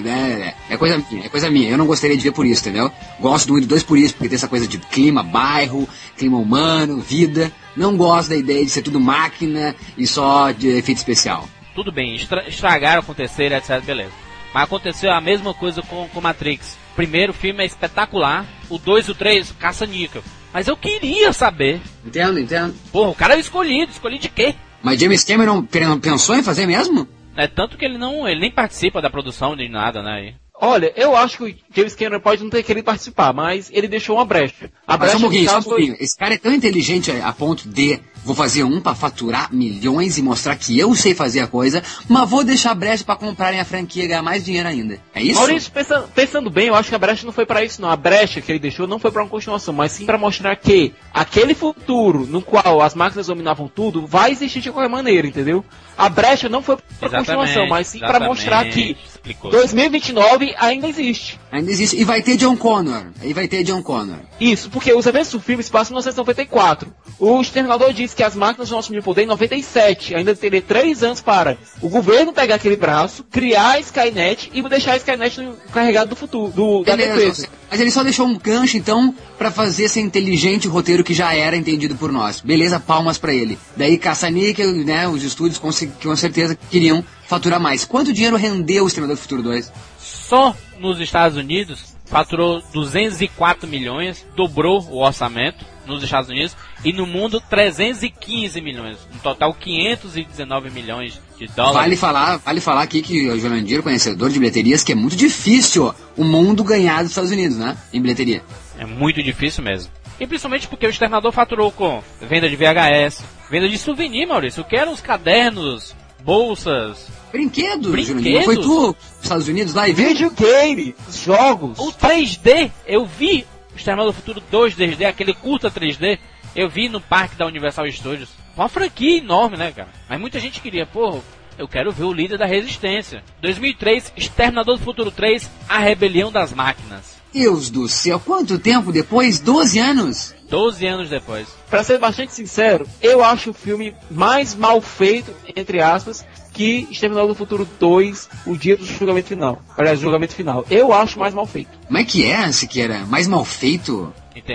é coisa minha, é coisa minha. Eu não gostaria de ver por isso, entendeu? Gosto do 1 e do 2 por isso, porque tem essa coisa de clima, bairro, clima humano, vida. Não gosto da ideia de ser tudo máquina e só de efeito especial. Tudo bem, estra estragaram, aconteceram, etc, beleza. Mas aconteceu a mesma coisa com, com Matrix. O primeiro filme é espetacular, o 2 e o 3, caça-níquel. Mas eu queria saber. Entendo, entendo. Porra, o cara é escolhido, escolhido de quê? Mas James Cameron pensou em fazer mesmo? É tanto que ele não, ele nem participa da produção de nada, né? Olha, eu acho que o James Cameron pode não ter querido participar, mas ele deixou uma brecha. A Mas brecha um pouquinho, um caso, pouquinho. Esse cara é tão inteligente a, a ponto de vou fazer um pra faturar milhões e mostrar que eu sei fazer a coisa, mas vou deixar brecha pra comprarem a franquia e ganhar mais dinheiro ainda. É isso? Maurício, pensa- pensando bem, eu acho que a brecha não foi pra isso, não. A brecha que ele deixou não foi pra uma continuação, mas sim pra mostrar que aquele futuro no qual as máquinas dominavam tudo vai existir de qualquer maneira, entendeu? A brecha não foi pra Exatamente, continuação, mas sim pra exatamente. mostrar que Explicou. 2029 ainda existe. Ainda existe. E vai ter John Connor. Aí vai ter John Connor. Isso, porque os eventos do filme se passam em 1994. O Exterminador diz que as máquinas vão assumir o poder em 97. Ainda teria três anos para o governo pegar aquele braço, criar a Skynet e deixar a Skynet carregado do futuro, do, da Beleza, defesa. Mas ele só deixou um gancho, então, pra fazer esse inteligente roteiro que já era entendido por nós. Beleza, palmas pra ele. Daí caça-níquel, né, os estúdios com, com certeza queriam faturar mais. Quanto dinheiro rendeu o Exterminador do Futuro 2? Só nos Estados Unidos faturou 204 milhões, dobrou o orçamento nos Estados Unidos e no mundo 315 milhões, no total 519 milhões de dólares. Vale falar, vale falar aqui que o Jolandir, conhecedor de bilheterias, que é muito difícil o mundo ganhar dos Estados Unidos, né? Em bilheteria. É muito difícil mesmo. E principalmente porque o externador faturou com venda de VHS, venda de souvenir, Maurício, que eram os cadernos, bolsas, Brinquedo, Brinquedos? Jurandir. Não foi tu, Estados Unidos, lá e? Videogame, jogos. O 3D, eu vi o Exterminador do Futuro 2 3D, aquele curta 3D, eu vi no parque da Universal Studios. Uma franquia enorme, né, cara? Mas muita gente queria, pô, eu quero ver o líder da resistência. 2003, Exterminador do Futuro 3, A Rebelião das Máquinas. Deus do céu, quanto tempo depois? 12 anos? 12 anos depois. Pra ser bastante sincero, eu acho o filme mais mal feito, entre aspas, que Exterminador do Futuro 2, o dia do julgamento final. Aliás, julgamento final. Eu acho mais mal feito. Como é que é, Siqueira? Mais mal feito?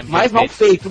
Mais mal feito.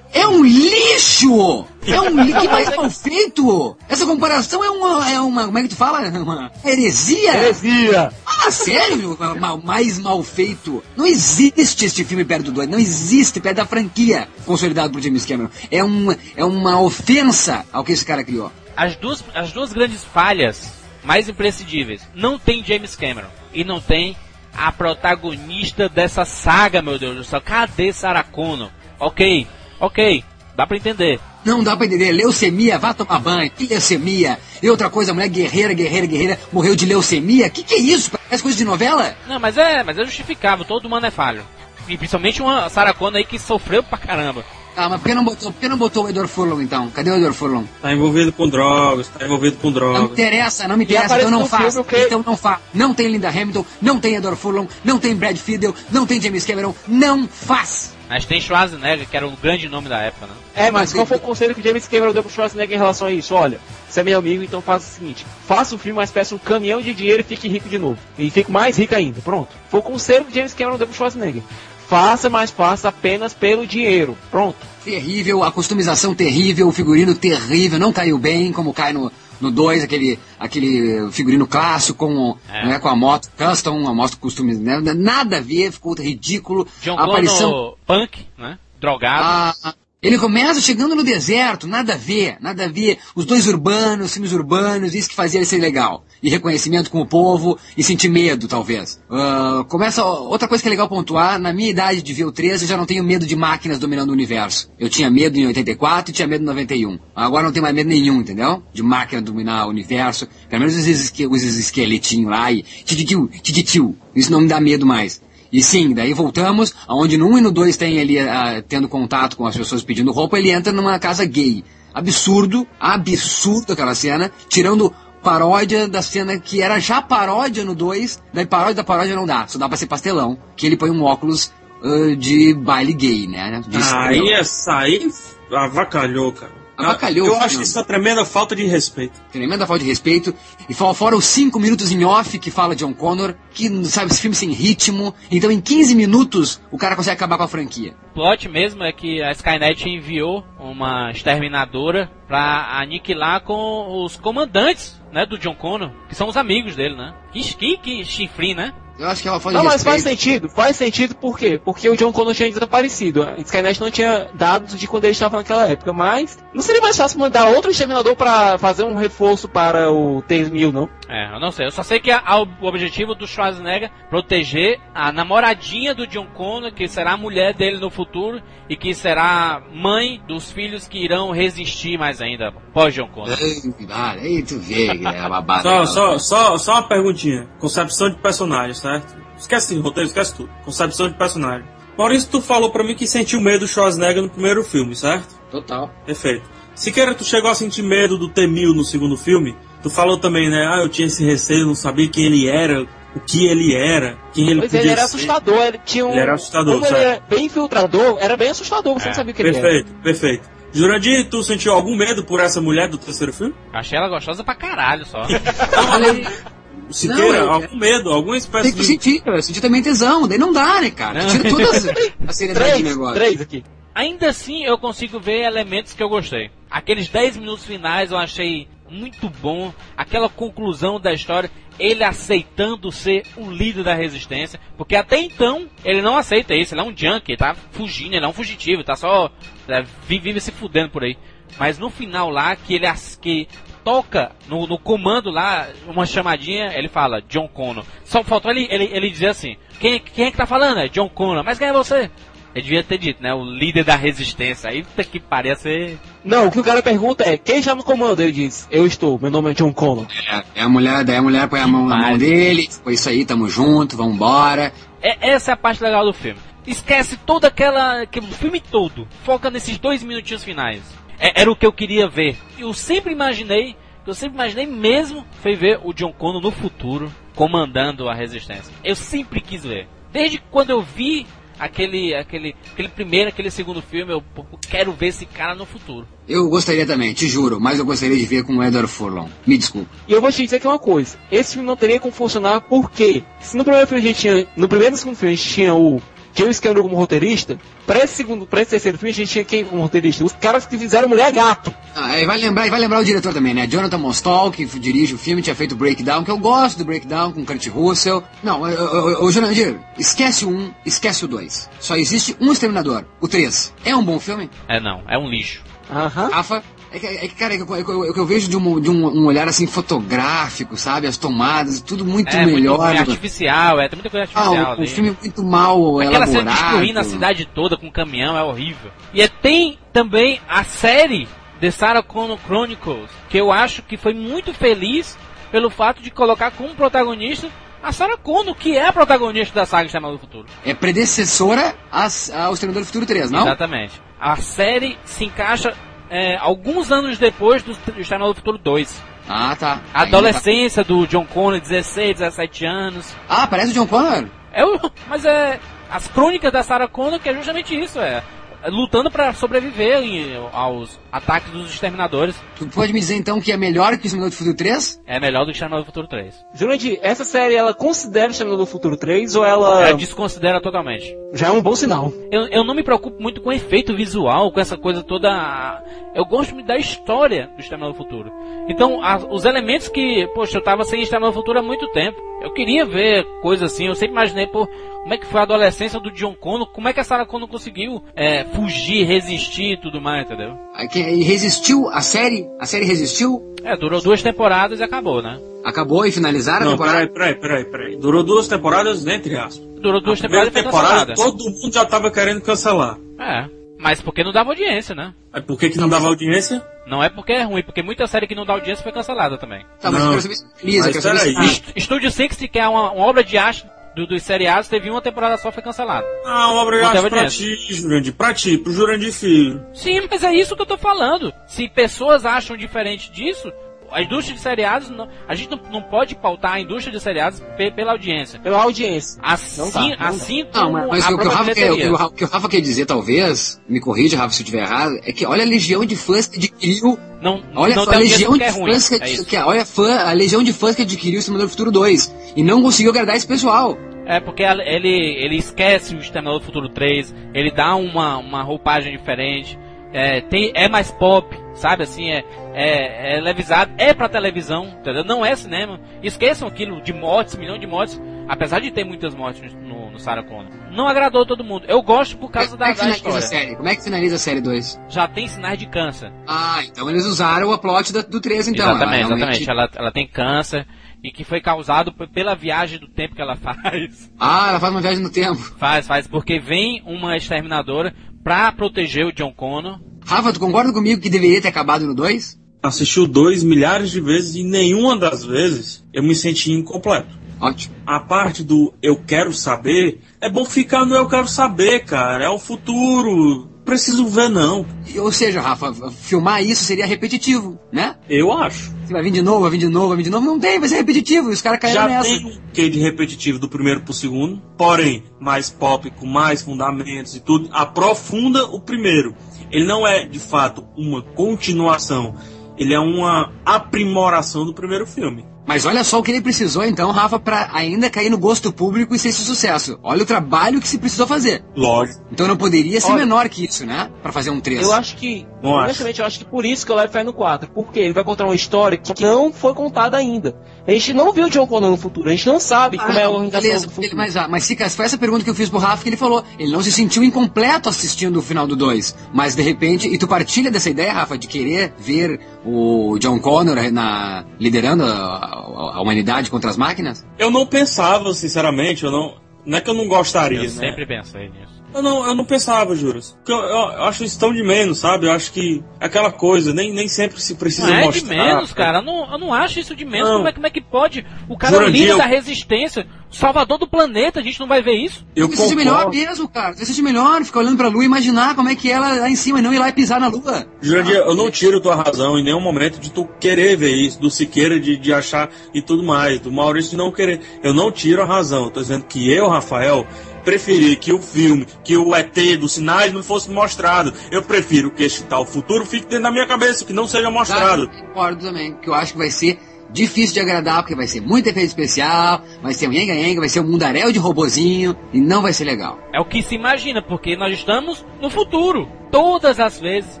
É um lixo! É um lixo! Que mais mal feito? Essa comparação é uma, é uma. Como é que tu fala? Uma heresia? Heresia! Ah, sério? Ma- Mais mal feito. Não existe este filme perto do 2. Não existe perto da franquia consolidado por James Cameron. É, um, é uma ofensa ao que esse cara criou. As duas, as duas grandes falhas mais imprescindíveis. Não tem James Cameron e não tem a protagonista dessa saga, meu Deus do céu. Cadê Sarah Connor? Ok, ok, dá pra entender. Não dá pra entender. Leucemia, vá tomar banho. Que leucemia? E outra coisa, a mulher guerreira, guerreira, guerreira, morreu de leucemia? Que que é isso? Parece coisa de novela? Não, mas é, mas é justificável, todo humano é falho. E principalmente uma Sarah Connor aí que sofreu pra caramba. Ah, mas por que não botou, por que não botou o Edward Furlong então? Cadê o Edward Furlong? Tá envolvido com drogas, tá envolvido com Não me drogas. interessa, não me interessa, então não no filme faça. o quê? Então não faça. Não tem Linda Hamilton, não tem Edward Furlong, não tem Brad Fiedel, não tem James Cameron, não faz. Mas tem Schwarzenegger, que era o grande nome da época, né? É, mas qual foi o conselho que o James Cameron deu pro Schwarzenegger em relação a isso? Olha, você é meu amigo, então faça o seguinte: faça o filme, mas peça um caminhão de dinheiro e fique rico de novo. E fique mais rico ainda. Pronto. Foi o conselho que o James Cameron deu pro Schwarzenegger. Faça, mas faça apenas pelo dinheiro. Pronto. Terrível, a customização terrível, o figurino terrível, não caiu bem, como cai no no 2, aquele, aquele figurino clássico com, É. né, com a moto custom, a moto customizada, né, nada a ver, ficou ridículo. John a aparição punk, né? Drogado. Ah, ele começa chegando no deserto, nada a ver, nada a ver. Os dois urbanos, filmes urbanos, isso que fazia ele ser legal. E reconhecimento com o povo e sentir medo, talvez. Ah, começa, outra coisa que é legal pontuar, na minha idade de ver o 13, eu já não tenho medo de máquinas dominando o universo. Eu tinha medo em 84 e tinha medo em 91. Agora não tenho mais medo nenhum, entendeu? De máquina dominar o universo. Pelo menos os, esque, os esqueletinhos lá e tititiu, tititiu. Isso não me dá medo mais. E sim, daí voltamos, aonde no 1 e no 2 tem ele ah, tendo contato com as pessoas pedindo roupa, ele entra numa casa gay. Absurdo, absurdo aquela cena, tirando paródia da cena que era já paródia no 2, daí paródia da paródia não dá, só dá pra ser pastelão, que ele põe um óculos ah, de baile gay, né? De Aí essa aí avacalhou, cara. Avacalhou, Eu acho isso uma tremenda falta de respeito. Tremenda falta de respeito. E fora, fora os 5 minutos em off que fala John Connor, que sabe, esse filme sem ritmo. Então em 15 minutos o cara consegue acabar com a franquia. O plot mesmo é que a Skynet enviou uma exterminadora pra aniquilar com os comandantes, né, do John Connor, que são os amigos dele, né? Que, que, que chifre, né? Eu acho que ela falta Não, de mas faz respeito. sentido. Faz sentido por quê? Porque o John Connor tinha desaparecido. A Skynet não tinha dados de quando ele estava naquela época. Mas não seria mais fácil mandar outro exterminador para fazer um reforço para o T-1000, não? É, eu não sei. Eu só sei que a, a, o objetivo do Schwarzenegger é proteger a namoradinha do John Connor, que será a mulher dele no futuro e que será mãe dos filhos que irão resistir mais ainda pós John Connor. Aí tu vê, é babada. só, só, só, só uma perguntinha. Concepção de personagem, certo? Esquece roteiro, esquece tudo. Concepção de personagem. Maurício, tu falou pra mim que sentiu medo do Schwarzenegger no primeiro filme, certo? Total. Perfeito. Siqueira, tu chegou a sentir medo do T-1000 no segundo filme? Tu falou também, né? Ah, eu tinha esse receio, não sabia quem ele era, o que ele era, quem ele pois podia ele era ser. assustador, ele tinha um... Ele era assustador, Como ele certo. era bem infiltrador, era bem assustador, você É, não sabia o que ele era. Perfeito, perfeito. Jurandir, tu sentiu algum medo por essa mulher do terceiro filme? Achei ela gostosa pra caralho só. Siqueira, Não, eu- algum medo, alguma espécie Tem que de... sentir, eu senti também tesão, daí não dá, né, cara? Tira todas a seriedade do Três, negócio. três aqui. Ainda assim, eu consigo ver elementos que eu gostei. Aqueles 10 minutos finais eu achei muito bom. Aquela conclusão da história, ele aceitando ser o líder da resistência. Porque até então, ele não aceita isso. Ele é um junkie, ele tá fugindo, ele é um fugitivo, tá só. é, vi- vive se fudendo por aí. Mas no final lá, que ele que toca no, no comando lá, uma chamadinha, ele fala, John Connor. Só faltou ele, ele, ele dizer assim, quem, quem é que tá falando? É John Connor, mas quem é você? Ele devia ter dito, né? O líder da resistência. Aí puta que parece. Não, o que o cara pergunta é, quem já no comando? Ele diz, eu estou, meu nome é John Connor. É, é a mulher, daí a mulher põe a mão na mão dele, foi isso aí, tamo junto, vambora. É, essa é a parte legal do filme. Esquece toda aquela. aquele filme todo. Foca nesses dois minutinhos finais. É- era o que eu queria ver. Eu sempre imaginei. Eu sempre imaginei mesmo foi ver o John Connor no futuro comandando a resistência. Eu sempre quis ver. Desde quando eu vi aquele, aquele, aquele primeiro, aquele segundo filme, eu, pô, quero ver esse cara no futuro. Eu gostaria também, te juro, mas eu gostaria de ver com o Edward Furlong. Me desculpa. E eu vou te dizer que é uma coisa, esse filme não teria como funcionar porque se no primeiro filme a gente tinha, no primeiro e segundo filme a gente tinha o James Cameron como roteirista, pra esse segundo, pra esse terceiro filme a gente tinha quem como roteirista? Os caras que fizeram Mulher Gato. Ah, e vai lembrar, e vai lembrar o diretor também, né? Jonathan Mostal, que dirige o filme, tinha feito Breakdown, que eu gosto do Breakdown com Kurt Russell. Não, o Jurandir, esquece o um, esquece o dois. Só existe um Exterminador, o três. É um bom filme? É não, é um lixo. Aham. Rafa? É que, é que, cara, é que eu, é que eu- é eu vejo de, um, de um, um olhar assim fotográfico, sabe? As tomadas, tudo muito é melhor. muito artificial, é, tem muita coisa Ah, artificial o, ali. o filme muito mal Aquela cena elaborado. destruindo a cidade toda com um caminhão é horrível. E é- tem também a série The Sarah Connor Chronicles, que eu acho que foi muito feliz pelo fato de colocar como protagonista a Sarah Connor, que é a protagonista da saga Exterminador do Futuro. É predecessora ao Exterminador do Futuro 3, não? Exatamente. A série se encaixa é, alguns anos depois do Exterminador do Futuro 2. Ah, tá. A adolescência do John Connor, 16, 17 anos. tá. Ah, parece o John Connor? É o, mas é as crônicas da Sarah Connor que é justamente isso, é lutando pra sobreviver em- aos ataques dos exterminadores. Tu pode me dizer então que é melhor que o Exterminador do Futuro 3? É melhor do que Exterminador do Futuro 3. Jurandir, essa série ela considera Exterminador do Futuro 3 ou ela Ela desconsidera totalmente. já é um bom sinal? Eu, eu não me preocupo muito com efeito visual, com essa coisa toda. Eu gosto muito da história do Exterminador do Futuro. Então, a- os elementos que, poxa, eu tava sem Exterminador do Futuro há muito tempo. Eu queria ver coisas assim, eu sempre imaginei, pô, como é que foi a adolescência do John Connor, como é que a Sarah Connor conseguiu é, fugir, resistir e tudo mais, entendeu? Que- E resistiu a série? A série resistiu? É, durou duas temporadas e acabou, né? Acabou e finalizaram a Não, temporada? peraí, peraí, peraí, peraí. Durou duas temporadas, entre aspas. Durou duas A temporadas e foi temporada, todo mundo já tava querendo cancelar. É, mas porque não dava audiência, né? Aí por que que não dava audiência? Não é porque é ruim, porque muita série que não dá audiência foi cancelada também. Tá, mas eu Não. quero saber se é feliz, eu Mas quero saber se Estúdio 6, que é uma, uma obra de arte do- dos seriados, teve uma temporada só foi cancelada. Ah, uma obra de Não arte teve pra ti, Jurandir. Pra ti, pro Jurandir Filho. Sim, mas é isso que eu tô falando. Se pessoas acham diferente disso, a indústria de seriados, não- a gente não, não pode pautar a indústria de seriados pe- pela audiência. Pela audiência. Assim, Não dá, não dá. assim Não, como mas, mas a o, que o Rafa quer, o, que o Rafa- quer dizer, talvez, me corrija, Rafa, se eu estiver errado, é que olha a legião de fãs que adquiriu. Não, Olha não a legião porque de é ruim. fãs que, É que- olha a, fã, a legião de fãs que adquiriu o do Futuro 2 e não conseguiu agradar esse pessoal. É porque ele, ele esquece o Exterminador do Futuro 3, ele dá uma, uma roupagem diferente, é, tem, é mais pop, sabe assim, é, é, é levisado, é pra televisão, entendeu? Não é cinema. Esqueçam aquilo de mortes, milhão de mortes, apesar de ter muitas mortes no, no Sarah Connor. Não agradou todo mundo. Eu gosto por causa Como da, é da finaliza a história. série? Como é que finaliza a série 2? Já tem sinais de câncer. Ah, então eles usaram a plot da- do 3 então. exatamente, Ela exatamente. Ela, ela tem câncer E que foi causado pela viagem do tempo que ela faz. Ah, ela faz uma viagem no tempo. Faz, faz, porque vem uma exterminadora pra proteger o John Connor. Rafa, tu concorda comigo que deveria ter acabado no 2? Assisti o 2 milhares de vezes e nenhuma das vezes eu me senti incompleto. Ótimo. A parte do eu quero saber, é bom ficar no eu quero saber, cara. É o futuro. Preciso ver, não. Ou seja, Rafa, filmar isso seria repetitivo, né? Eu acho. Você vai vir de novo, vai vir de novo, vai vir de novo. Não tem, vai ser repetitivo. E os caras caíram Já nessa. tem um quê de repetitivo do primeiro pro segundo, porém, mais pop, com mais fundamentos e tudo, aprofunda o primeiro. Ele não é, de fato, uma continuação. Ele é uma aprimoração do primeiro filme. Mas olha só o que ele precisou, então, Rafa, pra ainda cair no gosto público e ser esse sucesso. Olha o trabalho que se precisou fazer. Lógico. Então não poderia ser Olha- menor que isso, né? Pra fazer um 3. Eu acho que, honestamente, eu acho que por isso que eu levo fé no 4. Porque ele vai contar uma história que não foi contada ainda. A gente não viu o John Connor no futuro, a gente não sabe como é a organização Ah, beleza, do futuro. mas, ah, mas Sica, foi essa pergunta que eu fiz pro Rafa que ele falou. Ele não se sentiu incompleto assistindo o final do 2. Mas de repente, e tu partilha dessa ideia, Rafa, de querer ver o John Connor na, liderando a, a- humanidade contra as máquinas? Eu não pensava, sinceramente, eu não. Não é que eu não gostaria, Eu né? sempre pensei nisso. Eu não, eu não pensava, Juras. Porque eu, eu- eu acho isso tão de menos, sabe? Eu acho que é aquela coisa, nem, nem sempre se precisa Não é de mostrar. menos, cara. Eu não, eu não acho isso de menos. Não. Como, é, como é que pode? O cara é o líder eu- da resistência, salvador do planeta, a gente não vai ver isso? Eu Vai ser concordo. melhor mesmo, cara. Vai ser melhor ficar olhando pra lua e imaginar como é que ela lá em cima e não ir lá e pisar na lua. Jurandir, eu não tiro tua razão em nenhum momento de tu querer ver isso, do Siqueira de, de achar e tudo mais, do Maurício de não querer. Eu não tiro a razão. Eu tô dizendo que eu, Rafael, preferi que o filme, que o ET dos sinais não fosse mostrado. Eu prefiro que este tal futuro fique dentro da minha cabeça, que não seja mostrado. Tá, Concordo também, que eu acho que vai ser difícil de agradar, porque vai ser muito efeito especial, vai ser um yenga-yenga, vai ser um mundaréu de robozinho, e não vai ser legal. É o que se imagina, porque nós estamos no futuro. Todas as vezes,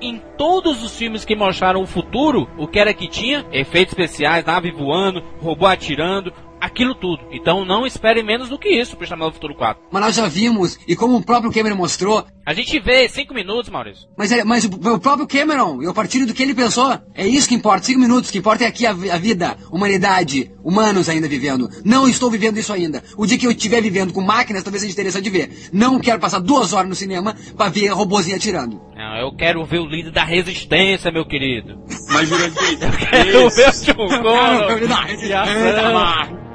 em todos os filmes que mostraram o futuro, o que era que tinha? Efeitos especiais, nave voando, robô atirando, aquilo tudo. Então não espere menos do que isso pro Exterminador do Futuro 4. Mas nós já vimos, e como o próprio Cameron mostrou, A gente vê 5 minutos, Maurício. mas, é- mas o, o próprio Cameron, eu partilho do que ele pensou, é isso que importa, cinco minutos, o que importa é aqui a, a vida, humanidade, humanos ainda vivendo. Não estou vivendo isso ainda. O dia que eu estiver vivendo com máquinas, talvez seja interessante de ver. Não quero passar duas horas no cinema pra ver robôzinho atirando. Não, eu quero ver o líder da resistência, meu querido. Mas, Jurandir, Quero ver o John Connor.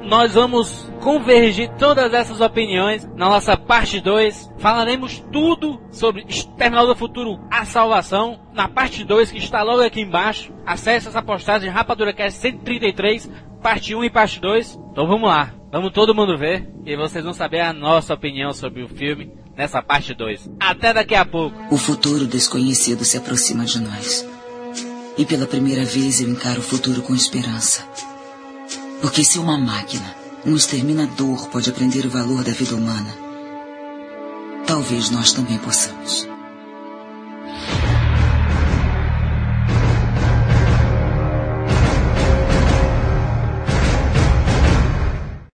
Nós vamos convergir todas essas opiniões na nossa parte 2. Falaremos tudo sobre Exterminador do Futuro, a salvação, na parte 2 que está logo aqui embaixo. Acesse essa postagem RapaduraCast 133, parte 1 e parte 2. Então vamos lá, vamos todo mundo ver e vocês vão saber a nossa opinião sobre o filme nessa parte 2. Até daqui a pouco. O futuro desconhecido se aproxima de nós. E pela primeira vez eu encaro o futuro com esperança. Porque se uma máquina, um exterminador, pode aprender o valor da vida humana, talvez nós também possamos.